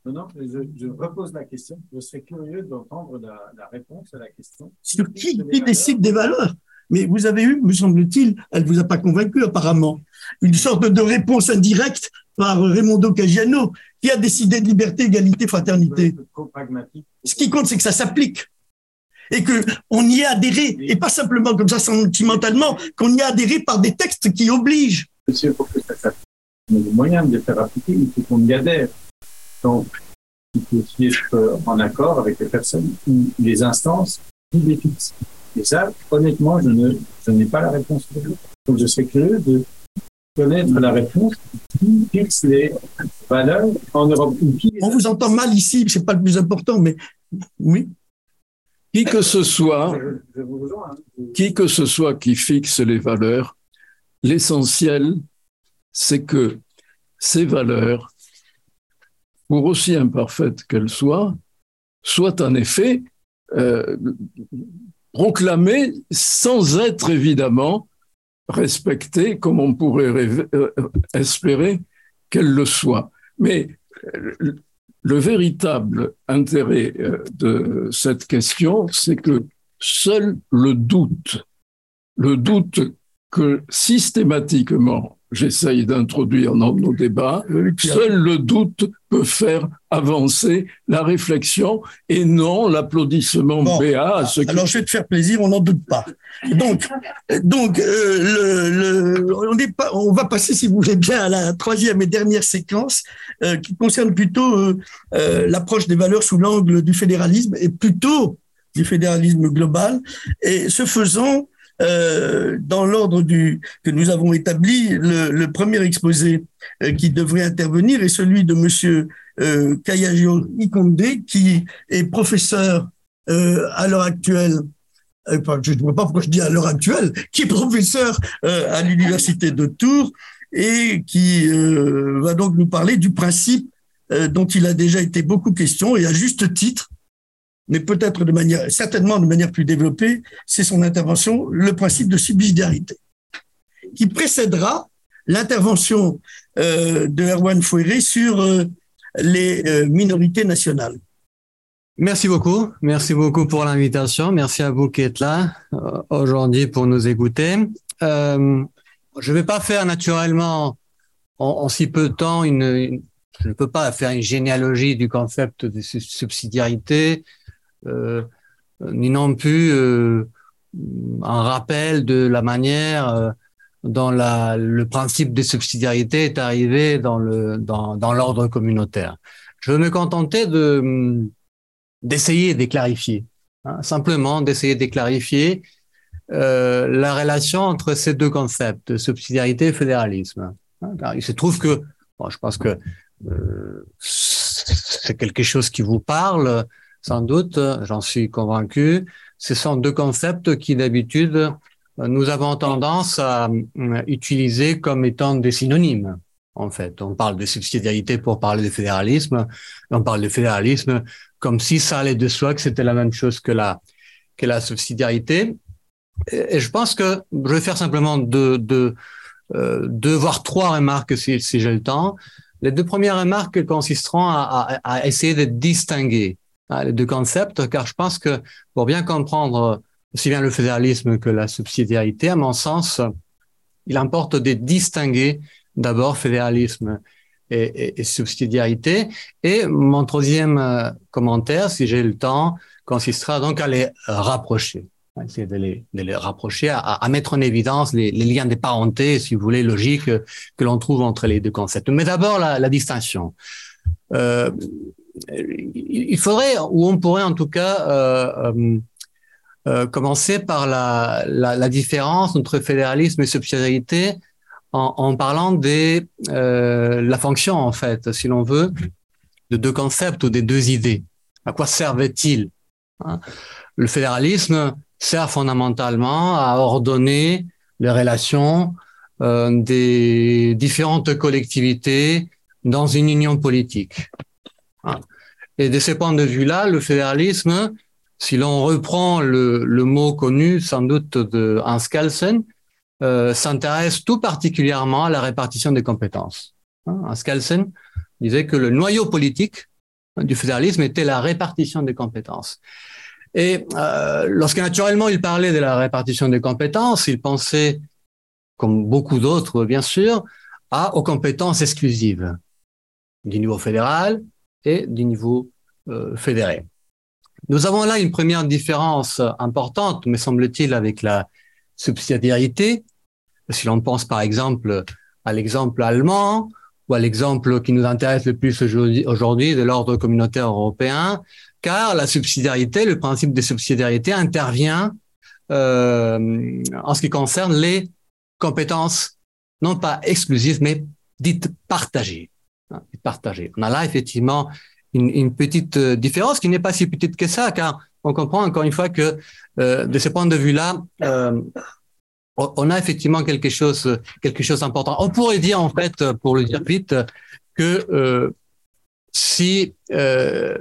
Non, non, je, repose la question. Je serais curieux d'entendre la, réponse à la question. Sur qui, qui décide des valeurs? Mais vous avez eu, me semble-t-il, elle ne vous a pas convaincu apparemment, une sorte de réponse indirecte par Raimondo Caggiano, qui a décidé de liberté, égalité, fraternité. Ce qui compte, c'est que ça s'applique. Et qu'on y ait adhéré, et pas simplement comme ça sentimentalement, qu'on y ait adhéré par des textes qui obligent. Monsieur, pour que ça s'applique, le moyen de les faire appliquer, il faut qu'on y adhère. Donc, il faut aussi être en accord avec les personnes ou les instances qui les fixent. Et ça, honnêtement, je ne, je n'ai pas la réponse. Donc, je serais curieux de connaître la réponse qui fixe les valeurs en Europe. On vous entend mal ici, c'est pas le plus important, mais oui. Qui que ce soit, qui que ce soit qui fixe les valeurs, l'essentiel, c'est que ces valeurs, pour aussi imparfaites qu'elles soient, soient en effet euh, proclamées sans être évidemment respectées comme on pourrait euh, espérer qu'elles le soient. Mais euh, le véritable intérêt de cette question, c'est que seul le doute, le doute que systématiquement j'essaye d'introduire dans nos débats, seul le doute peut faire avancer la réflexion et non l'applaudissement bon, béat. Ce alors je vais te faire plaisir, on n'en doute pas. Donc, donc euh, le, le, on, est pas, on va passer, si vous voulez bien, à la troisième et dernière séquence euh, qui concerne plutôt euh l'approche des valeurs sous l'angle du fédéralisme et plutôt du fédéralisme global. Et ce faisant, euh, dans l'ordre que nous avons établi, le, premier exposé euh, qui devrait intervenir est celui de Monsieur euh, Kayagio Ikonde, qui est professeur euh, à l'heure actuelle. Euh, je ne vois pas pourquoi je dis à l'heure actuelle, qui est professeur à l'université de Tours et qui va donc nous parler du principe dont il a déjà été beaucoup question et à juste titre mais peut-être de manière, certainement de manière plus développée, c'est son intervention, le principe de subsidiarité, qui précédera l'intervention euh, de Erwan Fouéré sur euh, les euh, minorités nationales. Merci beaucoup. Merci beaucoup pour l'invitation. Merci à vous qui êtes là aujourd'hui pour nous écouter. Je ne vais pas faire naturellement en, si peu de temps une, je ne peux pas faire une généalogie du concept de subsidiarité, ni non plus euh, un rappel de la manière euh, dont le principe de subsidiarité est arrivé dans l'ordre communautaire. Je vais me contenter de d'essayer de clarifier, hein, simplement d'essayer de clarifier euh, la relation entre ces deux concepts, subsidiarité et fédéralisme. Hein, il se trouve que, je pense que euh, c'est quelque chose qui vous parle, sans doute, j'en suis convaincu. Ce sont deux concepts qui d'habitude nous avons tendance à euh, utiliser comme étant des synonymes. En fait, on parle de subsidiarité pour parler de fédéralisme, on parle de fédéralisme comme si ça allait de soi que c'était la même chose que la que la subsidiarité. Et je pense que je vais faire simplement deux, deux, euh, deux voire trois remarques si, j'ai le temps. Les deux premières remarques consisteront à, à essayer de distinguer Hein, les deux concepts, car je pense que pour bien comprendre aussi bien le fédéralisme que la subsidiarité, à mon sens, il importe de distinguer d'abord fédéralisme et, subsidiarité. Et mon troisième euh, commentaire, si j'ai le temps, consistera donc à les rapprocher, essayer de les, rapprocher, à, mettre en évidence les, les, liens de parenté, si vous voulez, logiques que l'on trouve entre les deux concepts. Mais d'abord, la, la distinction. Euh, il faudrait, ou on pourrait en tout cas, euh, euh, euh, commencer par la, différence entre fédéralisme et subsidiarité en, parlant de euh, la fonction, en fait, si l'on veut, de deux concepts ou des deux idées. À quoi servait-il hein? Le fédéralisme sert fondamentalement à ordonner les relations euh, des différentes collectivités dans une union politique. Hein. Et de ce point de vue-là, le fédéralisme, si l'on reprend le, mot connu sans doute de Hans Kelsen, euh, s'intéresse tout particulièrement à la répartition des compétences. Hein, Hans Kelsen disait que le noyau politique du fédéralisme était la répartition des compétences. Et euh, lorsque naturellement il parlait de la répartition des compétences, il pensait, comme beaucoup d'autres bien sûr, aux compétences exclusives du niveau fédéral, et du niveau euh, fédéré. Nous avons là une première différence importante, me semble-t-il, avec la subsidiarité. Si l'on pense par exemple à l'exemple allemand ou à l'exemple qui nous intéresse le plus aujourd'hui de l'ordre communautaire européen, car la subsidiarité, le principe de subsidiarité intervient euh, en ce qui concerne les compétences non pas exclusives, mais dites partagées. Hein. On a là effectivement une, petite euh, différence qui n'est pas si petite que ça, car on comprend encore une fois que euh, de ce point de vue-là, euh, on a effectivement quelque chose, quelque chose d'important. On pourrait dire en fait, pour le dire vite, que euh, si euh,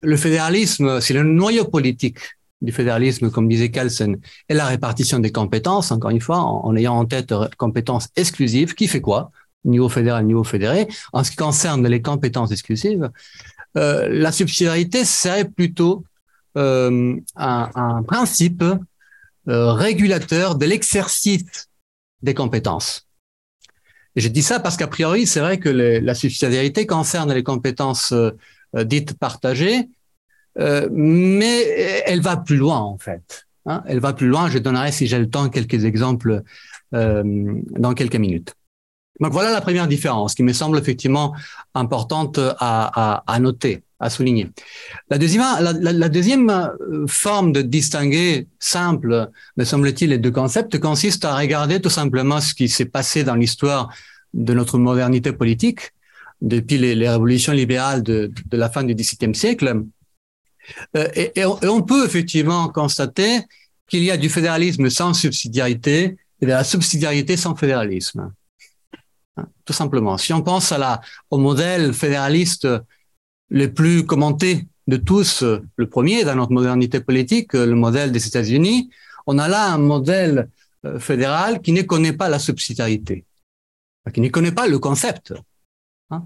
le fédéralisme, si le noyau politique du fédéralisme, comme disait Kelsen, est la répartition des compétences, encore une fois, en, ayant en tête compétences exclusives, qui fait quoi? Niveau fédéral, niveau fédéré. En ce qui concerne les compétences exclusives, euh, la subsidiarité serait plutôt euh, un, principe euh, régulateur de l'exercice des compétences. Et je dis ça parce qu'a priori, c'est vrai que la subsidiarité concerne les compétences dites partagées, mais elle va plus loin en fait. Hein. elle va plus loin. Je donnerai, si j'ai le temps, quelques exemples dans quelques minutes. Donc voilà la première différence qui me semble effectivement importante à, à, à noter, à souligner. La deuxième, la, la, la, deuxième euh, forme de distinguer simple, me semble-t-il, les deux concepts consiste à regarder tout simplement ce qui s'est passé dans l'histoire de notre modernité politique depuis les, les révolutions libérales de, de, la fin du XVIIe siècle. Euh, et, et, on, et on peut effectivement constater qu'il y a du fédéralisme sans subsidiarité et de la subsidiarité sans fédéralisme. Tout simplement. Si on pense au modèle fédéraliste le plus commenté de tous, le premier dans notre modernité politique, le modèle des États-Unis, on a là un modèle euh, fédéral qui ne connaît pas la subsidiarité, qui ne connaît pas le concept. Hein.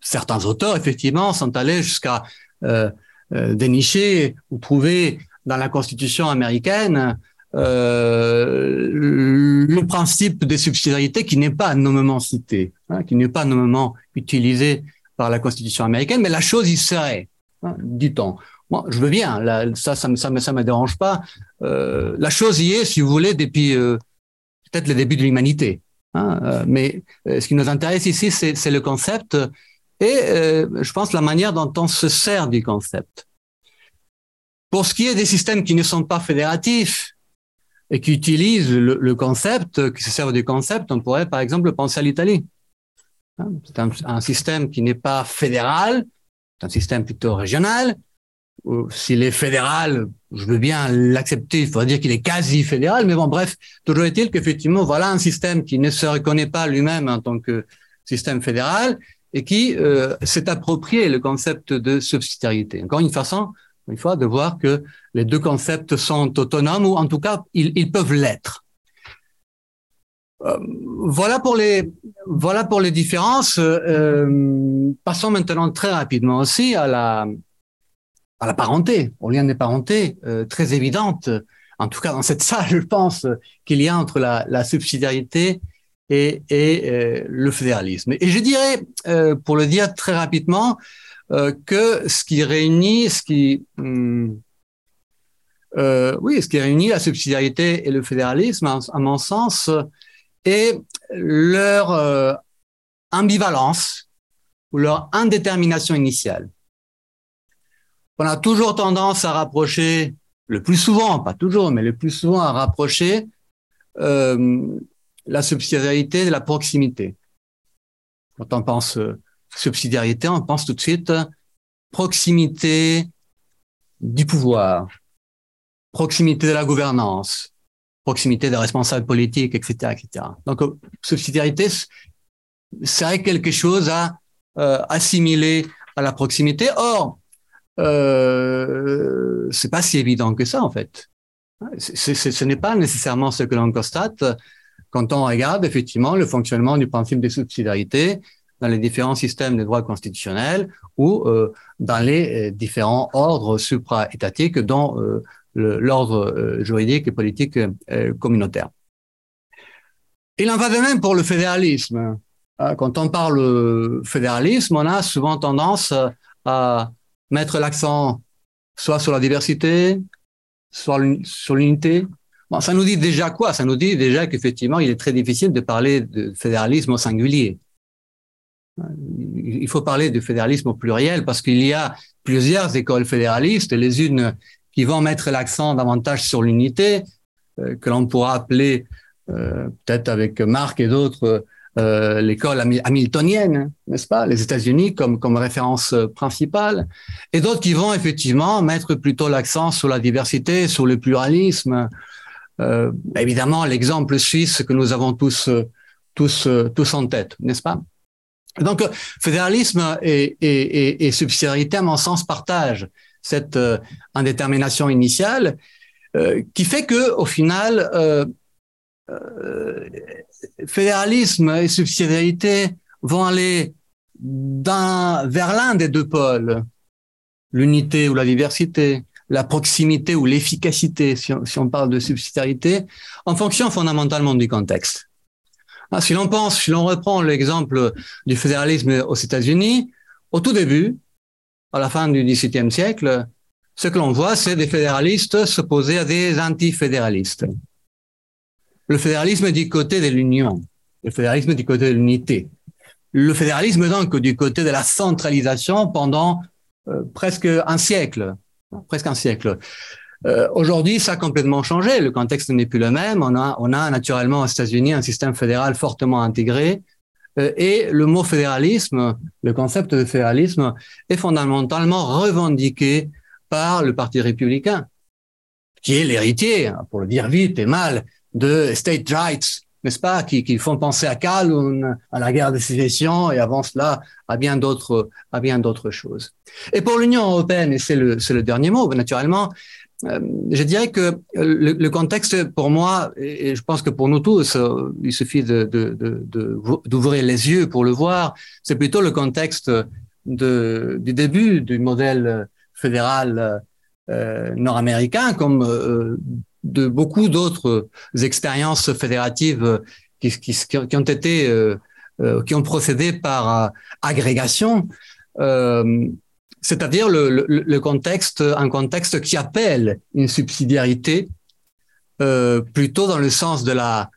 Certains auteurs, effectivement, sont allés jusqu'à euh, euh, dénicher ou trouver dans la Constitution américaine le principe de subsidiarité qui n'est pas nommément cité, hein, qui n'est pas nommément utilisé par la Constitution américaine, mais la chose y serait, hein, dit-on. Moi, je veux bien, là, ça, ça ça ça me dérange pas. Euh, la chose y est, si vous voulez, depuis euh, peut-être le début de l'humanité. Hein, euh, mais euh, ce qui nous intéresse ici, c'est le concept et euh, je pense la manière dont on se sert du concept. Pour ce qui est des systèmes qui ne sont pas fédératifs, et qui utilisent le, concept, qui se servent du concept, on pourrait par exemple penser à l'Italie. Hein, c'est un, un, système qui n'est pas fédéral, c'est un système plutôt régional. S'il est fédéral, je veux bien l'accepter, il faudrait dire qu'il est quasi fédéral, mais bon, bref, toujours est-il qu'effectivement, voilà un système qui ne se reconnaît pas lui-même en tant que système fédéral et qui euh, s'est approprié le concept de subsidiarité. Encore une façon, une fois, de voir que les deux concepts sont autonomes ou en tout cas, ils, peuvent l'être. Euh, voilà pour les voilà pour les différences. Euh, passons maintenant très rapidement aussi à la à la parenté, au lien des parentés euh, très évidente. En tout cas, dans cette [laughs] salle, je pense qu'il y a entre la, la subsidiarité et, et le fédéralisme. Et je dirais, pour le dire très rapidement, que ce qui réunit, ce qui, hum, euh, oui, ce qui réunit la subsidiarité et le fédéralisme, à, mon sens, est leur euh, ambivalence ou leur indétermination initiale. On a toujours tendance à rapprocher, le plus souvent, pas toujours, mais le plus souvent à rapprocher euh, la subsidiarité de la proximité. Quand on pense subsidiarité, on pense tout de suite proximité du pouvoir, proximité de la gouvernance, proximité des responsables politiques, etc., etc. Donc, subsidiarité serait quelque chose à euh, assimiler à la proximité. Or, euh, c'est pas si évident que ça, en fait. Ce n'est pas nécessairement ce que l'on constate quand on regarde effectivement le fonctionnement du principe de subsidiarité dans les différents systèmes de droit constitutionnel ou euh, dans les euh, différents ordres supra-étatiques, dont euh, l'ordre juridique et politique communautaire. Il en va de même pour le fédéralisme. Hein, quand on parle fédéralisme, on a souvent tendance à mettre l'accent soit sur la diversité, soit sur l'unité. Ça nous dit déjà quoi? Ça nous dit déjà qu'effectivement, il est très difficile de parler de fédéralisme au singulier il faut parler du fédéralisme au pluriel parce qu'il y a plusieurs écoles fédéralistes, les unes qui vont mettre l'accent davantage sur l'unité, euh, que l'on pourra appeler euh, peut-être avec Marc et d'autres euh, l'école hamiltonienne, n'est-ce pas, les États-Unis comme comme référence principale, et d'autres qui vont effectivement mettre plutôt l'accent sur la diversité, sur le pluralisme, évidemment, l'exemple suisse que nous avons tous, tous, tous en tête, n'est-ce pas? Donc, fédéralisme et, et, et, subsidiarité, à mon sens, partagent cette indétermination initiale qui fait que, au final, fédéralisme et subsidiarité vont aller vers l'un des deux pôles, l'unité ou la diversité, la proximité ou l'efficacité, si, on parle de subsidiarité, en fonction fondamentalement du contexte. Ah, si l'on pense, si l'on reprend l'exemple du fédéralisme aux États-Unis, au tout début, à la fin du XVIIe siècle, ce que l'on voit, c'est des fédéralistes s'opposer à des antifédéralistes. Le fédéralisme du côté de l'union, le fédéralisme du côté de l'unité. Le fédéralisme donc du côté de la centralisation pendant euh, presque un siècle, presque un siècle. Euh, Aujourd'hui, ça a complètement changé. Le contexte n'est plus le même. On a, on a naturellement aux États-Unis un système fédéral fortement intégré. Euh, et le mot fédéralisme, le concept de fédéralisme, est fondamentalement revendiqué par le Parti républicain, qui est l'héritier, pour le dire vite et mal, de state rights, n'est-ce pas, qui, qui, font penser à Calhoun, à la guerre de sécession et avant cela à bien d'autres, à bien d'autres choses. Et pour l'Union européenne, et c'est le, c'est le dernier mot, naturellement, je dirais que le, le, contexte pour moi, et je pense que pour nous tous, euh, il suffit d'ouvrir les yeux pour le voir, c'est plutôt le contexte du début du modèle fédéral euh, nord-américain comme euh, de beaucoup d'autres expériences fédératives qui, ont été, euh, euh, qui ont procédé par euh, agrégation, c'est-à-dire le, le, le, contexte, un contexte qui appelle une subsidiarité plutôt dans le sens de la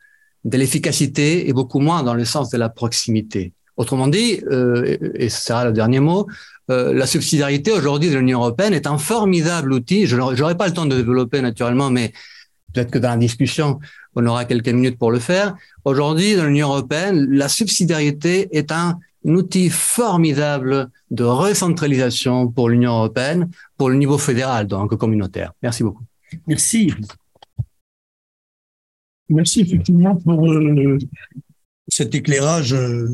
de l'efficacité et beaucoup moins dans le sens de la proximité. Autrement dit, et ce sera le dernier mot, la subsidiarité aujourd'hui de l'Union européenne est un formidable outil. Je n'aurai pas le temps de développer naturellement, mais peut-être que dans la discussion, on aura quelques minutes pour le faire. Aujourd'hui, dans l'Union européenne, la subsidiarité est un outil formidable de recentralisation pour l'Union européenne, pour le niveau fédéral, donc communautaire. Merci beaucoup. Merci. Merci effectivement pour euh, cet éclairage euh,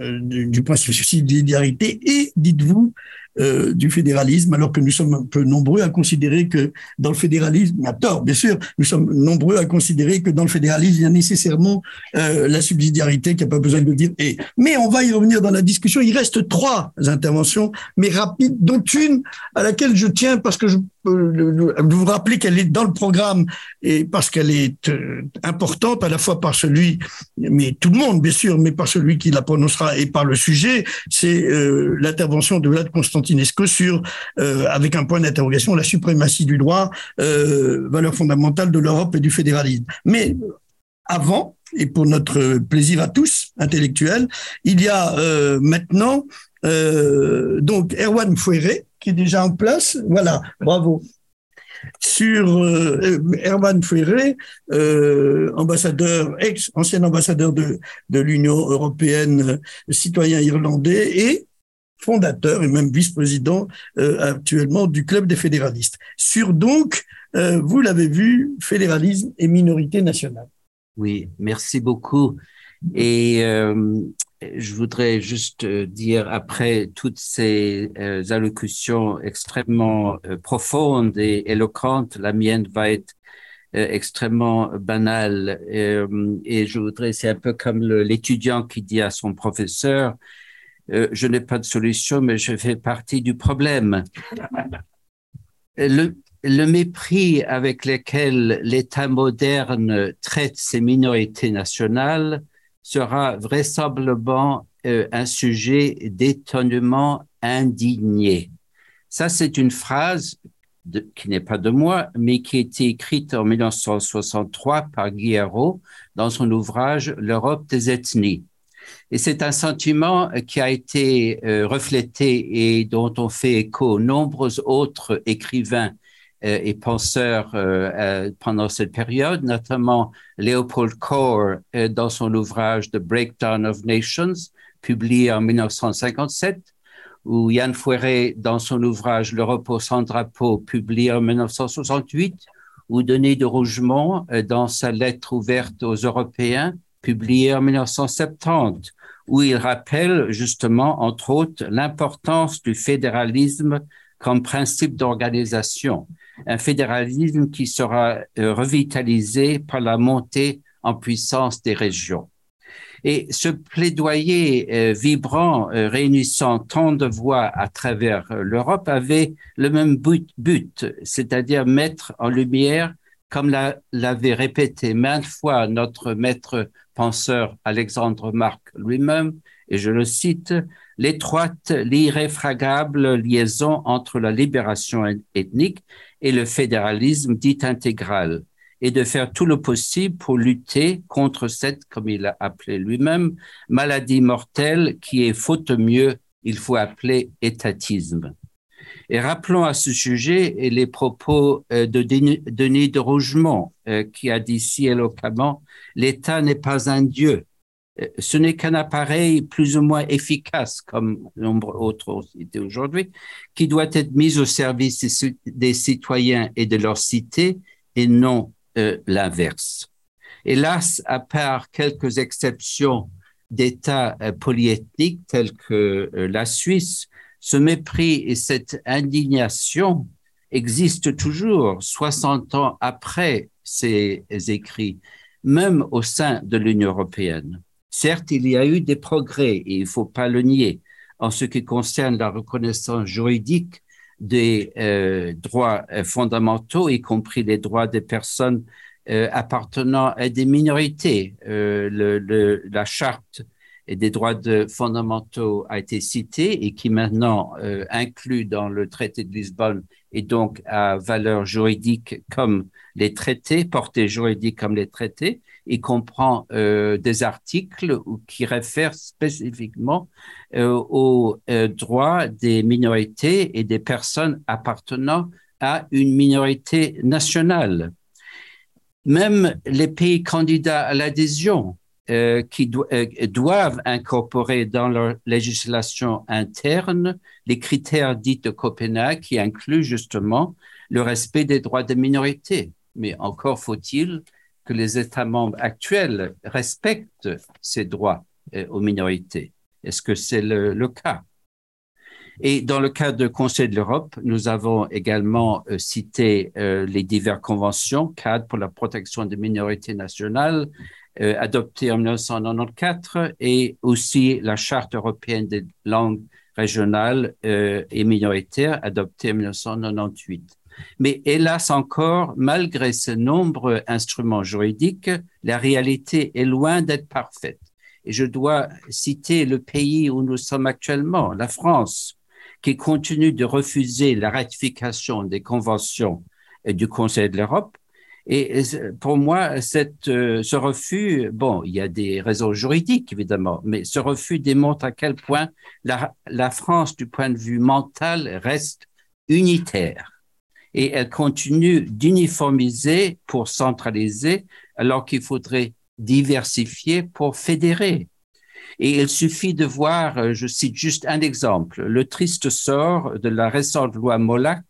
euh, du, du point de subsidiarité et, dites-vous, euh, du fédéralisme, alors que nous sommes un peu nombreux à considérer que dans le fédéralisme, à tort bien sûr, nous sommes nombreux à considérer que dans le fédéralisme, il y a nécessairement euh, la subsidiarité qui n'a pas besoin de dire et. Mais on va y revenir dans la discussion. Il reste trois interventions, mais rapides, dont une à laquelle je tiens parce que je vous rappeler qu'elle est dans le programme et parce qu'elle est euh, importante à la fois par celui, mais tout le monde bien sûr, mais par celui qui la prononcera et par le sujet, c'est euh, l'intervention de Vlad Constantin Constantinesco sur, euh, avec un point d'interrogation, la suprématie du droit, valeur fondamentale de l'Europe et du fédéralisme. Mais avant, et pour notre plaisir à tous, intellectuels, il y a maintenant donc Erwan Fouéré, qui est déjà en place. Voilà, bravo sur euh, Erwan Ferré, euh, ambassadeur, ex-ancien ambassadeur de, l'Union européenne, citoyen irlandais, et fondateur et même vice-président euh, actuellement du Club des fédéralistes. Sur donc, euh, vous l'avez vu, fédéralisme et minorité nationale. Oui, merci beaucoup. Et euh, je voudrais juste dire, après toutes ces euh, allocutions extrêmement euh, profondes et éloquentes, la mienne va être euh, extrêmement banale. et je voudrais, c'est un peu comme l'étudiant qui dit à son professeur, euh, je n'ai pas de solution, mais je fais partie du problème. Le, le mépris avec lequel l'État moderne traite ses minorités nationales sera vraisemblablement euh, un sujet d'étonnement indigné. Ça, c'est une phrase qui n'est pas de moi, mais qui a été écrite en 1963 par Guillerot dans son ouvrage L'Europe des ethnies. Et c'est un sentiment qui a été euh, reflété et dont on fait écho nombreux autres écrivains et penseurs euh, pendant cette période, notamment Leopold Kohr dans son ouvrage The Breakdown of Nations, publié en 1957, ou Yann Fouéré dans son ouvrage Le repos sans drapeau, publié en 1968, où Denis de Rougemont, euh, dans sa lettre ouverte aux Européens, publiée en 1970, où il rappelle justement, entre autres, l'importance du fédéralisme comme principe d'organisation, un fédéralisme qui sera euh, revitalisé par la montée en puissance des régions. Et ce plaidoyer euh, vibrant, euh, réunissant tant de voix à travers l'Europe, avait le même but c'est-à-dire mettre en lumière, comme l'avait répété maintes fois notre maître penseur Alexandre Marc lui-même, et je le cite, l'étroite, l'irréfragable liaison entre la libération ethnique et le fédéralisme dit intégral et de faire tout le possible pour lutter contre cette, comme il l'a appelé lui-même, maladie mortelle qui est faute mieux, il faut appeler étatisme. Et rappelons à ce sujet les propos euh, de Denis de Rougemont, euh, qui a dit si éloquemment, l'État n'est pas un Dieu, ce n'est qu'un appareil plus ou moins efficace, comme nombre autres ont cité aujourd'hui, qui doit être mis au service des citoyens et de leur cité et non euh, l'inverse. Hélas, à part quelques exceptions d'États euh, polyethniques tels que euh, la Suisse, ce mépris et cette indignation existent toujours 60 ans après ces écrits, même au sein de l'Union européenne. Certes, il y a eu des progrès, et il ne faut pas le nier, en ce qui concerne la reconnaissance juridique des euh, droits euh, fondamentaux, y compris les droits des personnes euh, appartenant à des minorités. La charte des droits fondamentaux a été citée et qui maintenant inclut dans le traité de Lisbonne et donc à valeur juridique comme les traités, portée juridique comme les traités, il comprend euh, des articles qui réfèrent spécifiquement euh, aux euh, droits des minorités et des personnes appartenant à une minorité nationale. Même les pays candidats à l'adhésion qui doivent incorporer dans leur législation interne les critères dits de Copenhague qui incluent justement le respect des droits des minorités. Mais encore faut-il que les États membres actuels respectent ces droits euh, aux minorités. Est-ce que c'est le, cas? Et dans le cas du Conseil de l'Europe, nous avons également euh, cité euh, les diverses conventions, cadres pour la protection des minorités nationales, adoptées en 1994, et aussi la Charte européenne des langues régionales et minoritaires, adoptée en 1998. Mais hélas encore, malgré ces nombreux instruments juridiques, la réalité est loin d'être parfaite. Et je dois citer le pays où nous sommes actuellement, la France, qui continue de refuser la ratification des conventions du Conseil de l'Europe. Et pour moi, ce refus, bon, il y a des raisons juridiques, évidemment, mais ce refus démontre à quel point la France, du point de vue mental, reste unitaire et elle continue d'uniformiser pour centraliser alors qu'il faudrait diversifier pour fédérer. Et il suffit de voir, euh, je cite juste un exemple, le triste sort de la récente loi Molac,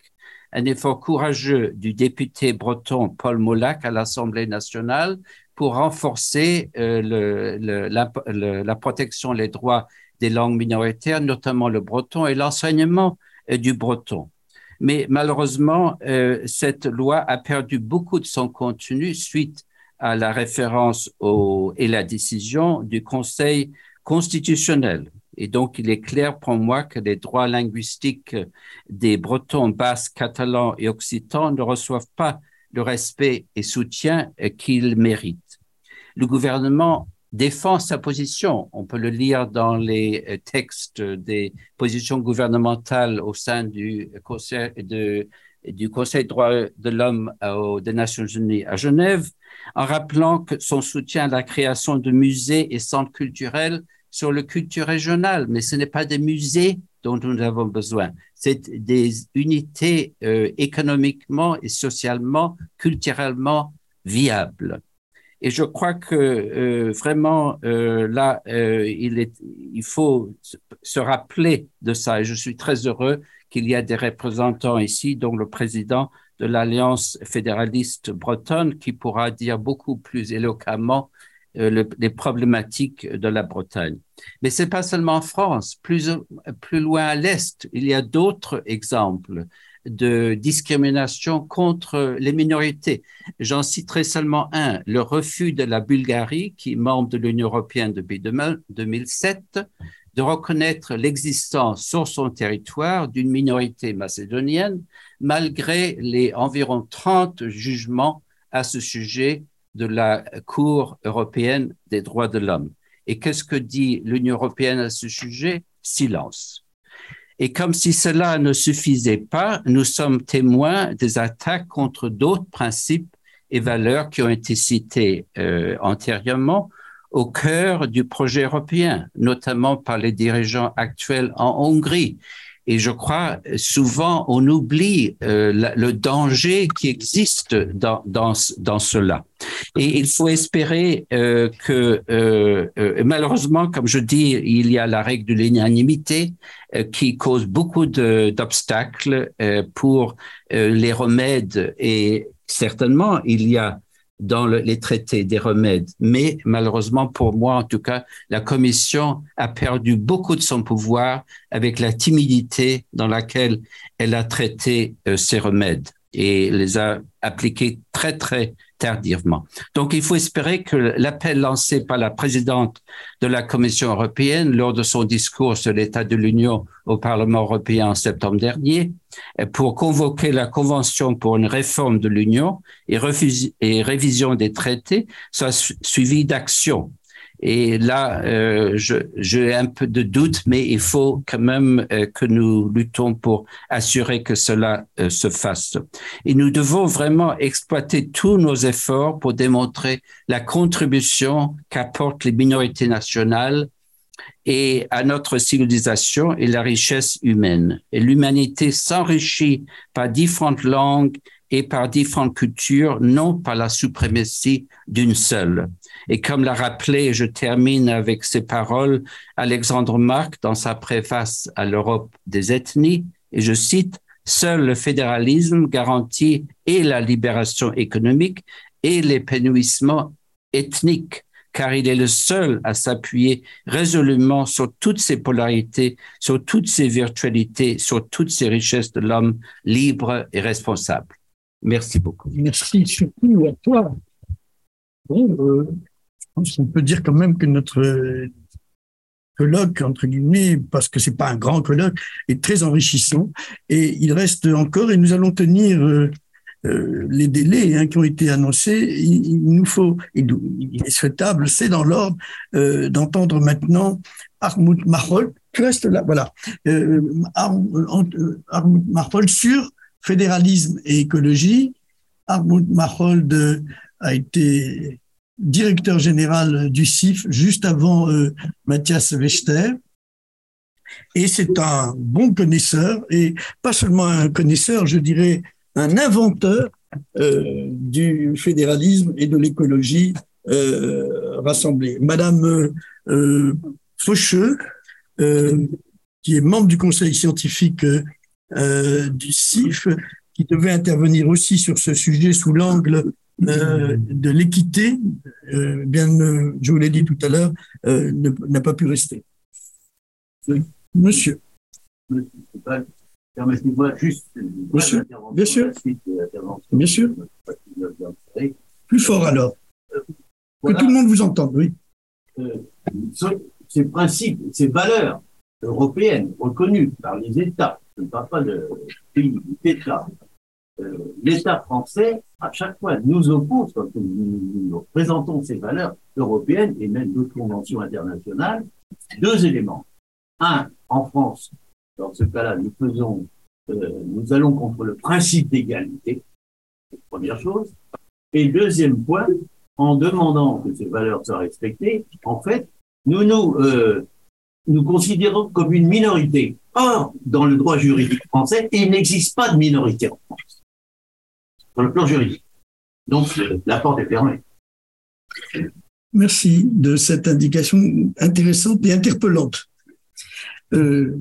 un effort courageux du député breton Paul Molac à l'Assemblée nationale pour renforcer euh, la, la, protection, les droits des langues minoritaires, notamment le breton et l'enseignement euh, du breton. Mais malheureusement, euh, cette loi a perdu beaucoup de son contenu suite à la référence et la décision du Conseil constitutionnel. Et donc, il est clair pour moi que les droits linguistiques des Bretons, Basques, Catalans et Occitans ne reçoivent pas le respect et soutien qu'ils méritent. Le gouvernement défend sa position. On peut le lire dans les euh, textes des positions gouvernementales au sein du Conseil de, du Conseil des droits de l'homme des Nations Unies à Genève, en rappelant que son soutien à la création de musées et centres culturels sur le culture régionale, mais ce n'est pas des musées dont nous avons besoin, c'est des unités euh, économiquement et socialement, culturellement viables. Et je crois que euh, vraiment euh, là, euh, il, faut se rappeler de ça. Et je suis très heureux qu'il y ait des représentants ici, dont le président de l'Alliance fédéraliste bretonne qui pourra dire beaucoup plus éloquemment les problématiques de la Bretagne. Mais c'est pas seulement en France, plus loin à l'Est, il y a d'autres exemples de discrimination contre les minorités. J'en citerai seulement un, le refus de la Bulgarie, qui est membre de l'Union européenne depuis 2007, de reconnaître l'existence sur son territoire d'une minorité macédonienne, malgré les environ 30 jugements à ce sujet de la Cour européenne des droits de l'homme. Et qu'est-ce que dit l'Union européenne à ce sujet? Silence. Et comme si cela ne suffisait pas, nous sommes témoins des attaques contre d'autres principes et valeurs qui ont été cités euh, antérieurement au cœur du projet européen, notamment par les dirigeants actuels en Hongrie, et je crois souvent on oublie euh, le danger qui existe dans, dans, dans cela. Et il faut espérer euh, que, euh, euh malheureusement, comme je dis, il y a la règle de l'unanimité euh, qui cause beaucoup d'obstacles euh, pour les remèdes. Et certainement, il y a dans le, les traités des remèdes. Mais malheureusement, pour moi, en tout cas, la Commission a perdu beaucoup de son pouvoir avec la timidité dans laquelle elle a traité euh, ces remèdes et les a appliqués très, très tardivement. Donc, il faut espérer que l'appel lancé par la présidente de la Commission européenne lors de son discours sur l'état de l'Union au Parlement européen en septembre dernier pour convoquer la Convention pour une réforme de l'Union et, et révision des traités soit suivi d'actions et là, euh, j'ai un peu de doute, mais il faut quand même euh, que nous luttons pour assurer que cela euh, se fasse. Et nous devons vraiment exploiter tous nos efforts pour démontrer la contribution qu'apportent les minorités nationales et à notre civilisation et la richesse humaine. Et l'humanité s'enrichit par différentes langues et par différentes cultures, non par la suprématie d'une seule. Et comme l'a rappelé, je termine avec ces paroles, Alexandre Marc dans sa préface à l'Europe des ethnies, et je cite, Seul le fédéralisme garantit et la libération économique et l'épanouissement ethnique, car il est le seul à s'appuyer résolument sur toutes ces polarités, sur toutes ces virtualités, sur toutes ces richesses de l'homme libre et responsable. Merci beaucoup. Merci surtout à toi. Bon, euh, on peut dire quand même que notre euh, colloque, entre guillemets, parce que c'est pas un grand colloque, est très enrichissant. Et il reste encore, et nous allons tenir euh, euh, les délais hein, qui ont été annoncés. Il, nous faut, il, est souhaitable, c'est dans l'ordre, d'entendre maintenant Armut Mahol. Tu restes là, voilà. Armut Mahol sur fédéralisme et écologie. Armut Mahol a été directeur général du CIF juste avant euh, Mathias. Et c'est un bon connaisseur, et pas seulement un connaisseur, je dirais un inventeur euh, du fédéralisme et de l'écologie euh, rassemblée. Madame euh, Faucheux, qui est membre du conseil scientifique du CIF, qui devait intervenir aussi sur ce sujet sous l'angle euh, de l'équité, euh, bien, euh, je vous l'ai dit tout à l'heure, n'a pas pu rester. Monsieur. Permettez-moi juste. Monsieur. Bien sûr. Bien sûr. Plus fort alors. Que tout le monde vous entende, oui. ces principes, ces valeurs européennes reconnues par les États, je ne parle pas de pays, d'États, l'État français, à chaque fois, nous oppose, quand nous, présentons ces valeurs européennes et même d'autres conventions internationales, deux éléments. Un, en France, dans ce cas-là, nous faisons, euh, nous allons contre le principe d'égalité, première chose. Et deuxième point, en demandant que ces valeurs soient respectées, en fait, nous nous, euh, nous considérons comme une minorité. Or, dans le droit juridique français, il n'existe pas de minorité en France sur le plan juridique. Donc, la porte est fermée. Merci de cette indication intéressante et interpellante. Euh,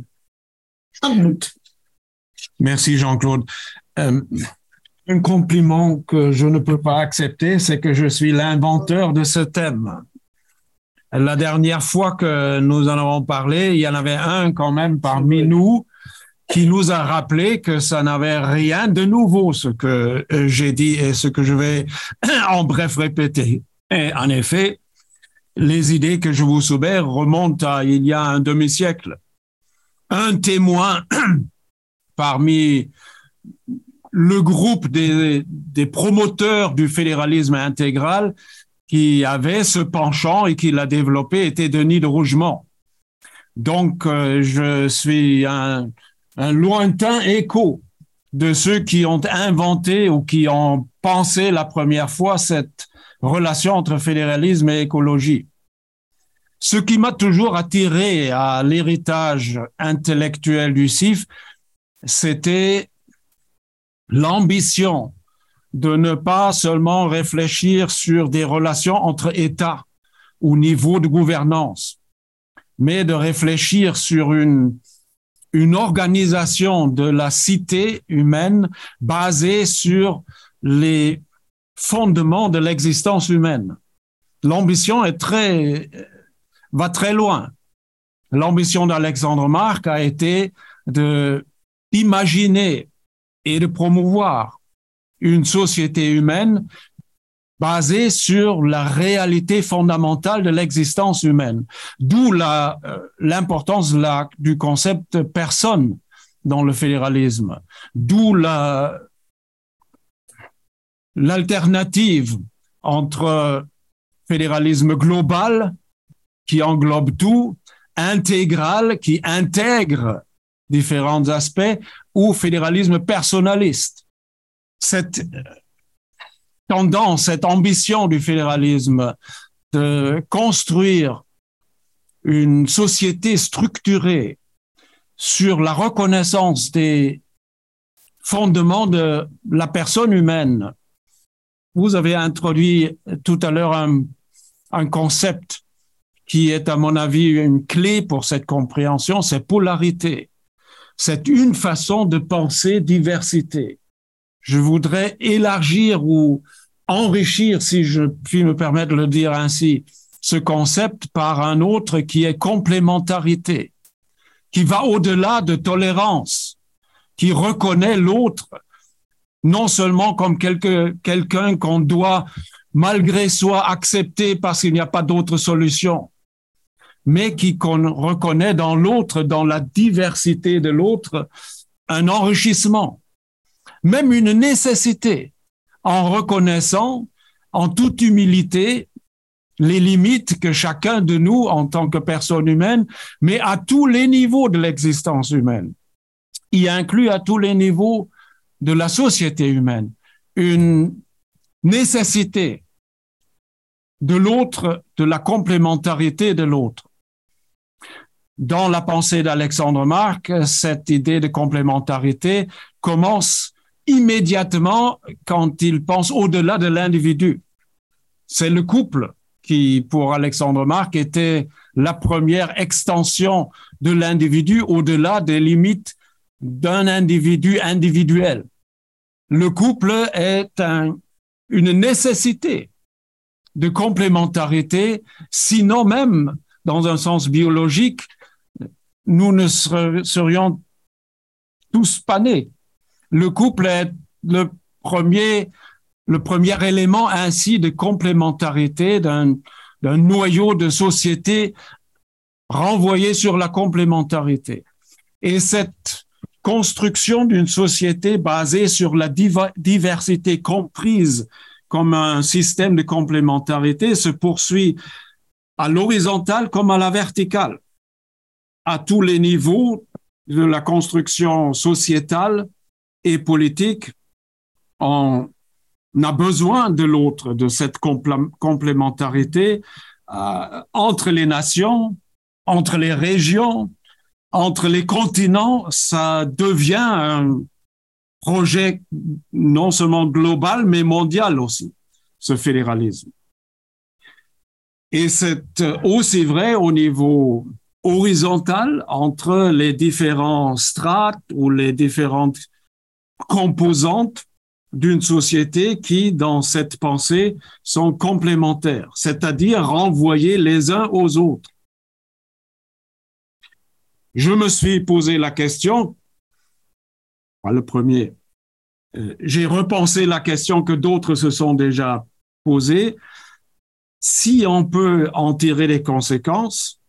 Merci Jean-Claude. Euh, un compliment que je ne peux pas accepter, c'est que je suis l'inventeur de ce thème. La dernière fois que nous en avons parlé, il y en avait un quand même parmi nous qui nous a rappelé que ça n'avait rien de nouveau, ce que euh, j'ai dit et ce que je vais [clears throat] en bref répéter. Et en effet, les idées que je vous soumets remontent à il y a un demi-siècle. Un témoin [clears throat] parmi le groupe des, promoteurs du fédéralisme intégral qui avait ce penchant et qui l'a développé était Denis de Rougemont. Donc, euh, je suis un, un, lointain écho de ceux qui ont inventé ou qui ont pensé la première fois cette relation entre fédéralisme et écologie. Ce qui m'a toujours attiré à l'héritage intellectuel du CIF, c'était l'ambition de ne pas seulement réfléchir sur des relations entre États ou niveau de gouvernance, mais de réfléchir sur une, une organisation de la cité humaine basée sur les fondements de l'existence humaine. L'ambition est très, va très loin. L'ambition d'Alexandre Marc a été de imaginer et de promouvoir une société humaine basée sur la réalité fondamentale de l'existence humaine. D'où euh, l'importance du concept personne dans le fédéralisme. D'où la, l'alternative entre fédéralisme global qui englobe tout, intégral qui intègre différents aspects, ou fédéralisme personnaliste cette tendance, cette ambition du fédéralisme de construire une société structurée sur la reconnaissance des fondements de la personne humaine. Vous avez introduit tout à l'heure un, un, concept qui est, à mon avis, une clé pour cette compréhension, c'est polarité. C'est une façon de penser diversité je voudrais élargir ou enrichir, si je puis me permettre de le dire ainsi, ce concept par un autre qui est complémentarité, qui va au-delà de tolérance, qui reconnaît l'autre non seulement comme quelqu'un qu'on doit malgré soi accepter parce qu'il n'y a pas d'autre solution, mais qui qu'on reconnaît dans l'autre, dans la diversité de l'autre, un enrichissement même une nécessité en reconnaissant en toute humilité les limites que chacun de nous, en tant que personne humaine, mais à tous les niveaux de l'existence humaine, y inclut à tous les niveaux de la société humaine, une nécessité de l'autre, de la complémentarité de l'autre. Dans la pensée d'Alexandre Marc, cette idée de complémentarité commence immédiatement quand il pense au-delà de l'individu. C'est le couple qui, pour Alexandre Marc, était la première extension de l'individu au-delà des limites d'un individu individuel. Le couple est une nécessité de complémentarité, sinon même, dans un sens biologique, nous ne serions tous pas nés le couple est le premier, le premier élément ainsi de complémentarité d'un, d'un noyau de société renvoyé sur la complémentarité. Et cette construction d'une société basée sur la diversité comprise comme un système de complémentarité se poursuit à l'horizontale comme à la verticale, à tous les niveaux de la construction sociétale et politique, on a besoin de l'autre, de cette complémentarité euh, entre les nations, entre les régions, entre les continents. Ça devient un projet non seulement global, mais mondial aussi, ce fédéralisme. Et c'est aussi vrai au niveau horizontal entre les différents strates ou les différentes composantes d'une société qui, dans cette pensée, sont complémentaires, c'est-à-dire renvoyer les uns aux autres. Je me suis posé la question, le premier, euh, j'ai repensé la question que d'autres se sont déjà posées. Si on peut en tirer les conséquences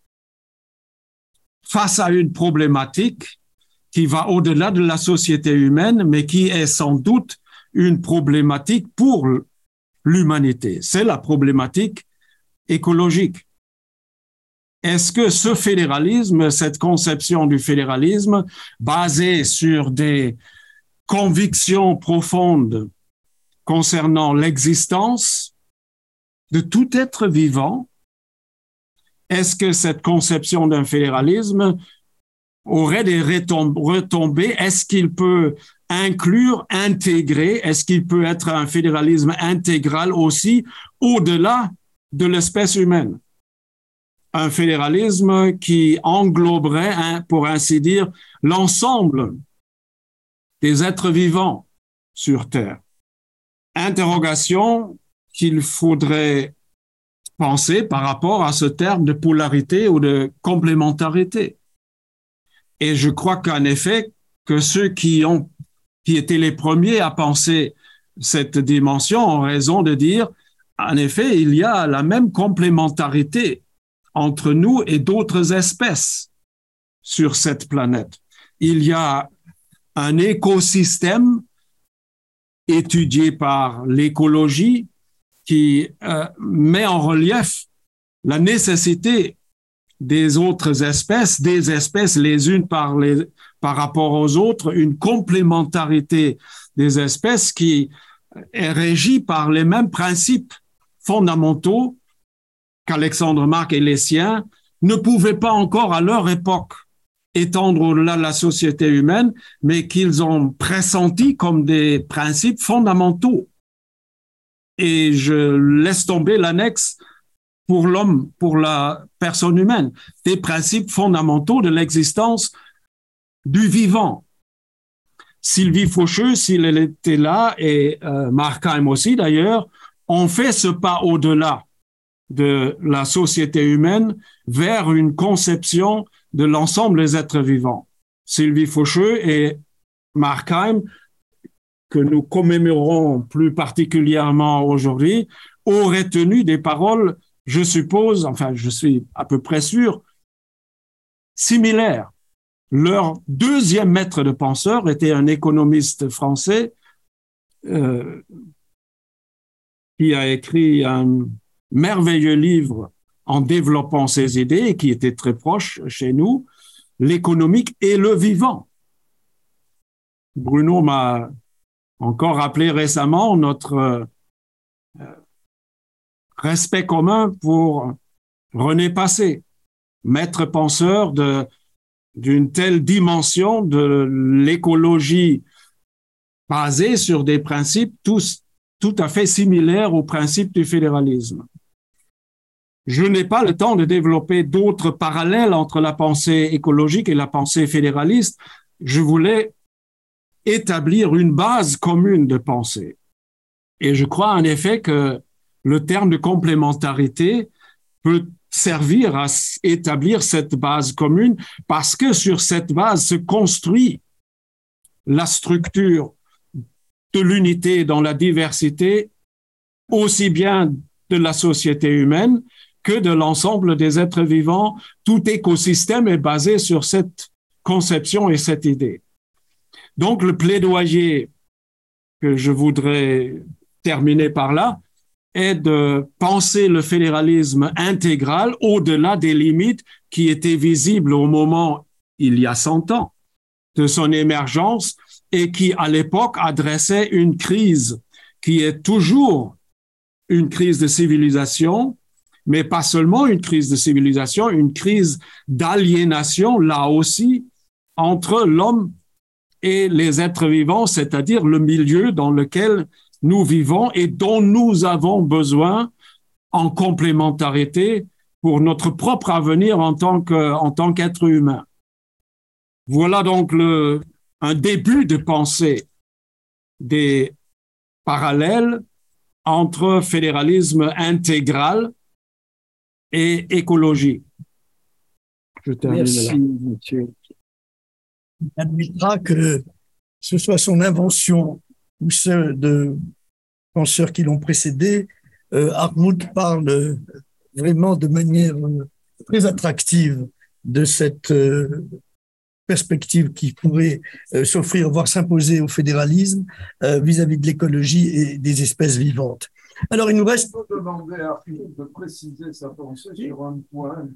face à une problématique qui va au-delà de la société humaine, mais qui est sans doute une problématique pour l'humanité. C'est la problématique écologique. Est-ce que ce fédéralisme, cette conception du fédéralisme, basée sur des convictions profondes concernant l'existence de tout être vivant, est-ce que cette conception d'un fédéralisme aurait des retombées? Est-ce qu'il peut inclure, intégrer, est-ce qu'il peut être un fédéralisme intégral aussi au-delà de l'espèce humaine? Un fédéralisme qui engloberait, hein, pour ainsi dire, l'ensemble des êtres vivants sur Terre. Interrogation qu'il faudrait penser par rapport à ce terme de polarité ou de complémentarité. Et je crois qu'en effet, que ceux qui ont, qui étaient les premiers à penser cette dimension ont raison de dire, en effet, il y a la même complémentarité entre nous et d'autres espèces sur cette planète. Il y a un écosystème étudié par l'écologie qui euh, met en relief la nécessité des autres espèces, des espèces les unes par, les, par rapport aux autres, une complémentarité des espèces qui est régie par les mêmes principes fondamentaux qu'Alexandre Marc et les siens ne pouvaient pas encore à leur époque étendre de la société humaine, mais qu'ils ont pressenti comme des principes fondamentaux. Et je laisse tomber l'annexe pour l'homme, pour la personne humaine, des principes fondamentaux de l'existence du vivant. Sylvie Faucheux, s'il était là, et euh, Markheim aussi d'ailleurs, ont fait ce pas au-delà de la société humaine vers une conception de l'ensemble des êtres vivants. Sylvie Faucheux et Markheim, que nous commémorons plus particulièrement aujourd'hui, auraient tenu des paroles, je suppose, enfin je suis à peu près sûr, similaires. Leur deuxième maître de penseur était un économiste français euh, qui a écrit un merveilleux livre en développant ces idées et qui était très proche chez nous, l'économique et le vivant. Bruno m'a encore rappelé récemment notre euh, respect commun pour René Passé, maître penseur d'une telle dimension de l'écologie basée sur des principes tous tout à fait similaires aux principes du fédéralisme. Je n'ai pas le temps de développer d'autres parallèles entre la pensée écologique et la pensée fédéraliste. Je voulais établir une base commune de pensée. Et je crois en effet que le terme de complémentarité peut servir à établir cette base commune parce que sur cette base se construit la structure de l'unité dans la diversité, aussi bien de la société humaine que de l'ensemble des êtres vivants. Tout écosystème est basé sur cette conception et cette idée. Donc, le plaidoyer que je voudrais terminer par là est de penser le fédéralisme intégral au-delà des limites qui étaient visibles au moment, il y a 100 ans, de son émergence et qui, à l'époque, adressait une crise qui est toujours une crise de civilisation, mais pas seulement une crise de civilisation, une crise d'aliénation, là aussi, entre l'homme et les êtres vivants, c'est-à-dire le milieu dans lequel nous vivons et dont nous avons besoin en complémentarité pour notre propre avenir en tant que, en tant qu'être humain. Voilà donc le, un début de pensée des parallèle entre fédéralisme intégral et écologie. Je termine Merci, là. monsieur. Il admettra que ce soit son invention ou celle de penseurs qui l'ont précédé, euh, parle vraiment de manière euh, très attractive de cette euh, perspective qui pourrait euh, s'offrir, voire s'imposer au fédéralisme euh, vis-à-vis de l'écologie et des espèces vivantes. Alors, il nous reste. Je peux demander à Philippe de préciser sa pensée sur un point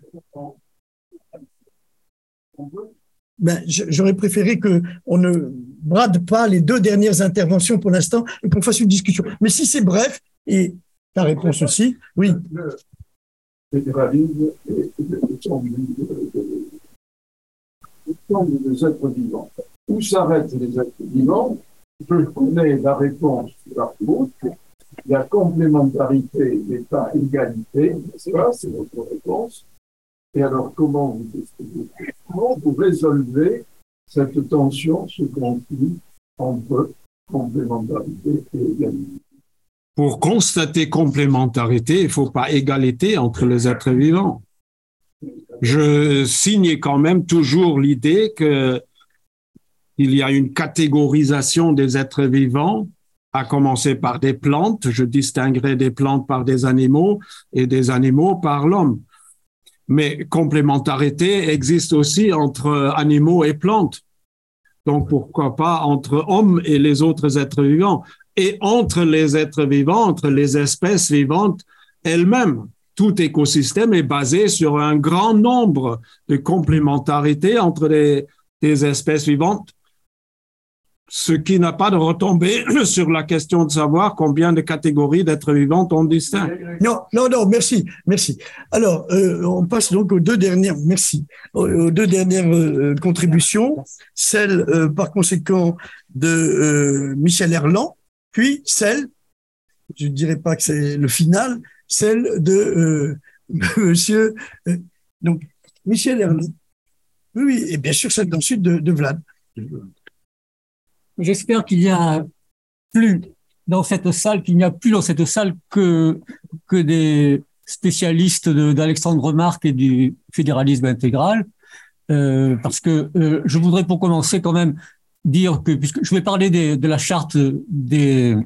Ben, J'aurais préféré que on ne brade pas les deux dernières interventions pour l'instant et qu'on fasse une discussion. Mais si c'est bref, et ta réponse aussi, oui. Le fédéralisme est des êtres vivants. Où s'arrêtent les êtres vivants? Je connais la réponse par l'autre. Il y a complémentarité, l'état égalité, c'est ça, c'est votre réponse. Et alors, comment vous, comment vous résolvez cette tension, ce conflit entre complémentarité et égalité? Pour constater complémentarité, il ne faut pas égalité entre les êtres vivants je signe quand même toujours l'idée que il y a une catégorisation des êtres vivants, à commencer par des plantes. Je distinguerai des plantes par des animaux et des animaux par l'homme. Mais complémentarité existe aussi entre animaux et plantes. Donc pourquoi pas entre hommes et les autres êtres vivants et entre les êtres vivants, entre les espèces vivantes elles-mêmes tout écosystème est basé sur un grand nombre de complémentarités entre les, espèces vivantes, ce qui n'a pas de retombée [clears throat] sur la question de savoir combien de catégories d'êtres vivants on distingue. Non, non, non, merci, merci. Alors, euh, on passe donc aux deux dernières, merci, aux, deux dernières euh, contributions, celle euh, par conséquent de Michel Erland, puis celle, je ne dirais pas que c'est le final, celle de [laughs] Monsieur donc Michel Hermé. Oui, et bien sûr celle ensuite de Vlad. J'espère qu'il y a plus dans cette salle, qu'il n'y a plus dans cette salle que que des spécialistes d'Alexandre Marc et du fédéralisme intégral, euh, parce que euh, je voudrais pour commencer quand même dire que puisque je vais parler des, de la charte des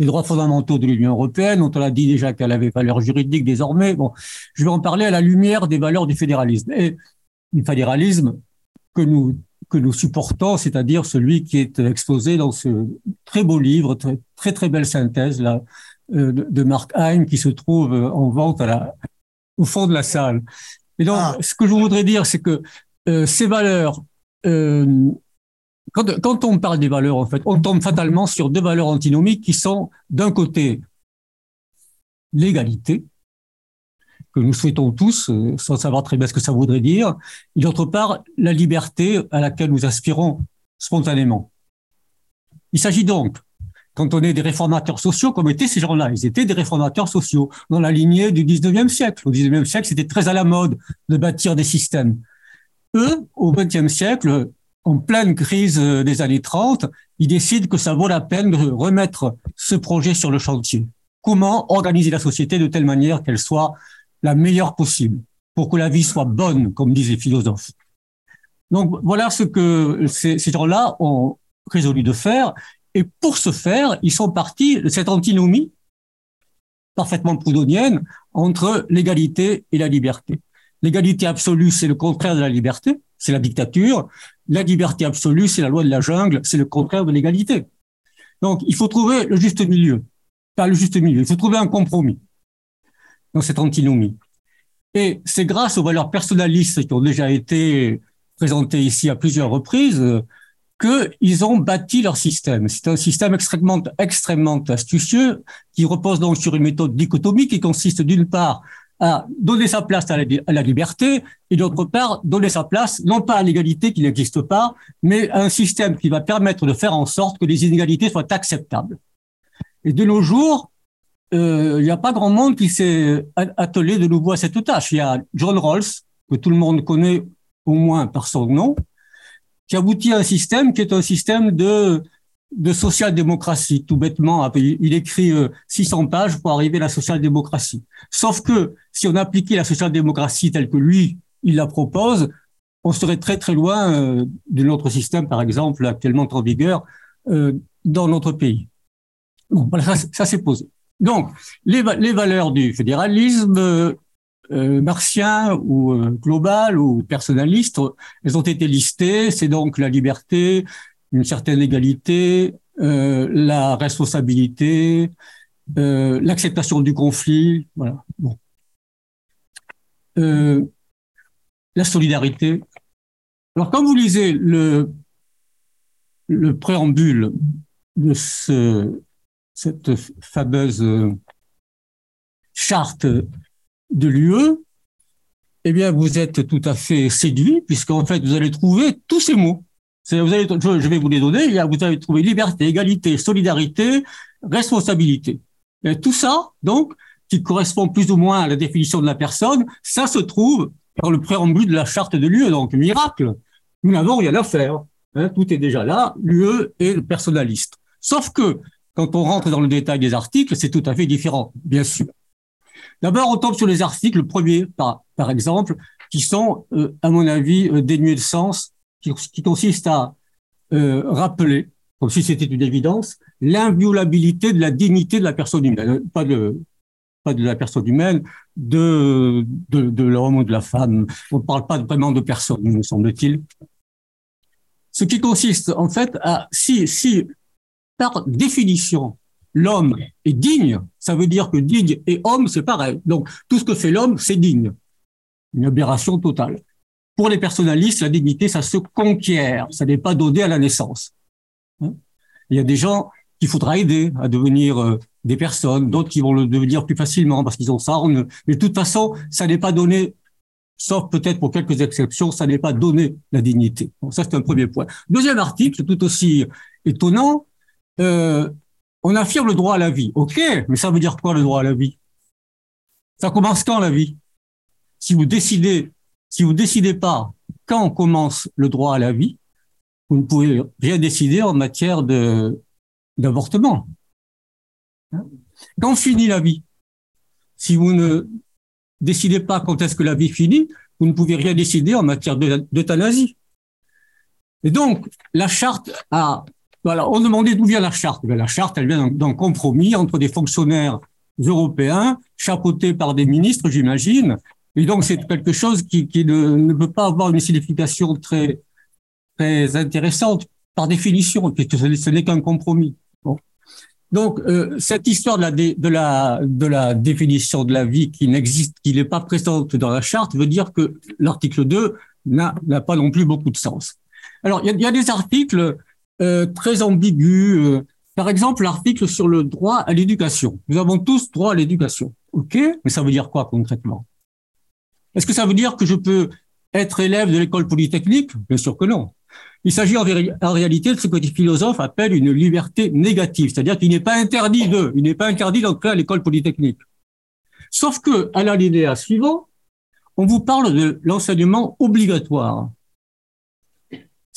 les droits fondamentaux de l'Union européenne, dont on a dit déjà qu'elle avait valeur juridique désormais. Bon, je vais en parler à la lumière des valeurs du fédéralisme. Et du fédéralisme que nous, que nous supportons, c'est-à-dire celui qui est exposé dans ce très beau livre, très, très, très belle synthèse là, euh, de, Mark Heim, qui se trouve en vente à la, au fond de la salle. Et donc, ah. ce que je voudrais dire, c'est que euh, ces valeurs euh, quand, quand, on parle des valeurs, en fait, on tombe fatalement sur deux valeurs antinomiques qui sont, d'un côté, l'égalité, nous souhaitons tous, euh, sans savoir très bien ce que ça voudrait dire, et d'autre part, la liberté à laquelle nous aspirons spontanément. Il s'agit donc, quand on est des réformateurs sociaux, comme étaient ces gens-là, ils étaient des réformateurs sociaux dans la lignée du 19e siècle. Au 19e siècle, c'était très à la mode de bâtir des systèmes. Eux, au 20e siècle, en pleine crise euh, des années 30, ils décident que ça vaut la peine de remettre ce projet sur le chantier. Comment organiser la société de telle manière qu'elle soit la meilleure possible pour que la vie soit bonne, comme disent les philosophes. Donc voilà ce que ces, gens-là ont résolu de faire. Et pour ce faire, ils sont partis de cette antinomie parfaitement proudhonienne entre l'égalité et la liberté. L'égalité absolue, c'est le contraire de la liberté, c'est la dictature. La liberté absolue, c'est la loi de la jungle, c'est le contraire de l'égalité. Donc, il faut trouver le juste milieu. Pas le juste milieu, il faut trouver un compromis dans cette antinomie. Et c'est grâce aux valeurs personnalistes qui ont déjà été présentées ici à plusieurs reprises qu'ils ont bâti leur système. C'est un système extrêmement, astucieux qui repose donc sur une méthode dichotomique qui consiste d'une part à donner sa place à la, liberté et d'autre part donner sa place non pas à l'égalité qui n'existe pas, mais à un système qui va permettre de faire en sorte que les inégalités soient acceptables. Et de nos jours, il n'y a pas grand monde qui s'est attelé de nouveau à cette tâche. Il y a John Rawls, que tout le monde connaît au moins par son nom, qui aboutit à un système qui est un système de de social-démocratie, tout bêtement. Il écrit 600 pages pour arriver à la social-démocratie. Sauf que si on appliquait la social-démocratie telle que lui, il la propose, on serait très très loin euh, de notre système, par exemple, actuellement en vigueur euh, dans notre pays. Bon, voilà, ça, ça s'est posé. Donc, les, valeurs du fédéralisme euh, martien ou euh, global ou personnaliste, elles ont été listées. C'est donc la liberté, une certaine égalité, euh, la responsabilité, l'acceptation du conflit. Voilà. La solidarité, alors, quand vous lisez le préambule de ce, cette fameuse charte de l'UE, eh bien, vous êtes tout à fait séduit, puisqu'en fait, vous allez trouver tous ces mots. Vous allez, je vais vous les donner. Vous allez trouver liberté, égalité, solidarité, responsabilité. Tout ça, donc, qui correspond plus ou moins à la définition de la personne, ça se trouve dans le préambule de la charte de l'UE, donc miracle. Nous n'avons rien à faire. Hein, tout est déjà là. L'UE est personnaliste. Sauf que quand on rentre dans le détail des articles, c'est tout à fait différent, bien sûr. D'abord, on tombe sur les articles, le premier, par, par exemple, qui sont, euh, à mon avis, euh, dénués de sens, qui, qui consistent à euh, rappeler, comme si c'était une évidence, l'inviolabilité de la dignité de la personne humaine. Pas de, pas de la personne humaine, de, de, de l'homme ou de la femme. On ne parle pas vraiment de personne, me semble-t-il. Ce qui consiste en fait à, si, si par définition, l'homme est digne, ça veut dire que digne et homme, c'est pareil. Donc, tout ce que fait l'homme, c'est digne. Une aberration totale. Pour les personnalistes, la dignité, ça se conquiert, ça n'est pas donné à la naissance. Hein? Il y a des gens qu'il faudra aider à devenir euh, des personnes, d'autres qui vont le devenir plus facilement parce qu'ils ont ça. Mais de toute façon, ça n'est pas donné, sauf peut-être pour quelques exceptions, ça n'est pas donné la dignité. Bon, ça, c'est un premier point. Deuxième article, tout aussi étonnant, euh, on affirme le droit à la vie. OK, mais ça veut dire quoi le droit à la vie? Ça commence quand la vie? Si vous décidez, si vous décidez pas quand commence le droit à la vie, vous ne pouvez rien décider en matière de d'avortement. Quand finit la vie? Si vous ne décidez pas quand est-ce que la vie finit, vous ne pouvez rien décider en matière d'euthanasie. Et donc, la charte a... Voilà, on demandait d'où vient la charte. Ben, la charte, elle vient d'un compromis entre des fonctionnaires européens, chapeautés par des ministres, j'imagine. Et donc, c'est quelque chose qui, ne, peut pas avoir une signification très, très intéressante par définition, puisque ce n'est qu'un compromis. Donc, euh, cette histoire de la, définition de la vie qui n'existe, qui n'est pas présente dans la charte, veut dire que l'article 2 n'a pas non plus beaucoup de sens. Alors, il y a, des articles euh, très ambigus. Euh, par exemple, l'article sur le droit à l'éducation. Nous avons tous droit à l'éducation. OK, mais ça veut dire quoi concrètement? Est-ce que ça veut dire que je peux être élève de l'école polytechnique? Bien sûr que non. Il s'agit en, réalité de ce que les philosophes appellent une liberté négative, c'est-à-dire qu'il n'est pas interdit de, il n'est pas interdit d'entrer à l'école polytechnique. Sauf que, à l'alinéa suivant, on vous parle de l'enseignement obligatoire.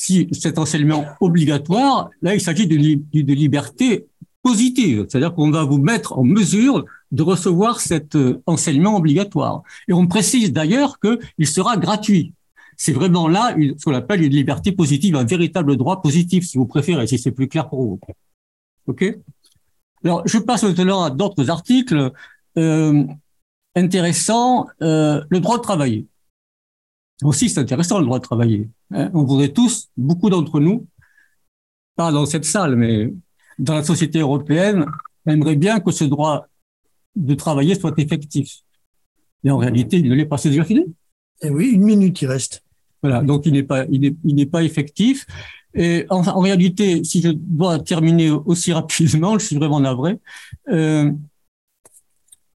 Si cet enseignement obligatoire, là, il s'agit de liberté positive, c'est-à-dire qu'on va vous mettre en mesure de recevoir cet euh, enseignement obligatoire. Et on précise d'ailleurs qu'il sera gratuit c'est vraiment là ce qu'on appelle une liberté positive, un véritable droit positif, si vous préférez, si c'est plus clair pour vous. OK? Alors, je passe maintenant à d'autres articles euh, intéressants. Euh, le droit de travailler. Aussi, c'est intéressant le droit de travailler. Hein. On voudrait tous, beaucoup d'entre nous, pas dans cette salle, mais dans la société européenne, aimerait bien que ce droit de travailler soit effectif. Et en réalité, il ne l'est pas. C'est déjà fini eh oui, une minute il reste. Voilà, donc il n'est pas, il n'est, pas effectif. Et en, en, réalité, si je dois terminer aussi rapidement, je suis vraiment navré. Euh,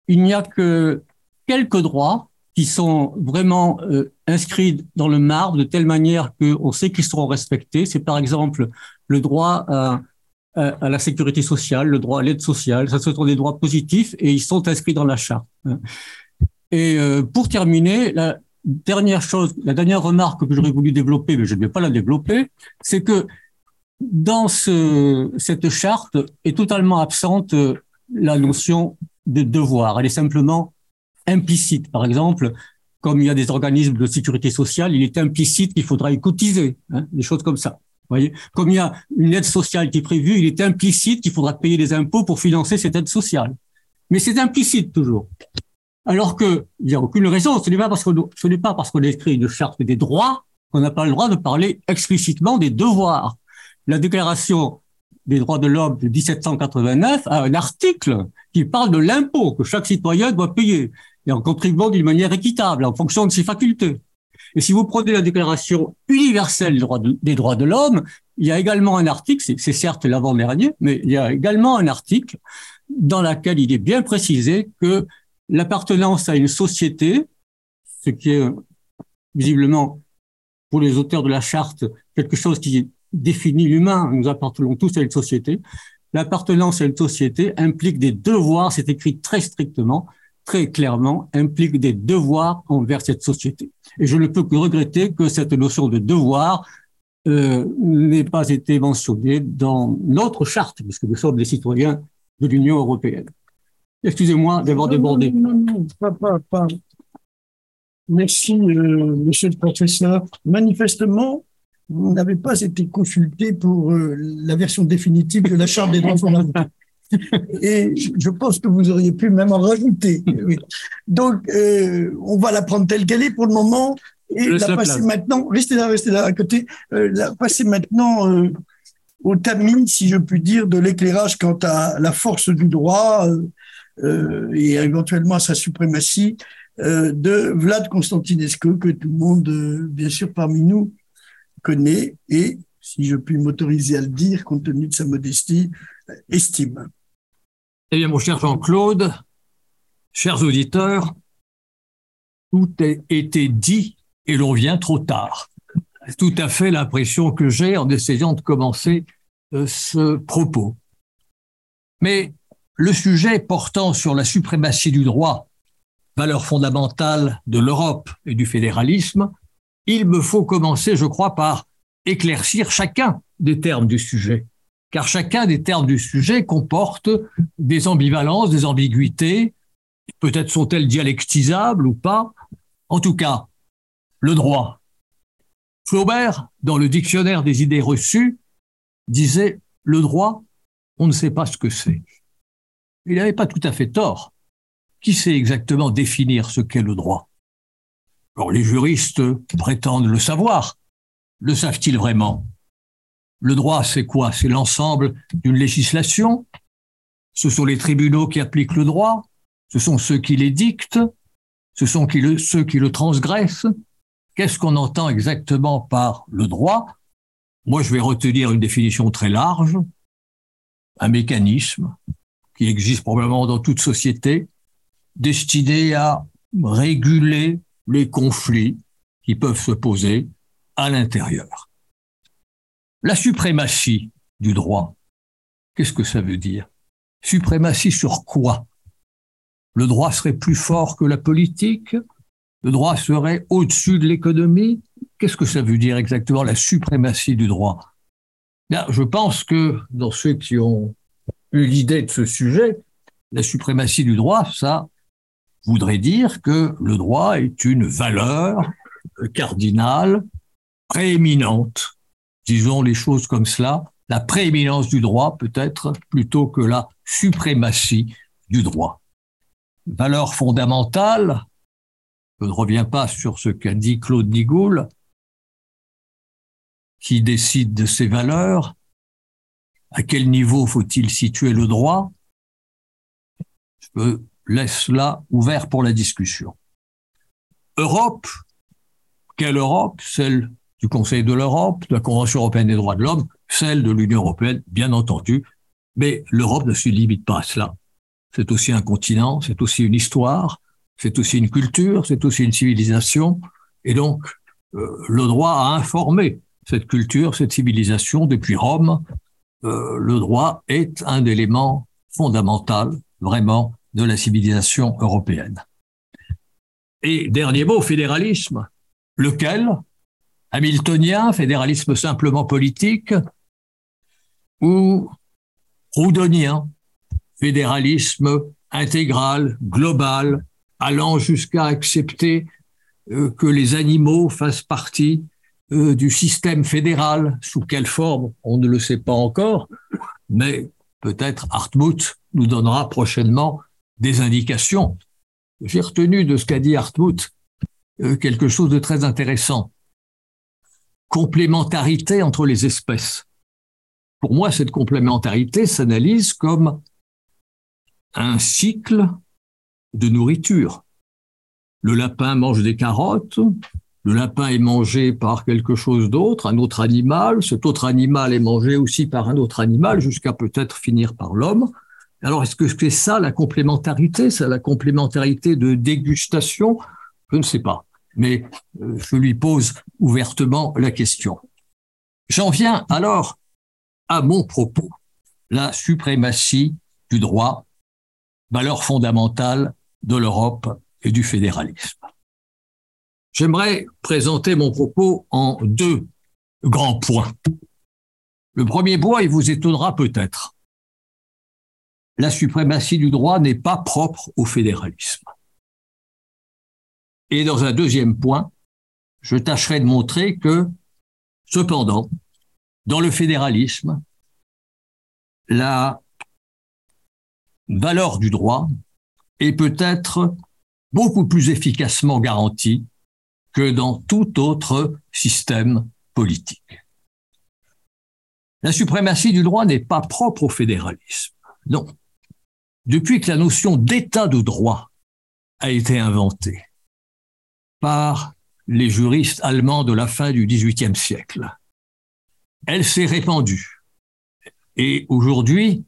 il n'y a que quelques droits qui sont vraiment euh, inscrits dans le marbre de telle manière qu'on sait qu'ils seront respectés. C'est par exemple le droit à, la sécurité sociale, le droit à l'aide sociale. Ça, ce sont des droits positifs et ils sont inscrits dans la charte. Et euh, pour terminer, la, dernière chose, la dernière remarque que j'aurais voulu développer, mais je ne vais pas la développer, c'est que dans ce, cette charte est totalement absente euh, la notion de devoir. Elle est simplement implicite. Par exemple, comme il y a des organismes de sécurité sociale, il est implicite qu'il faudra y cotiser, hein, des choses comme ça. Voyez? Comme il y a une aide sociale qui est prévue, il est implicite qu'il faudra payer des impôts pour financer cette aide sociale. Mais c'est implicite toujours. Alors qu'il n'y a aucune raison. Ce n'est pas parce qu'on ce n'est pas parce qu'on écrit une charte des droits qu'on n'a pas le droit de parler explicitement des devoirs. La déclaration des droits de l'homme de 1789 a un article qui parle de l'impôt que chaque citoyen doit payer et en contribuant d'une manière équitable en fonction de ses facultés. Et si vous prenez la Déclaration universelle des droits de, l'homme, il y a également un article, c'est certes l'avant-dernier, mais il y a également un article dans lequel il est bien précisé que l'appartenance à une société, ce qui est visiblement pour les auteurs de la charte quelque chose qui définit l'humain, nous appartenons tous à une société, l'appartenance à une société implique des devoirs, c'est écrit très strictement, très clairement, implique des devoirs envers cette société. Et je ne peux que regretter que cette notion de devoir euh, n'ait pas été mentionnée dans notre charte, puisque nous sommes des citoyens de l'Union européenne. Excusez-moi d'avoir débordé. Non, non, non, pas, pas, pas. Merci, euh, monsieur le professeur. Manifestement, vous n'avez pas été consulté pour euh, la version définitive de la Charte des droits fondamentaux. [laughs] Et je pense que vous auriez pu même en rajouter. Donc, euh, on va la prendre telle qu'elle est pour le moment et la passer maintenant. Restez là, restez là à côté. Euh, la passer maintenant euh, au tamis, si je puis dire, de l'éclairage quant à la force du droit et éventuellement à sa suprématie de Vlad Constantinescu, que tout le monde, bien sûr, parmi nous connaît et, si je puis m'autoriser à le dire, compte tenu de sa modestie, estime. Eh bien, mon cher Jean-Claude, chers auditeurs, tout a été dit et l'on vient trop tard. Tout à fait l'impression que j'ai en essayant de commencer euh, ce propos. Mais le sujet portant sur la suprématie du droit, valeur fondamentale de l'Europe et du fédéralisme, il me faut commencer, je crois, par éclaircir chacun des termes du sujet car chacun des termes du sujet comporte des ambivalences, des ambiguïtés. Peut-être sont-elles dialectisables ou pas. En tout cas, le droit. Flaubert, dans le dictionnaire des idées reçues, disait le droit, on ne sait pas ce que c'est. Il n'avait pas tout à fait tort. Qui sait exactement définir ce qu'est le droit? Alors les juristes prétendent le savoir. Le savent-ils vraiment? Le droit, c'est quoi? C'est l'ensemble d'une législation. Ce sont les tribunaux qui appliquent le droit. Ce sont ceux qui les dictent. Ce sont ceux qui le transgressent. Qu'est-ce qu'on entend exactement par le droit? Moi, je vais retenir une définition très large. Un mécanisme qui existe probablement dans toute société, destiné à réguler les conflits qui peuvent se poser à l'intérieur. La suprématie du droit, qu'est-ce que ça veut dire? Suprématie sur quoi? Le droit serait plus fort que la politique? Le droit serait au-dessus de l'économie? Qu'est-ce que ça veut dire exactement la suprématie du droit? Je pense que dans ceux qui ont eu l'idée de ce sujet, la suprématie du droit, ça voudrait dire que le droit est une valeur cardinale, prééminente disons les choses comme cela, la prééminence du droit peut-être plutôt que la suprématie du droit. Valeur fondamentale, je ne reviens pas sur ce qu'a dit Claude Nigoul, qui décide de ces valeurs, à quel niveau faut-il situer le droit, je laisse cela ouvert pour la discussion. Europe, quelle Europe? Celle du Conseil de l'Europe, de la Convention européenne des droits de l'homme, celle de l'Union européenne, bien entendu. Mais l'Europe ne se limite pas à cela. C'est aussi un continent, c'est aussi une histoire, c'est aussi une culture, c'est aussi une civilisation. Et donc, euh, le droit a informé cette culture, cette civilisation depuis Rome. Euh, le droit est un élément fondamental, vraiment, de la civilisation européenne. Et dernier mot, fédéralisme, lequel? Hamiltonien, fédéralisme simplement politique, ou proudhonien, fédéralisme intégral, global, allant jusqu'à accepter euh, que les animaux fassent partie euh, du système fédéral. Sous quelle forme On ne le sait pas encore, mais peut-être Hartmut nous donnera prochainement des indications. J'ai retenu de ce qu'a dit Hartmut euh, quelque chose de très intéressant. Complémentarité entre les espèces. Pour moi, cette complémentarité s'analyse comme un cycle de nourriture. Le lapin mange des carottes, le lapin est mangé par quelque chose d'autre, un autre animal, cet autre animal est mangé aussi par un autre animal, jusqu'à peut-être finir par l'homme. Alors, est-ce que c'est ça la complémentarité? C'est la complémentarité de dégustation? Je ne sais pas, mais euh, je lui pose ouvertement la question. J'en viens alors à mon propos, la suprématie du droit, valeur fondamentale de l'Europe et du fédéralisme. J'aimerais présenter mon propos en deux grands points. Le premier point, il vous étonnera peut-être. La suprématie du droit n'est pas propre au fédéralisme. Et dans un deuxième point, je tâcherai de montrer que, cependant, dans le fédéralisme, la valeur du droit est peut-être beaucoup plus efficacement garantie que dans tout autre système politique. La suprématie du droit n'est pas propre au fédéralisme. Non. Depuis que la notion d'état de droit a été inventée par les juristes allemands de la fin du XVIIIe siècle, elle s'est répandue. Et aujourd'hui,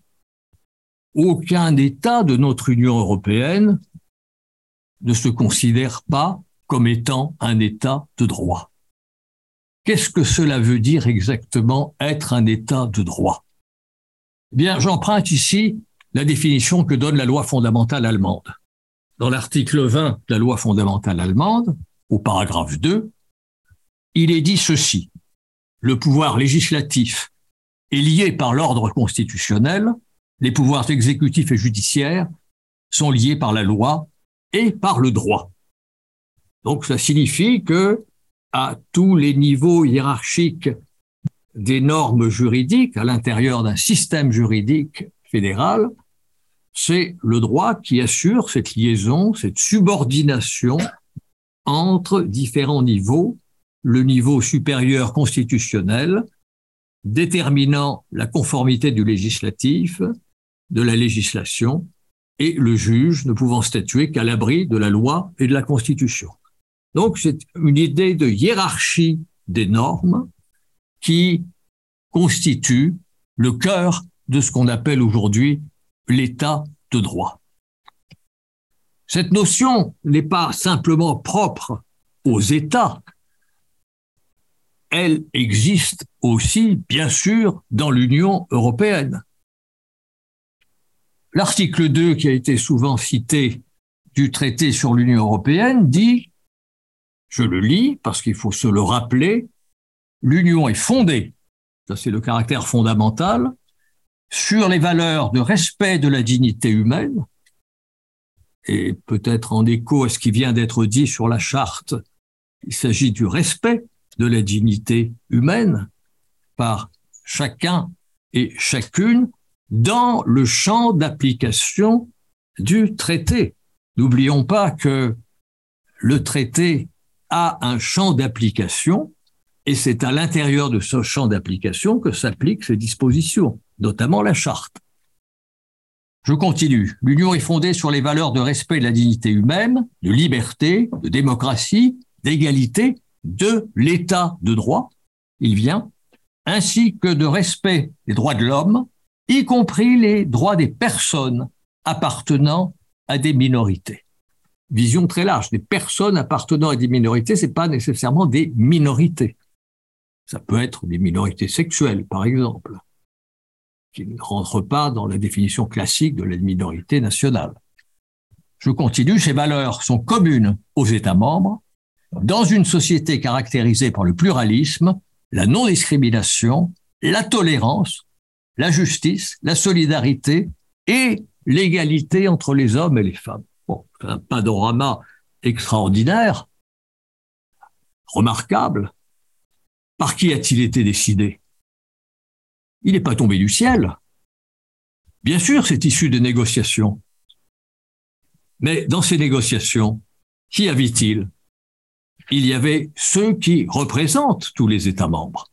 aucun État de notre Union européenne ne se considère pas comme étant un État de droit. Qu'est-ce que cela veut dire exactement être un État de droit? Eh Bien, j'emprunte ici la définition que donne la loi fondamentale allemande. Dans l'article 20 de la loi fondamentale allemande, au paragraphe 2, il est dit ceci. Le pouvoir législatif est lié par l'ordre constitutionnel, les pouvoirs exécutifs et judiciaires sont liés par la loi et par le droit. Donc ça signifie que à tous les niveaux hiérarchiques des normes juridiques à l'intérieur d'un système juridique fédéral, c'est le droit qui assure cette liaison, cette subordination entre différents niveaux, le niveau supérieur constitutionnel, déterminant la conformité du législatif, de la législation, et le juge ne pouvant statuer qu'à l'abri de la loi et de la Constitution. Donc c'est une idée de hiérarchie des normes qui constitue le cœur de ce qu'on appelle aujourd'hui l'état de droit. Cette notion n'est pas simplement propre aux États, elle existe aussi, bien sûr, dans l'Union européenne. L'article 2, qui a été souvent cité du traité sur l'Union européenne, dit, je le lis parce qu'il faut se le rappeler, l'Union est fondée, ça c'est le caractère fondamental, sur les valeurs de respect de la dignité humaine, et peut-être en écho à ce qui vient d'être dit sur la charte, il s'agit du respect de la dignité humaine par chacun et chacune dans le champ d'application du traité. N'oublions pas que le traité a un champ d'application et c'est à l'intérieur de ce champ d'application que s'appliquent ses dispositions, notamment la charte. Je continue. L'Union est fondée sur les valeurs de respect de la dignité humaine, de liberté, de démocratie, d'égalité, de l'état de droit, il vient, ainsi que de respect des droits de l'homme, y compris les droits des personnes appartenant à des minorités. Vision très large. Des personnes appartenant à des minorités, c'est pas nécessairement des minorités. Ça peut être des minorités sexuelles, par exemple, qui ne rentrent pas dans la définition classique de la minorité nationale. Je continue. Ces valeurs sont communes aux États membres dans une société caractérisée par le pluralisme, la non-discrimination, la tolérance la justice, la solidarité et l'égalité entre les hommes et les femmes. Bon, c'est un panorama extraordinaire, remarquable. Par qui a-t-il été décidé? Il n'est pas tombé du ciel. Bien sûr, c'est issu des négociations. Mais dans ces négociations, qui avait-il Il y avait ceux qui représentent tous les États membres.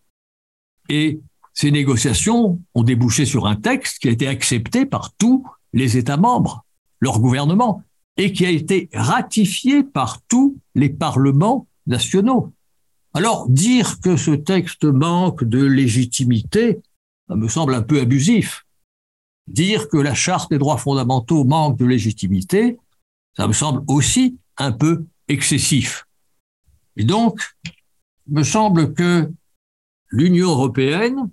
Et ces négociations ont débouché sur un texte qui a été accepté par tous les États membres, leur gouvernement, et qui a été ratifié par tous les parlements nationaux. Alors, dire que ce texte manque de légitimité, ça me semble un peu abusif. Dire que la charte des droits fondamentaux manque de légitimité, ça me semble aussi un peu excessif. Et donc, il me semble que l'Union européenne,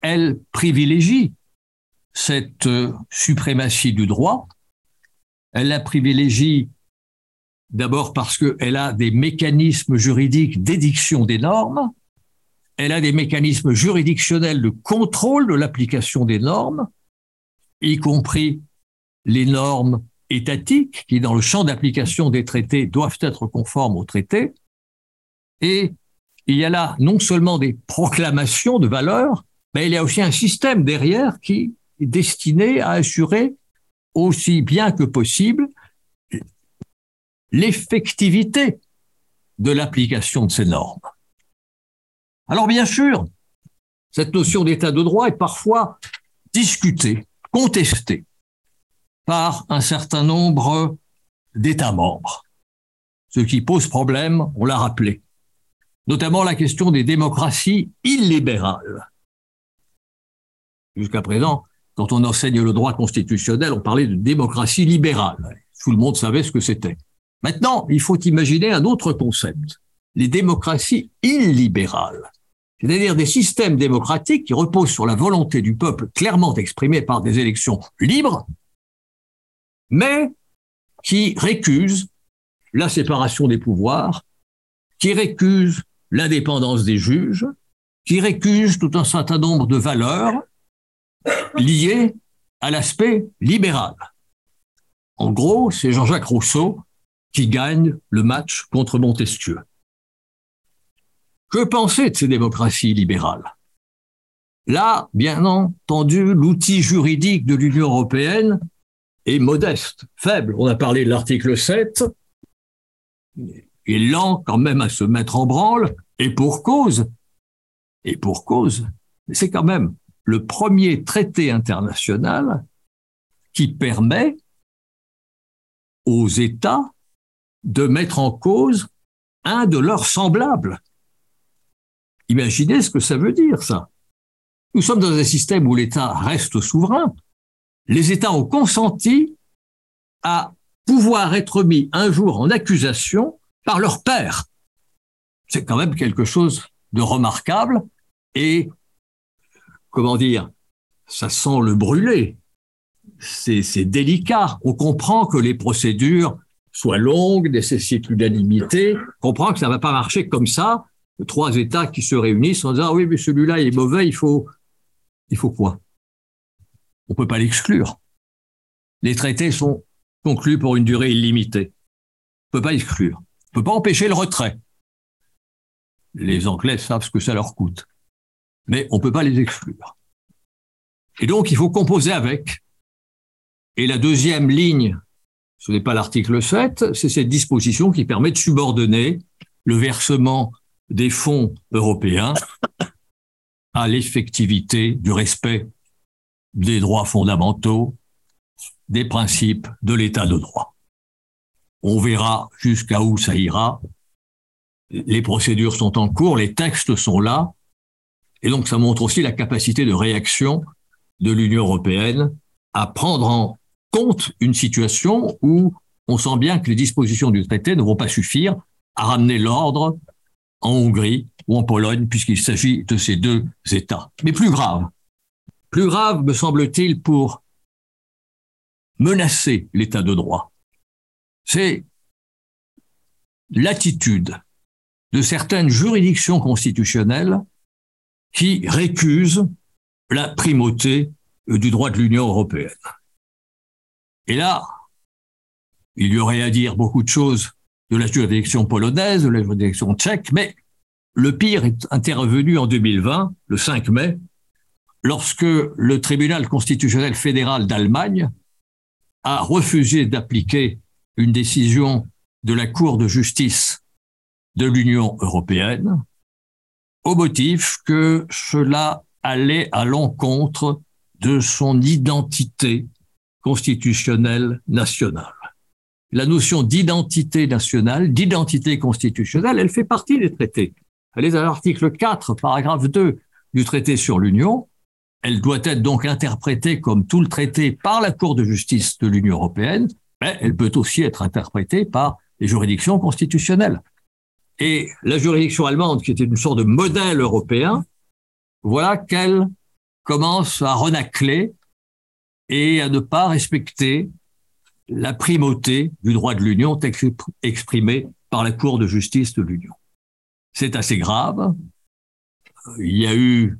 elle privilégie cette euh, suprématie du droit. Elle la privilégie d'abord parce qu'elle a des mécanismes juridiques d'édiction des normes, elle a des mécanismes juridictionnels de contrôle de l'application des normes, y compris les normes étatiques qui, dans le champ d'application des traités, doivent être conformes aux traités. Et il y a là non seulement des proclamations de valeur, mais il y a aussi un système derrière qui est destiné à assurer aussi bien que possible l'effectivité de l'application de ces normes. Alors bien sûr, cette notion d'état de droit est parfois discutée, contestée par un certain nombre d'États membres, ce qui pose problème, on l'a rappelé, notamment la question des démocraties illibérales. Jusqu'à présent, quand on enseigne le droit constitutionnel, on parlait de démocratie libérale. Tout le monde savait ce que c'était. Maintenant, il faut imaginer un autre concept, les démocraties illibérales, c'est-à-dire des systèmes démocratiques qui reposent sur la volonté du peuple clairement exprimée par des élections libres, mais qui récusent la séparation des pouvoirs, qui récusent l'indépendance des juges, qui récusent tout un certain nombre de valeurs liées à l'aspect libéral. En gros, c'est Jean-Jacques Rousseau qui gagne le match contre Montesquieu. Que penser de ces démocraties libérales? Là, bien entendu, l'outil juridique de l'Union européenne est modeste, faible. On a parlé de l'article 7, est lent quand même à se mettre en branle, et pour cause. Et pour cause. C'est quand même le premier traité international qui permet aux États de mettre en cause un de leurs semblables. Imaginez ce que ça veut dire, ça. Nous sommes dans un système où l'État reste souverain. Les États ont consenti à pouvoir être mis un jour en accusation par leur père. C'est quand même quelque chose de remarquable et, comment dire, ça sent le brûler. C'est délicat. On comprend que les procédures soit longue, nécessite l'unanimité, comprend que ça ne va pas marcher comme ça. Trois États qui se réunissent en disant ah oui mais celui-là est mauvais, il faut il faut quoi? On peut pas l'exclure. Les traités sont conclus pour une durée illimitée. On peut pas exclure. On peut pas empêcher le retrait. Les Anglais savent ce que ça leur coûte, mais on peut pas les exclure. Et donc il faut composer avec. Et la deuxième ligne ce n'est pas l'article 7, c'est cette disposition qui permet de subordonner le versement des fonds européens à l'effectivité du respect des droits fondamentaux, des principes de l'état de droit. On verra jusqu'à où ça ira. Les procédures sont en cours, les textes sont là, et donc ça montre aussi la capacité de réaction de l'Union européenne à prendre en compte une situation où on sent bien que les dispositions du traité ne vont pas suffire à ramener l'ordre en Hongrie ou en Pologne, puisqu'il s'agit de ces deux États. Mais plus grave, plus grave, me semble-t-il, pour menacer l'état de droit, c'est l'attitude de certaines juridictions constitutionnelles qui récusent la primauté du droit de l'Union européenne. Et là, il y aurait à dire beaucoup de choses de la juridiction polonaise, de la juridiction tchèque, mais le pire est intervenu en 2020, le 5 mai, lorsque le tribunal constitutionnel fédéral d'Allemagne a refusé d'appliquer une décision de la Cour de justice de l'Union européenne au motif que cela allait à l'encontre de son identité constitutionnelle nationale. La notion d'identité nationale, d'identité constitutionnelle, elle fait partie des traités. Elle est à l'article 4, paragraphe 2 du traité sur l'Union. Elle doit être donc interprétée comme tout le traité par la Cour de justice de l'Union européenne, mais elle peut aussi être interprétée par les juridictions constitutionnelles. Et la juridiction allemande, qui était une sorte de modèle européen, voilà qu'elle commence à renacler et à ne pas respecter la primauté du droit de l'Union exprimé par la Cour de justice de l'Union. C'est assez grave. Il y a eu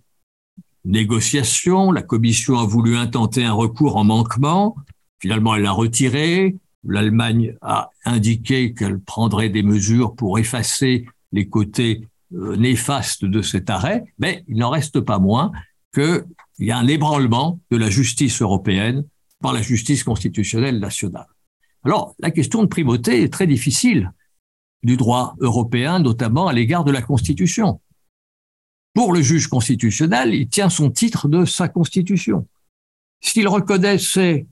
négociation, la Commission a voulu intenter un recours en manquement, finalement elle l'a retiré, l'Allemagne a indiqué qu'elle prendrait des mesures pour effacer les côtés euh, néfastes de cet arrêt, mais il n'en reste pas moins qu'il y a un ébranlement de la justice européenne par la justice constitutionnelle nationale. Alors, la question de primauté est très difficile du droit européen, notamment à l'égard de la Constitution. Pour le juge constitutionnel, il tient son titre de sa Constitution. S'il reconnaissait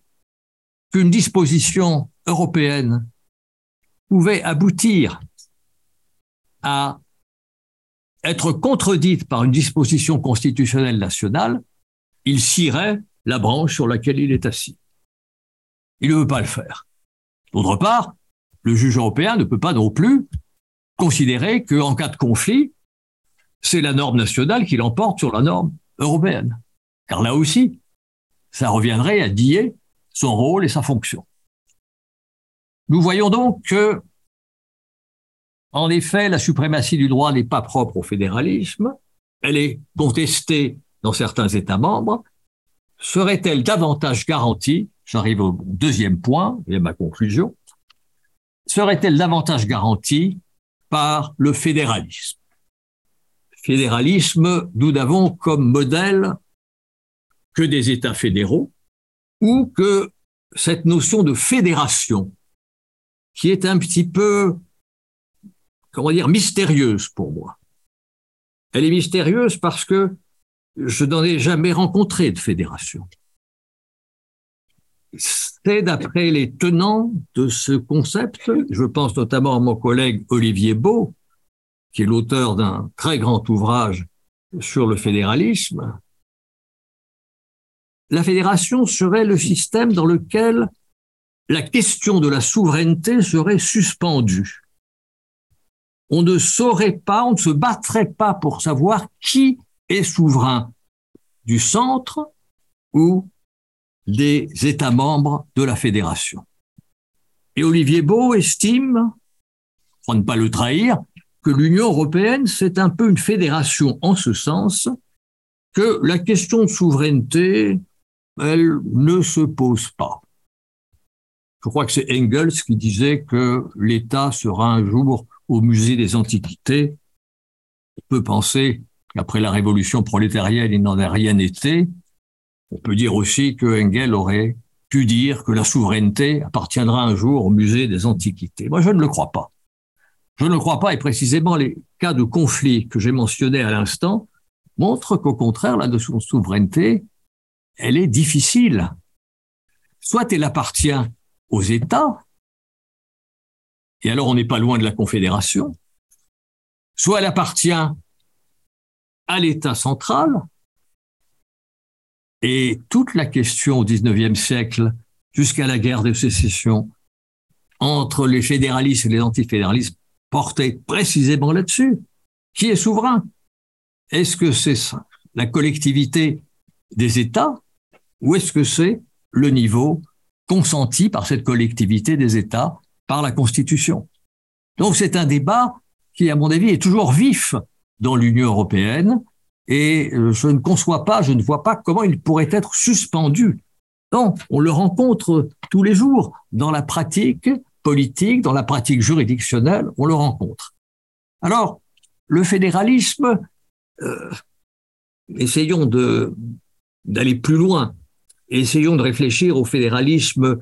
qu'une disposition européenne pouvait aboutir à être contredite par une disposition constitutionnelle nationale, il cirait la branche sur laquelle il est assis. Il ne veut pas le faire. D'autre part, le juge européen ne peut pas non plus considérer qu'en cas de conflit, c'est la norme nationale qui l'emporte sur la norme européenne. Car là aussi, ça reviendrait à dier son rôle et sa fonction. Nous voyons donc que, en effet, la suprématie du droit n'est pas propre au fédéralisme, elle est contestée dans certains États membres. Serait-elle davantage garantie, j'arrive au deuxième point, et à ma conclusion, serait-elle davantage garantie par le fédéralisme? Fédéralisme, nous n'avons comme modèle que des États fédéraux ou que cette notion de fédération qui est un petit peu, comment dire, mystérieuse pour moi. Elle est mystérieuse parce que je n'en ai jamais rencontré de fédération. C'est d'après les tenants de ce concept, je pense notamment à mon collègue Olivier Beau, qui est l'auteur d'un très grand ouvrage sur le fédéralisme, la fédération serait le système dans lequel la question de la souveraineté serait suspendue. On ne saurait pas, on ne se battrait pas pour savoir qui est souverain du centre ou des États membres de la fédération. Et Olivier Beau estime, pour ne pas le trahir, que l'Union européenne, c'est un peu une fédération en ce sens que la question de souveraineté, elle ne se pose pas. Je crois que c'est Engels qui disait que l'État sera un jour au musée des Antiquités. On peut penser qu'après la révolution prolétarienne, il n'en a rien été. On peut dire aussi que Engels aurait pu dire que la souveraineté appartiendra un jour au musée des Antiquités. Moi, je ne le crois pas. Je ne le crois pas, et précisément les cas de conflit que j'ai mentionnés à l'instant montrent qu'au contraire, la notion de souveraineté, elle est difficile. Soit elle appartient aux États, et alors on n'est pas loin de la Confédération, soit elle appartient à l'État central, et toute la question au XIXe siècle, jusqu'à la guerre de sécession, entre les fédéralistes et les antifédéralistes, portait précisément là-dessus. Qui est souverain Est-ce que c'est la collectivité des États ou est-ce que c'est le niveau consenti par cette collectivité des États par la Constitution? Donc c'est un débat qui, à mon avis, est toujours vif dans l'Union européenne et euh, je ne conçois pas, je ne vois pas comment il pourrait être suspendu. Non, on le rencontre tous les jours dans la pratique politique, dans la pratique juridictionnelle, on le rencontre. Alors, le fédéralisme, euh, essayons d'aller plus loin, essayons de réfléchir au fédéralisme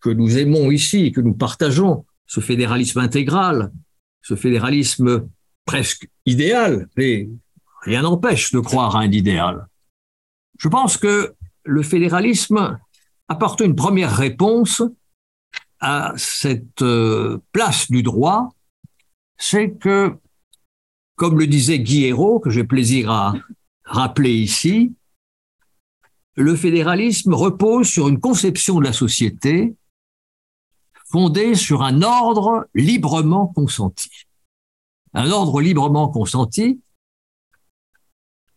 que nous aimons ici, que nous partageons, ce fédéralisme intégral, ce fédéralisme presque idéal, mais rien n'empêche de croire à un idéal. Je pense que le fédéralisme apporte une première réponse à cette euh, place du droit, c'est que, comme le disait Guy que j'ai plaisir à rappeler ici, le fédéralisme repose sur une conception de la société fondée sur un ordre librement consenti. Un ordre librement consenti.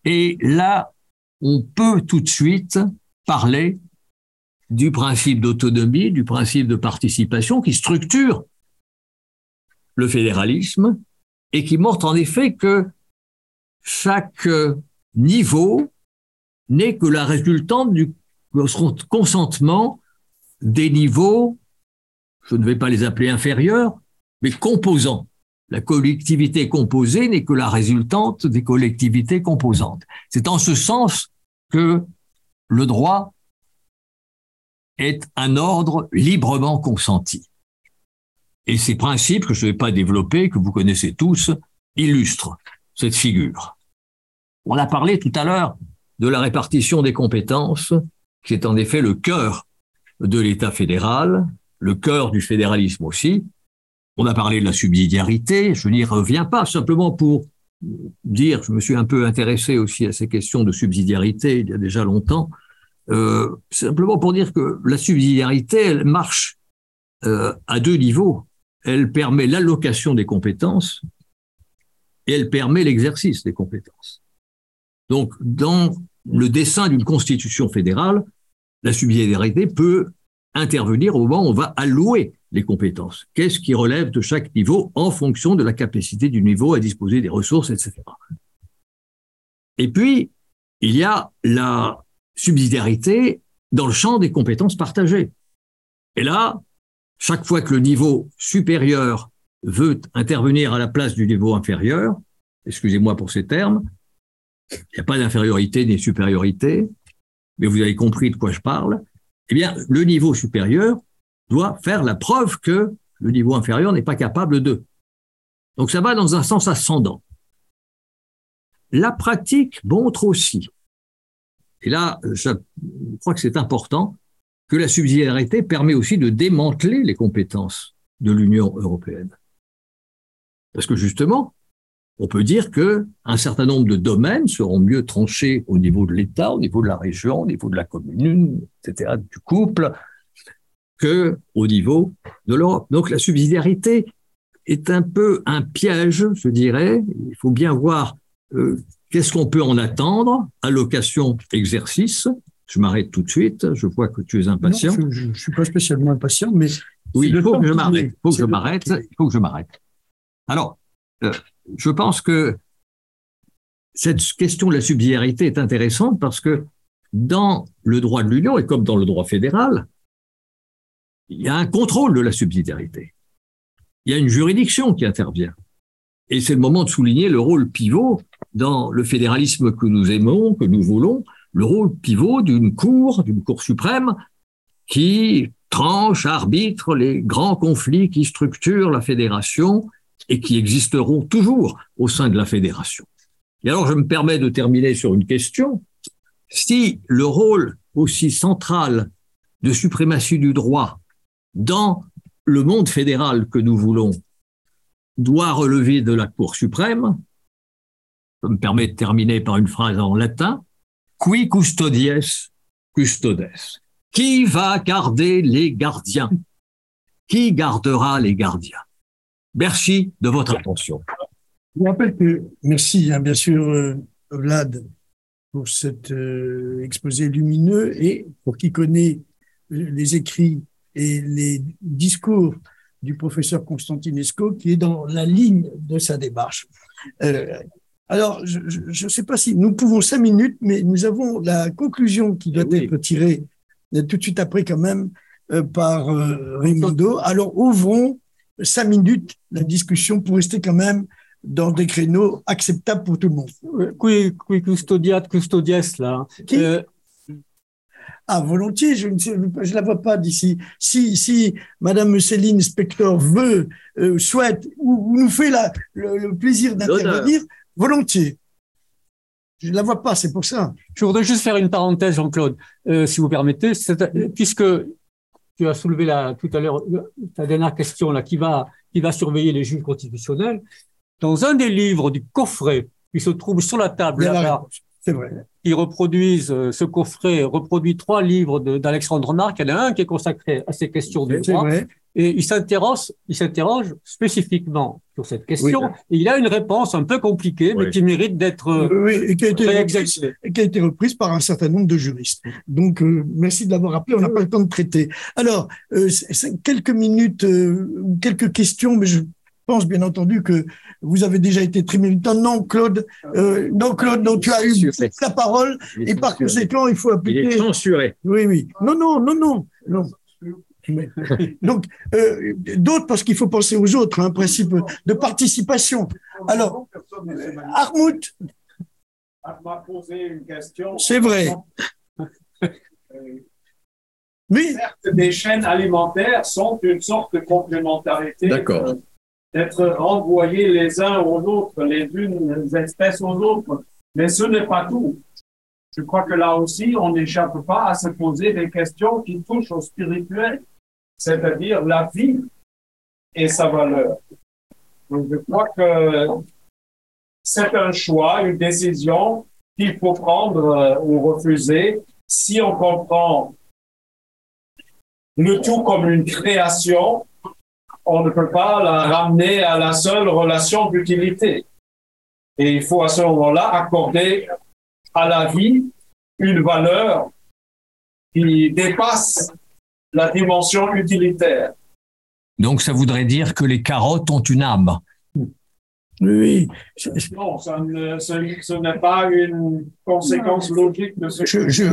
Et là, on peut tout de suite parler du principe d'autonomie, du principe de participation qui structure le fédéralisme et qui montre en effet que chaque niveau n'est que la résultante du consentement des niveaux je ne vais pas les appeler inférieurs, mais composants. La collectivité composée n'est que la résultante des collectivités composantes. C'est en ce sens que le droit est un ordre librement consenti. Et ces principes que je ne vais pas développer, que vous connaissez tous, illustrent cette figure. On a parlé tout à l'heure de la répartition des compétences, qui est en effet le cœur de l'État fédéral, le cœur du fédéralisme aussi. On a parlé de la subsidiarité, je n'y reviens pas, simplement pour dire, je me suis un peu intéressé aussi à ces questions de subsidiarité il y a déjà longtemps, euh, simplement pour dire que la subsidiarité, elle marche euh, à deux niveaux. Elle permet l'allocation des compétences et elle permet l'exercice des compétences. Donc, dans le dessin d'une constitution fédérale, la subsidiarité peut intervenir au moment où on va allouer les compétences. Qu'est-ce qui relève de chaque niveau en fonction de la capacité du niveau à disposer des ressources, etc. Et puis, il y a la subsidiarité dans le champ des compétences partagées. Et là, chaque fois que le niveau supérieur veut intervenir à la place du niveau inférieur, excusez-moi pour ces termes, il n'y a pas d'infériorité ni de supériorité, mais vous avez compris de quoi je parle, eh bien, le niveau supérieur doit faire la preuve que le niveau inférieur n'est pas capable de. Donc ça va dans un sens ascendant. La pratique montre aussi, et là je crois que c'est important, que la subsidiarité permet aussi de démanteler les compétences de l'Union européenne. Parce que justement, on peut dire que un certain nombre de domaines seront mieux tranchés au niveau de l'État, au niveau de la région, au niveau de la commune, etc., du couple, que au niveau de l'Europe. Donc la subsidiarité est un peu un piège, je dirais. Il faut bien voir euh, qu'est-ce qu'on peut en attendre. Allocation, exercice. Je m'arrête tout de suite. Je vois que tu es impatient. je, ne suis pas spécialement impatient, mais oui, il faut que je m'arrête. Il faut que je m'arrête. Il faut que je m'arrête. Alors, euh, je pense que cette question de la subsidiarité est intéressante parce que dans le droit de l'Union et comme dans le droit fédéral, il y a un contrôle de la subsidiarité. Il y a une juridiction qui intervient. Et c'est le moment de souligner le rôle pivot dans le fédéralisme que nous aimons, que nous voulons, le rôle pivot d'une cour, d'une cour suprême qui tranche, arbitre les grands conflits qui structurent la fédération et qui existeront toujours au sein de la fédération. Et alors, je me permets de terminer sur une question. Si le rôle aussi central de suprématie du droit dans le monde fédéral que nous voulons doit relever de la Cour suprême, je me permets de terminer par une phrase en latin, qui custodies custodes? Qui va garder les gardiens? Qui gardera les gardiens? Merci de votre attention. Je vous rappelle que, merci hein, bien sûr, euh, Vlad, pour cet euh, exposé lumineux et pour qui connaît les écrits et les discours du professeur Constantinesco, qui est dans la ligne de sa démarche. Euh, Alors, je ne sais pas si nous pouvons cinq minutes, mais nous avons la conclusion qui doit être tirée euh, tout de suite après quand même euh, par euh, Raimondo. Alors, ouvrons cinq minutes la discussion pour rester quand même dans des créneaux acceptables pour tout le monde. Custodiat, custodies, là. Qui? Ah, volontiers, je ne je la vois pas d'ici. Si, si Madame Céline Spector veut, souhaite ou, nous fait la, le plaisir d'intervenir, volontiers. Je ne la vois pas, c'est pour ça. Je voudrais juste faire une parenthèse, Jean-Claude, euh, si vous permettez, puisque tu as soulevé la, tout à l'heure ta dernière question là, qui va, qui va surveiller les juges constitutionnels. Dans un des livres du coffret qui se trouve sur la table là-bas, c'est vrai. Qui reproduisent euh, ce coffret reproduit trois livres d'Alexandre Marc. Il y en a un qui est consacré à ces questions du droit. Vrai. Et il s'interroge, il s'interroge spécifiquement sur cette question. Et il a une réponse un peu compliquée, mais qui mérite d'être euh, oui, et qui a, été reprise, qui a été reprise par un certain nombre de juristes. Donc, euh, merci de l'avoir rappelé. On n'a pas le temps de traiter. Alors, quelques minutes, quelques questions, mais je pense bien entendu que vous avez déjà été très militant. Non, Claude, euh, non, Claude, non, tu as eu la parole et par conséquent, il faut appliquer. Il est censuré. Oui, oui. Non, non, non, non. non. [laughs] Donc, euh, d'autres, parce qu'il faut penser aux autres, un hein, principe de participation. Alors, Armout. m'a posé une question. C'est vrai. Oui. Certes, des chaînes alimentaires sont une sorte de complémentarité. D'accord d'être renvoyés les uns aux autres, les unes espèces aux autres. Mais ce n'est pas tout. Je crois que là aussi, on n'échappe pas à se poser des questions qui touchent au spirituel, c'est-à-dire la vie et sa valeur. Donc, je crois que c'est un choix, une décision qu'il faut prendre euh, ou refuser si on comprend le tout comme une création on ne peut pas la ramener à la seule relation d'utilité. Et il faut à ce moment-là accorder à la vie une valeur qui dépasse la dimension utilitaire. Donc ça voudrait dire que les carottes ont une âme. Oui. Non, ce, n'est pas une conséquence logique de ce je, que je,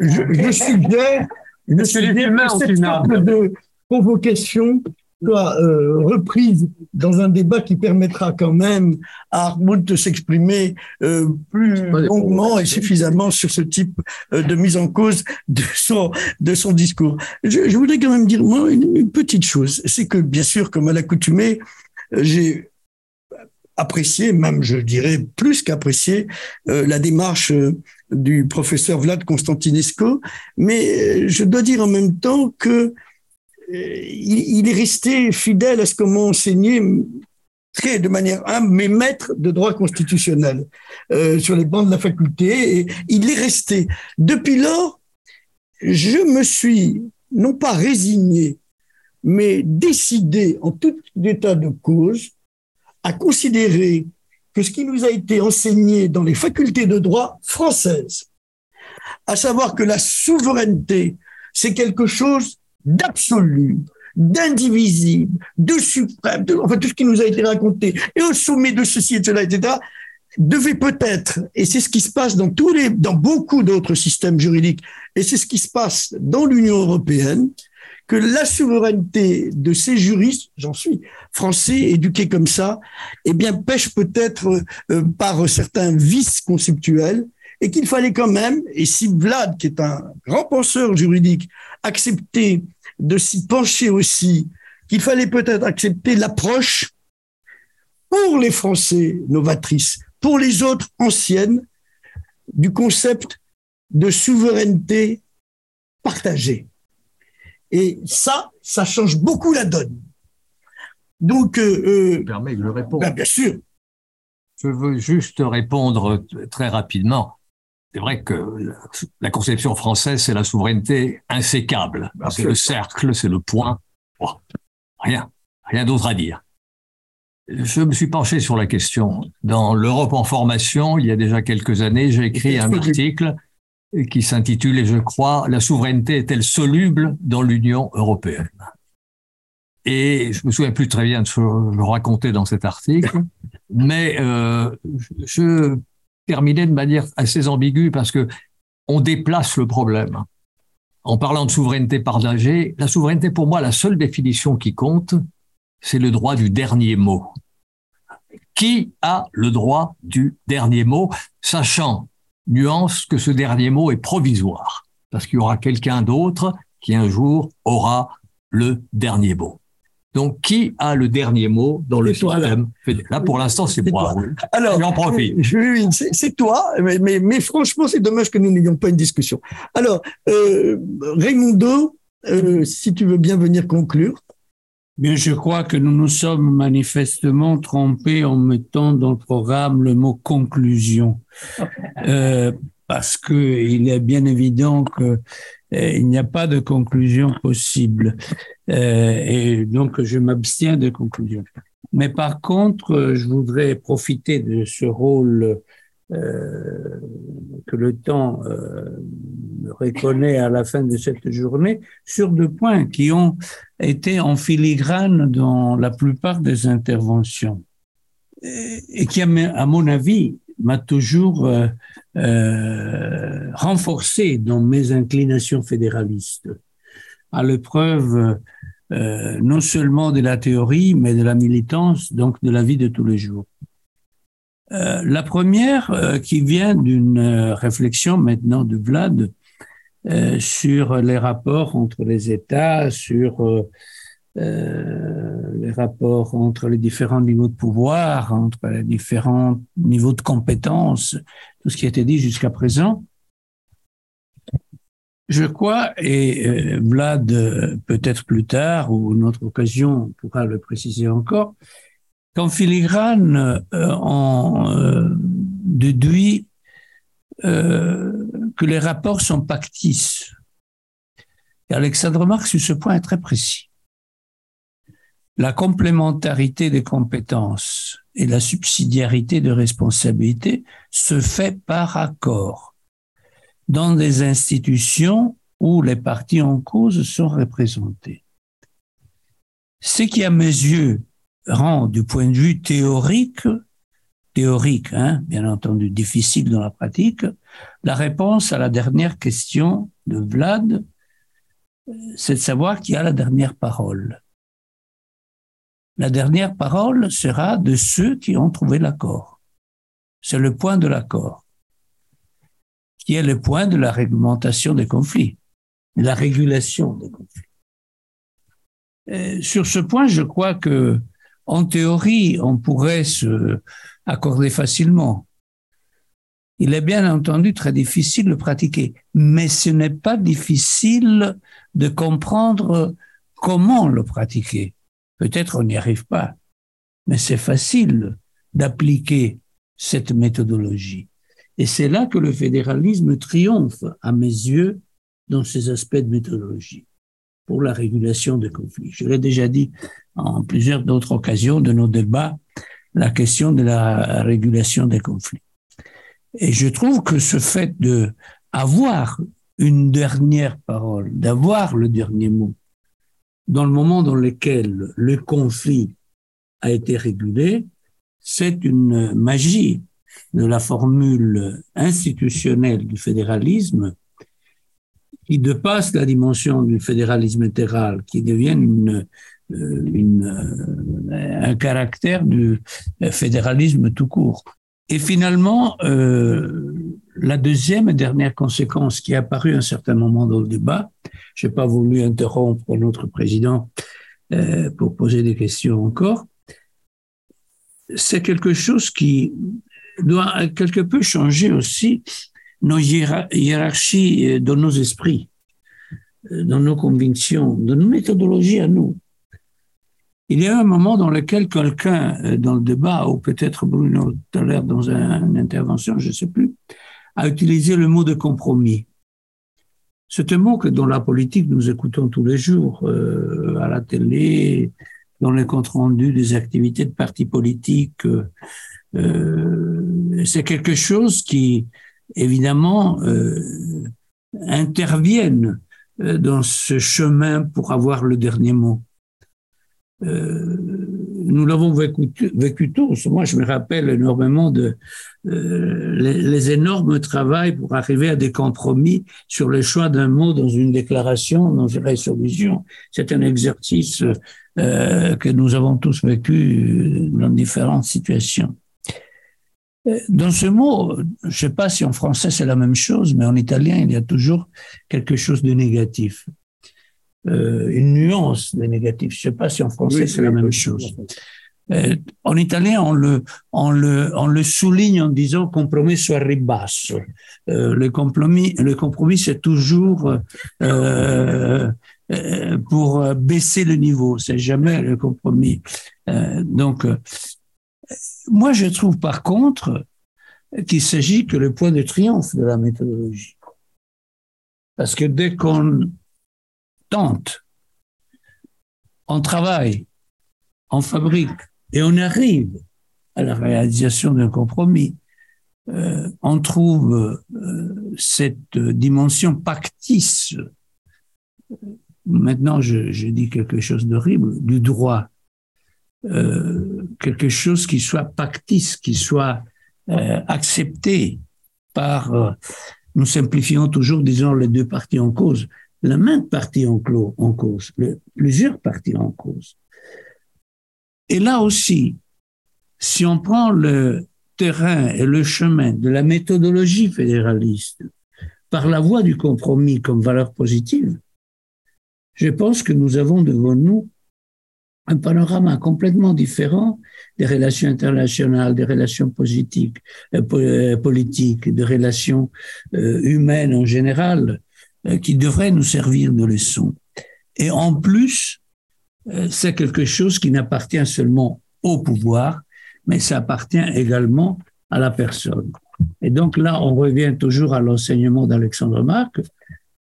je, je, suggère, je suggère de provocation soit euh, reprise dans un débat qui permettra quand même à Armand de s'exprimer euh, plus longuement et suffisamment sur ce type euh, de mise en cause de son, de son discours. Je, je voudrais quand même dire moi une, petite chose, c'est que bien sûr, comme à l'accoutumée, j'ai apprécié, même je dirais plus qu'apprécié, la démarche du professeur Vlad Constantinesco, mais je dois dire en même temps que il, est resté fidèle à ce que m'ont enseigné très de manière humble mes maîtres de droit constitutionnel euh, sur les bancs de la faculté. Et il est resté. Depuis lors, je me suis non pas résigné, mais décidé en tout état de cause à considérer que ce qui nous a été enseigné dans les facultés de droit françaises, à savoir que la souveraineté, c'est quelque chose d'absolu, d'indivisible, de suprême, enfin tout ce qui nous a été raconté, et au sommet de ceci et de cela, etc., devait peut-être, et c'est ce qui se passe dans tous les, dans beaucoup d'autres systèmes juridiques, et c'est ce qui se passe dans l'Union européenne, que la souveraineté de ces juristes, j'en suis français, éduqués comme ça, eh bien pêche peut-être euh, par certains vices conceptuels, et qu'il fallait quand même, et si Vlad, qui est un grand penseur juridique, acceptait de s'y pencher aussi, qu'il fallait peut-être accepter l'approche pour les Français novatrices, pour les autres anciennes, du concept de souveraineté partagée. Et ça, ça change beaucoup la donne. Donc, euh, euh permet de le répondre. Ben, bien sûr. Je veux juste répondre très rapidement. C'est vrai que la conception française, c'est la souveraineté insécable. C'est le cercle, c'est le point. rien, rien d'autre à dire. Je me suis penché sur la question. Dans l'Europe en formation, il y a déjà quelques années, j'ai écrit un article qui s'intitule, et je crois, La souveraineté est-elle soluble dans l'Union européenne? Et je me souviens plus très bien de ce que je racontais dans cet article, mais euh, je terminais de manière assez ambiguë parce que on déplace le problème. En parlant de souveraineté partagée, la souveraineté, pour moi, la seule définition qui compte, c'est le droit du dernier mot. Qui a le droit du dernier mot, sachant, nuance, que ce dernier mot est provisoire, parce qu'il y aura quelqu'un d'autre qui un jour aura le dernier mot. Donc, qui a le dernier mot dans le système Là, pour l'instant, c'est moi. Alors, j'en profite. C'est toi, mais, mais, mais franchement, c'est dommage que nous n'ayons pas une discussion. Alors, euh, Raimundo, euh, si tu veux bien venir conclure. Bien, je crois que nous nous sommes manifestement trompés en mettant dans le programme le mot conclusion, euh, parce que il est bien évident que euh, il n'y a pas de conclusion possible. Euh, et donc, je m'abstiens de conclusion. Mais par contre, je voudrais profiter de ce rôle euh, que le temps euh, reconnaît à la fin de cette journée sur deux points qui ont été en filigrane dans la plupart des interventions et qui, à mon avis, m'a toujours euh, euh, renforcé dans mes inclinations fédéralistes, à l'épreuve euh, non seulement de la théorie, mais de la militance, donc de la vie de tous les jours. La première, qui vient d'une réflexion maintenant de Vlad sur les rapports entre les États, sur euh, les rapports entre les différents niveaux de pouvoir, entre les différents niveaux de compétences, tout ce qui a été dit jusqu'à présent. Je crois, et euh, Vlad peut-être plus tard ou une autre occasion pourra le préciser encore, qu'en filigrane, euh, on euh, déduit que les rapports sont pactices. Alexandre Marx, sur ce point, est très précis la complémentarité des compétences et la subsidiarité de responsabilité se fait par accord dans des institutions où les partis en cause sont représentés. Ce qui, à mes yeux, rend du point de vue théorique, théorique, hein, bien entendu difficile dans la pratique, la réponse à la dernière question de Vlad, c'est de savoir qui a la dernière parole. La dernière parole sera de ceux qui ont trouvé l'accord. C'est le point de l'accord, qui est le point de la réglementation des conflits, de la régulation des conflits. sur ce point, je crois que, en théorie, on pourrait se accorder facilement. Il est bien entendu très difficile de pratiquer, mais ce n'est pas difficile de comprendre comment le pratiquer. Peut-être on n'y arrive pas, mais c'est facile d'appliquer cette méthodologie. Et c'est là que le fédéralisme triomphe, à mes yeux, dans ses aspects de méthodologie pour la régulation des conflits. Je l'ai déjà dit en plusieurs d'autres occasions de nos débats, la question de la régulation des conflits. Et je trouve que ce fait de avoir une dernière parole, d'avoir le dernier mot, dans le moment dans lequel le conflit a été régulé, c'est une magie de la formule institutionnelle du fédéralisme qui dépasse la dimension du fédéralisme intégral, qui devient euh, euh, un caractère du fédéralisme tout court. Et finalement, euh, la deuxième et dernière conséquence qui est apparue à un certain moment dans le débat, je n'ai pas voulu interrompre notre président euh, pour poser des questions encore, c'est quelque chose qui doit quelque peu changer aussi nos hiérarchies euh, dans nos esprits, euh, dans nos convictions, dans nos méthodologies à nous. Il y a un moment dans lequel quelqu'un, euh, dans le débat, ou peut-être Bruno tout à l'heure dans une intervention, je ne sais plus, a utilisé le mot de compromis. C'est un que dans la politique nous écoutons tous les jours, euh, à la télé, dans les comptes rendus des activités de partis politiques. Euh, c'est quelque chose qui, évidemment, euh, interviennent dans ce chemin pour avoir le dernier mot. euh, nous l'avons vécu, tous. Moi, je me rappelle énormément de euh, les, énormes travaux pour arriver à des compromis sur le choix d'un mot dans une déclaration, dans une résolution. C'est un exercice euh, que nous avons tous vécu dans différentes situations. Euh, dans ce mot, je ne sais pas si en français c'est la même chose, mais en italien, il y a toujours quelque chose de négatif. Euh, une nuance de négatif. Je ne sais pas si en français c'est la même chose. Euh, en italien, on le, on, le, on le souligne en disant compromesso a ribasso. Euh, le compromis, le compromis c'est toujours euh, pour baisser le niveau. C'est jamais le compromis. Donc, moi, je trouve par contre qu'il s'agit que le point de triomphe de la méthodologie. Parce que dès qu'on tente, on travaille, on fabrique et on arrive à la réalisation d'un compromis, euh, on trouve euh, cette dimension pactice. Maintenant, je, dis quelque chose d'horrible, du droit. Euh, quelque chose qui soit pactice, qui soit accepté par, nous simplifions toujours, disons, les deux parties en cause, la même partie en, cause, plusieurs parties en cause. Et là aussi, si on prend le terrain et le chemin de la méthodologie fédéraliste par la voie du compromis comme valeur positive, je pense que nous avons devant nous un panorama complètement différent des relations internationales, des relations politiques, euh, euh, politiques des relations euh, humaines en général, qui devraient nous servir de leçon. Et en plus, euh, c'est quelque chose qui n'appartient seulement au pouvoir, mais ça appartient également à la personne. Et donc là, on revient toujours à l'enseignement d'Alexandre Marc,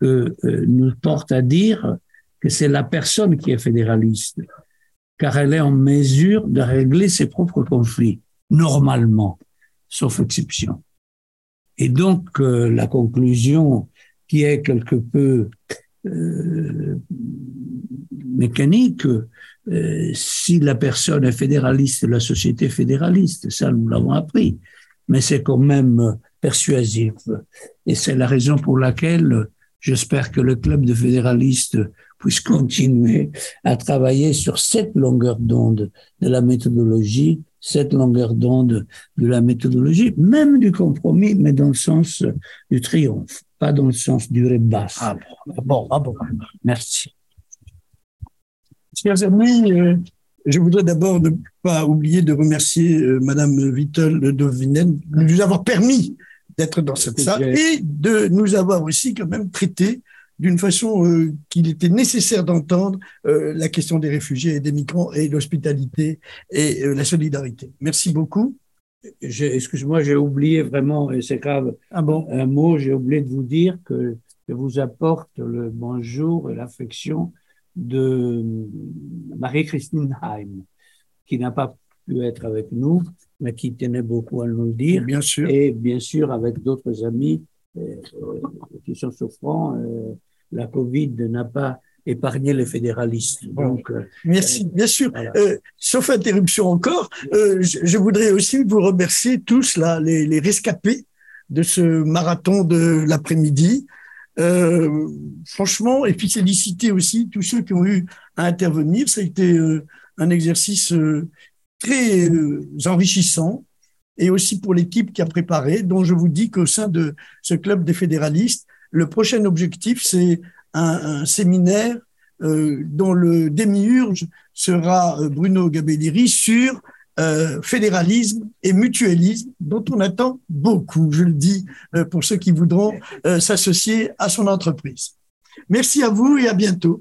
que euh, nous porte à dire que c'est la personne qui est fédéraliste car elle est en mesure de régler ses propres conflits, normalement, sauf exception. Et donc, euh, la conclusion qui est quelque peu euh, mécanique, euh, si la personne est fédéraliste, la société fédéraliste, ça nous l'avons appris, mais c'est quand même persuasif. Et c'est la raison pour laquelle j'espère que le club de fédéralistes puisse continuer à travailler sur cette longueur d'onde de la méthodologie, cette longueur d'onde de la méthodologie, même du compromis, mais dans le sens du triomphe, pas dans le sens du rebasse. Ah bon, ah bon, ah bon. merci. Chers amis, euh, je voudrais d'abord ne pas oublier de remercier euh, Madame Vittel de Vinen de nous avoir permis d'être dans cette salle et de nous avoir aussi quand même traité d'une façon euh, qu'il était nécessaire d'entendre euh, la question des réfugiés et des migrants et l'hospitalité et euh, la solidarité. Merci beaucoup. Excuse-moi, j'ai oublié vraiment, et c'est grave, ah bon? un mot, j'ai oublié de vous dire que je vous apporte le bonjour et l'affection de Marie-Christine Heim, qui n'a pas pu être avec nous, mais qui tenait beaucoup à nous le dire. Bien sûr. Et bien sûr avec d'autres amis euh, qui sont souffrants. Euh, la Covid n'a pas épargné les fédéralistes. Donc, euh, Merci, bien sûr. Voilà. Euh, sauf interruption encore, euh, je, je, voudrais aussi vous remercier tous là, les, les rescapés de ce marathon de l'après-midi. Euh, franchement, et puis féliciter aussi tous ceux qui ont eu à intervenir. Ça a été un exercice très enrichissant et aussi pour l'équipe qui a préparé, dont je vous dis qu'au sein de ce club des fédéralistes, le prochain objectif, c'est un, séminaire euh, dont le démiurge sera Bruno Gabelliri sur euh, fédéralisme et mutualisme, dont on attend beaucoup, je le dis, euh, pour ceux qui voudront s'associer à son entreprise. Merci à vous et à bientôt.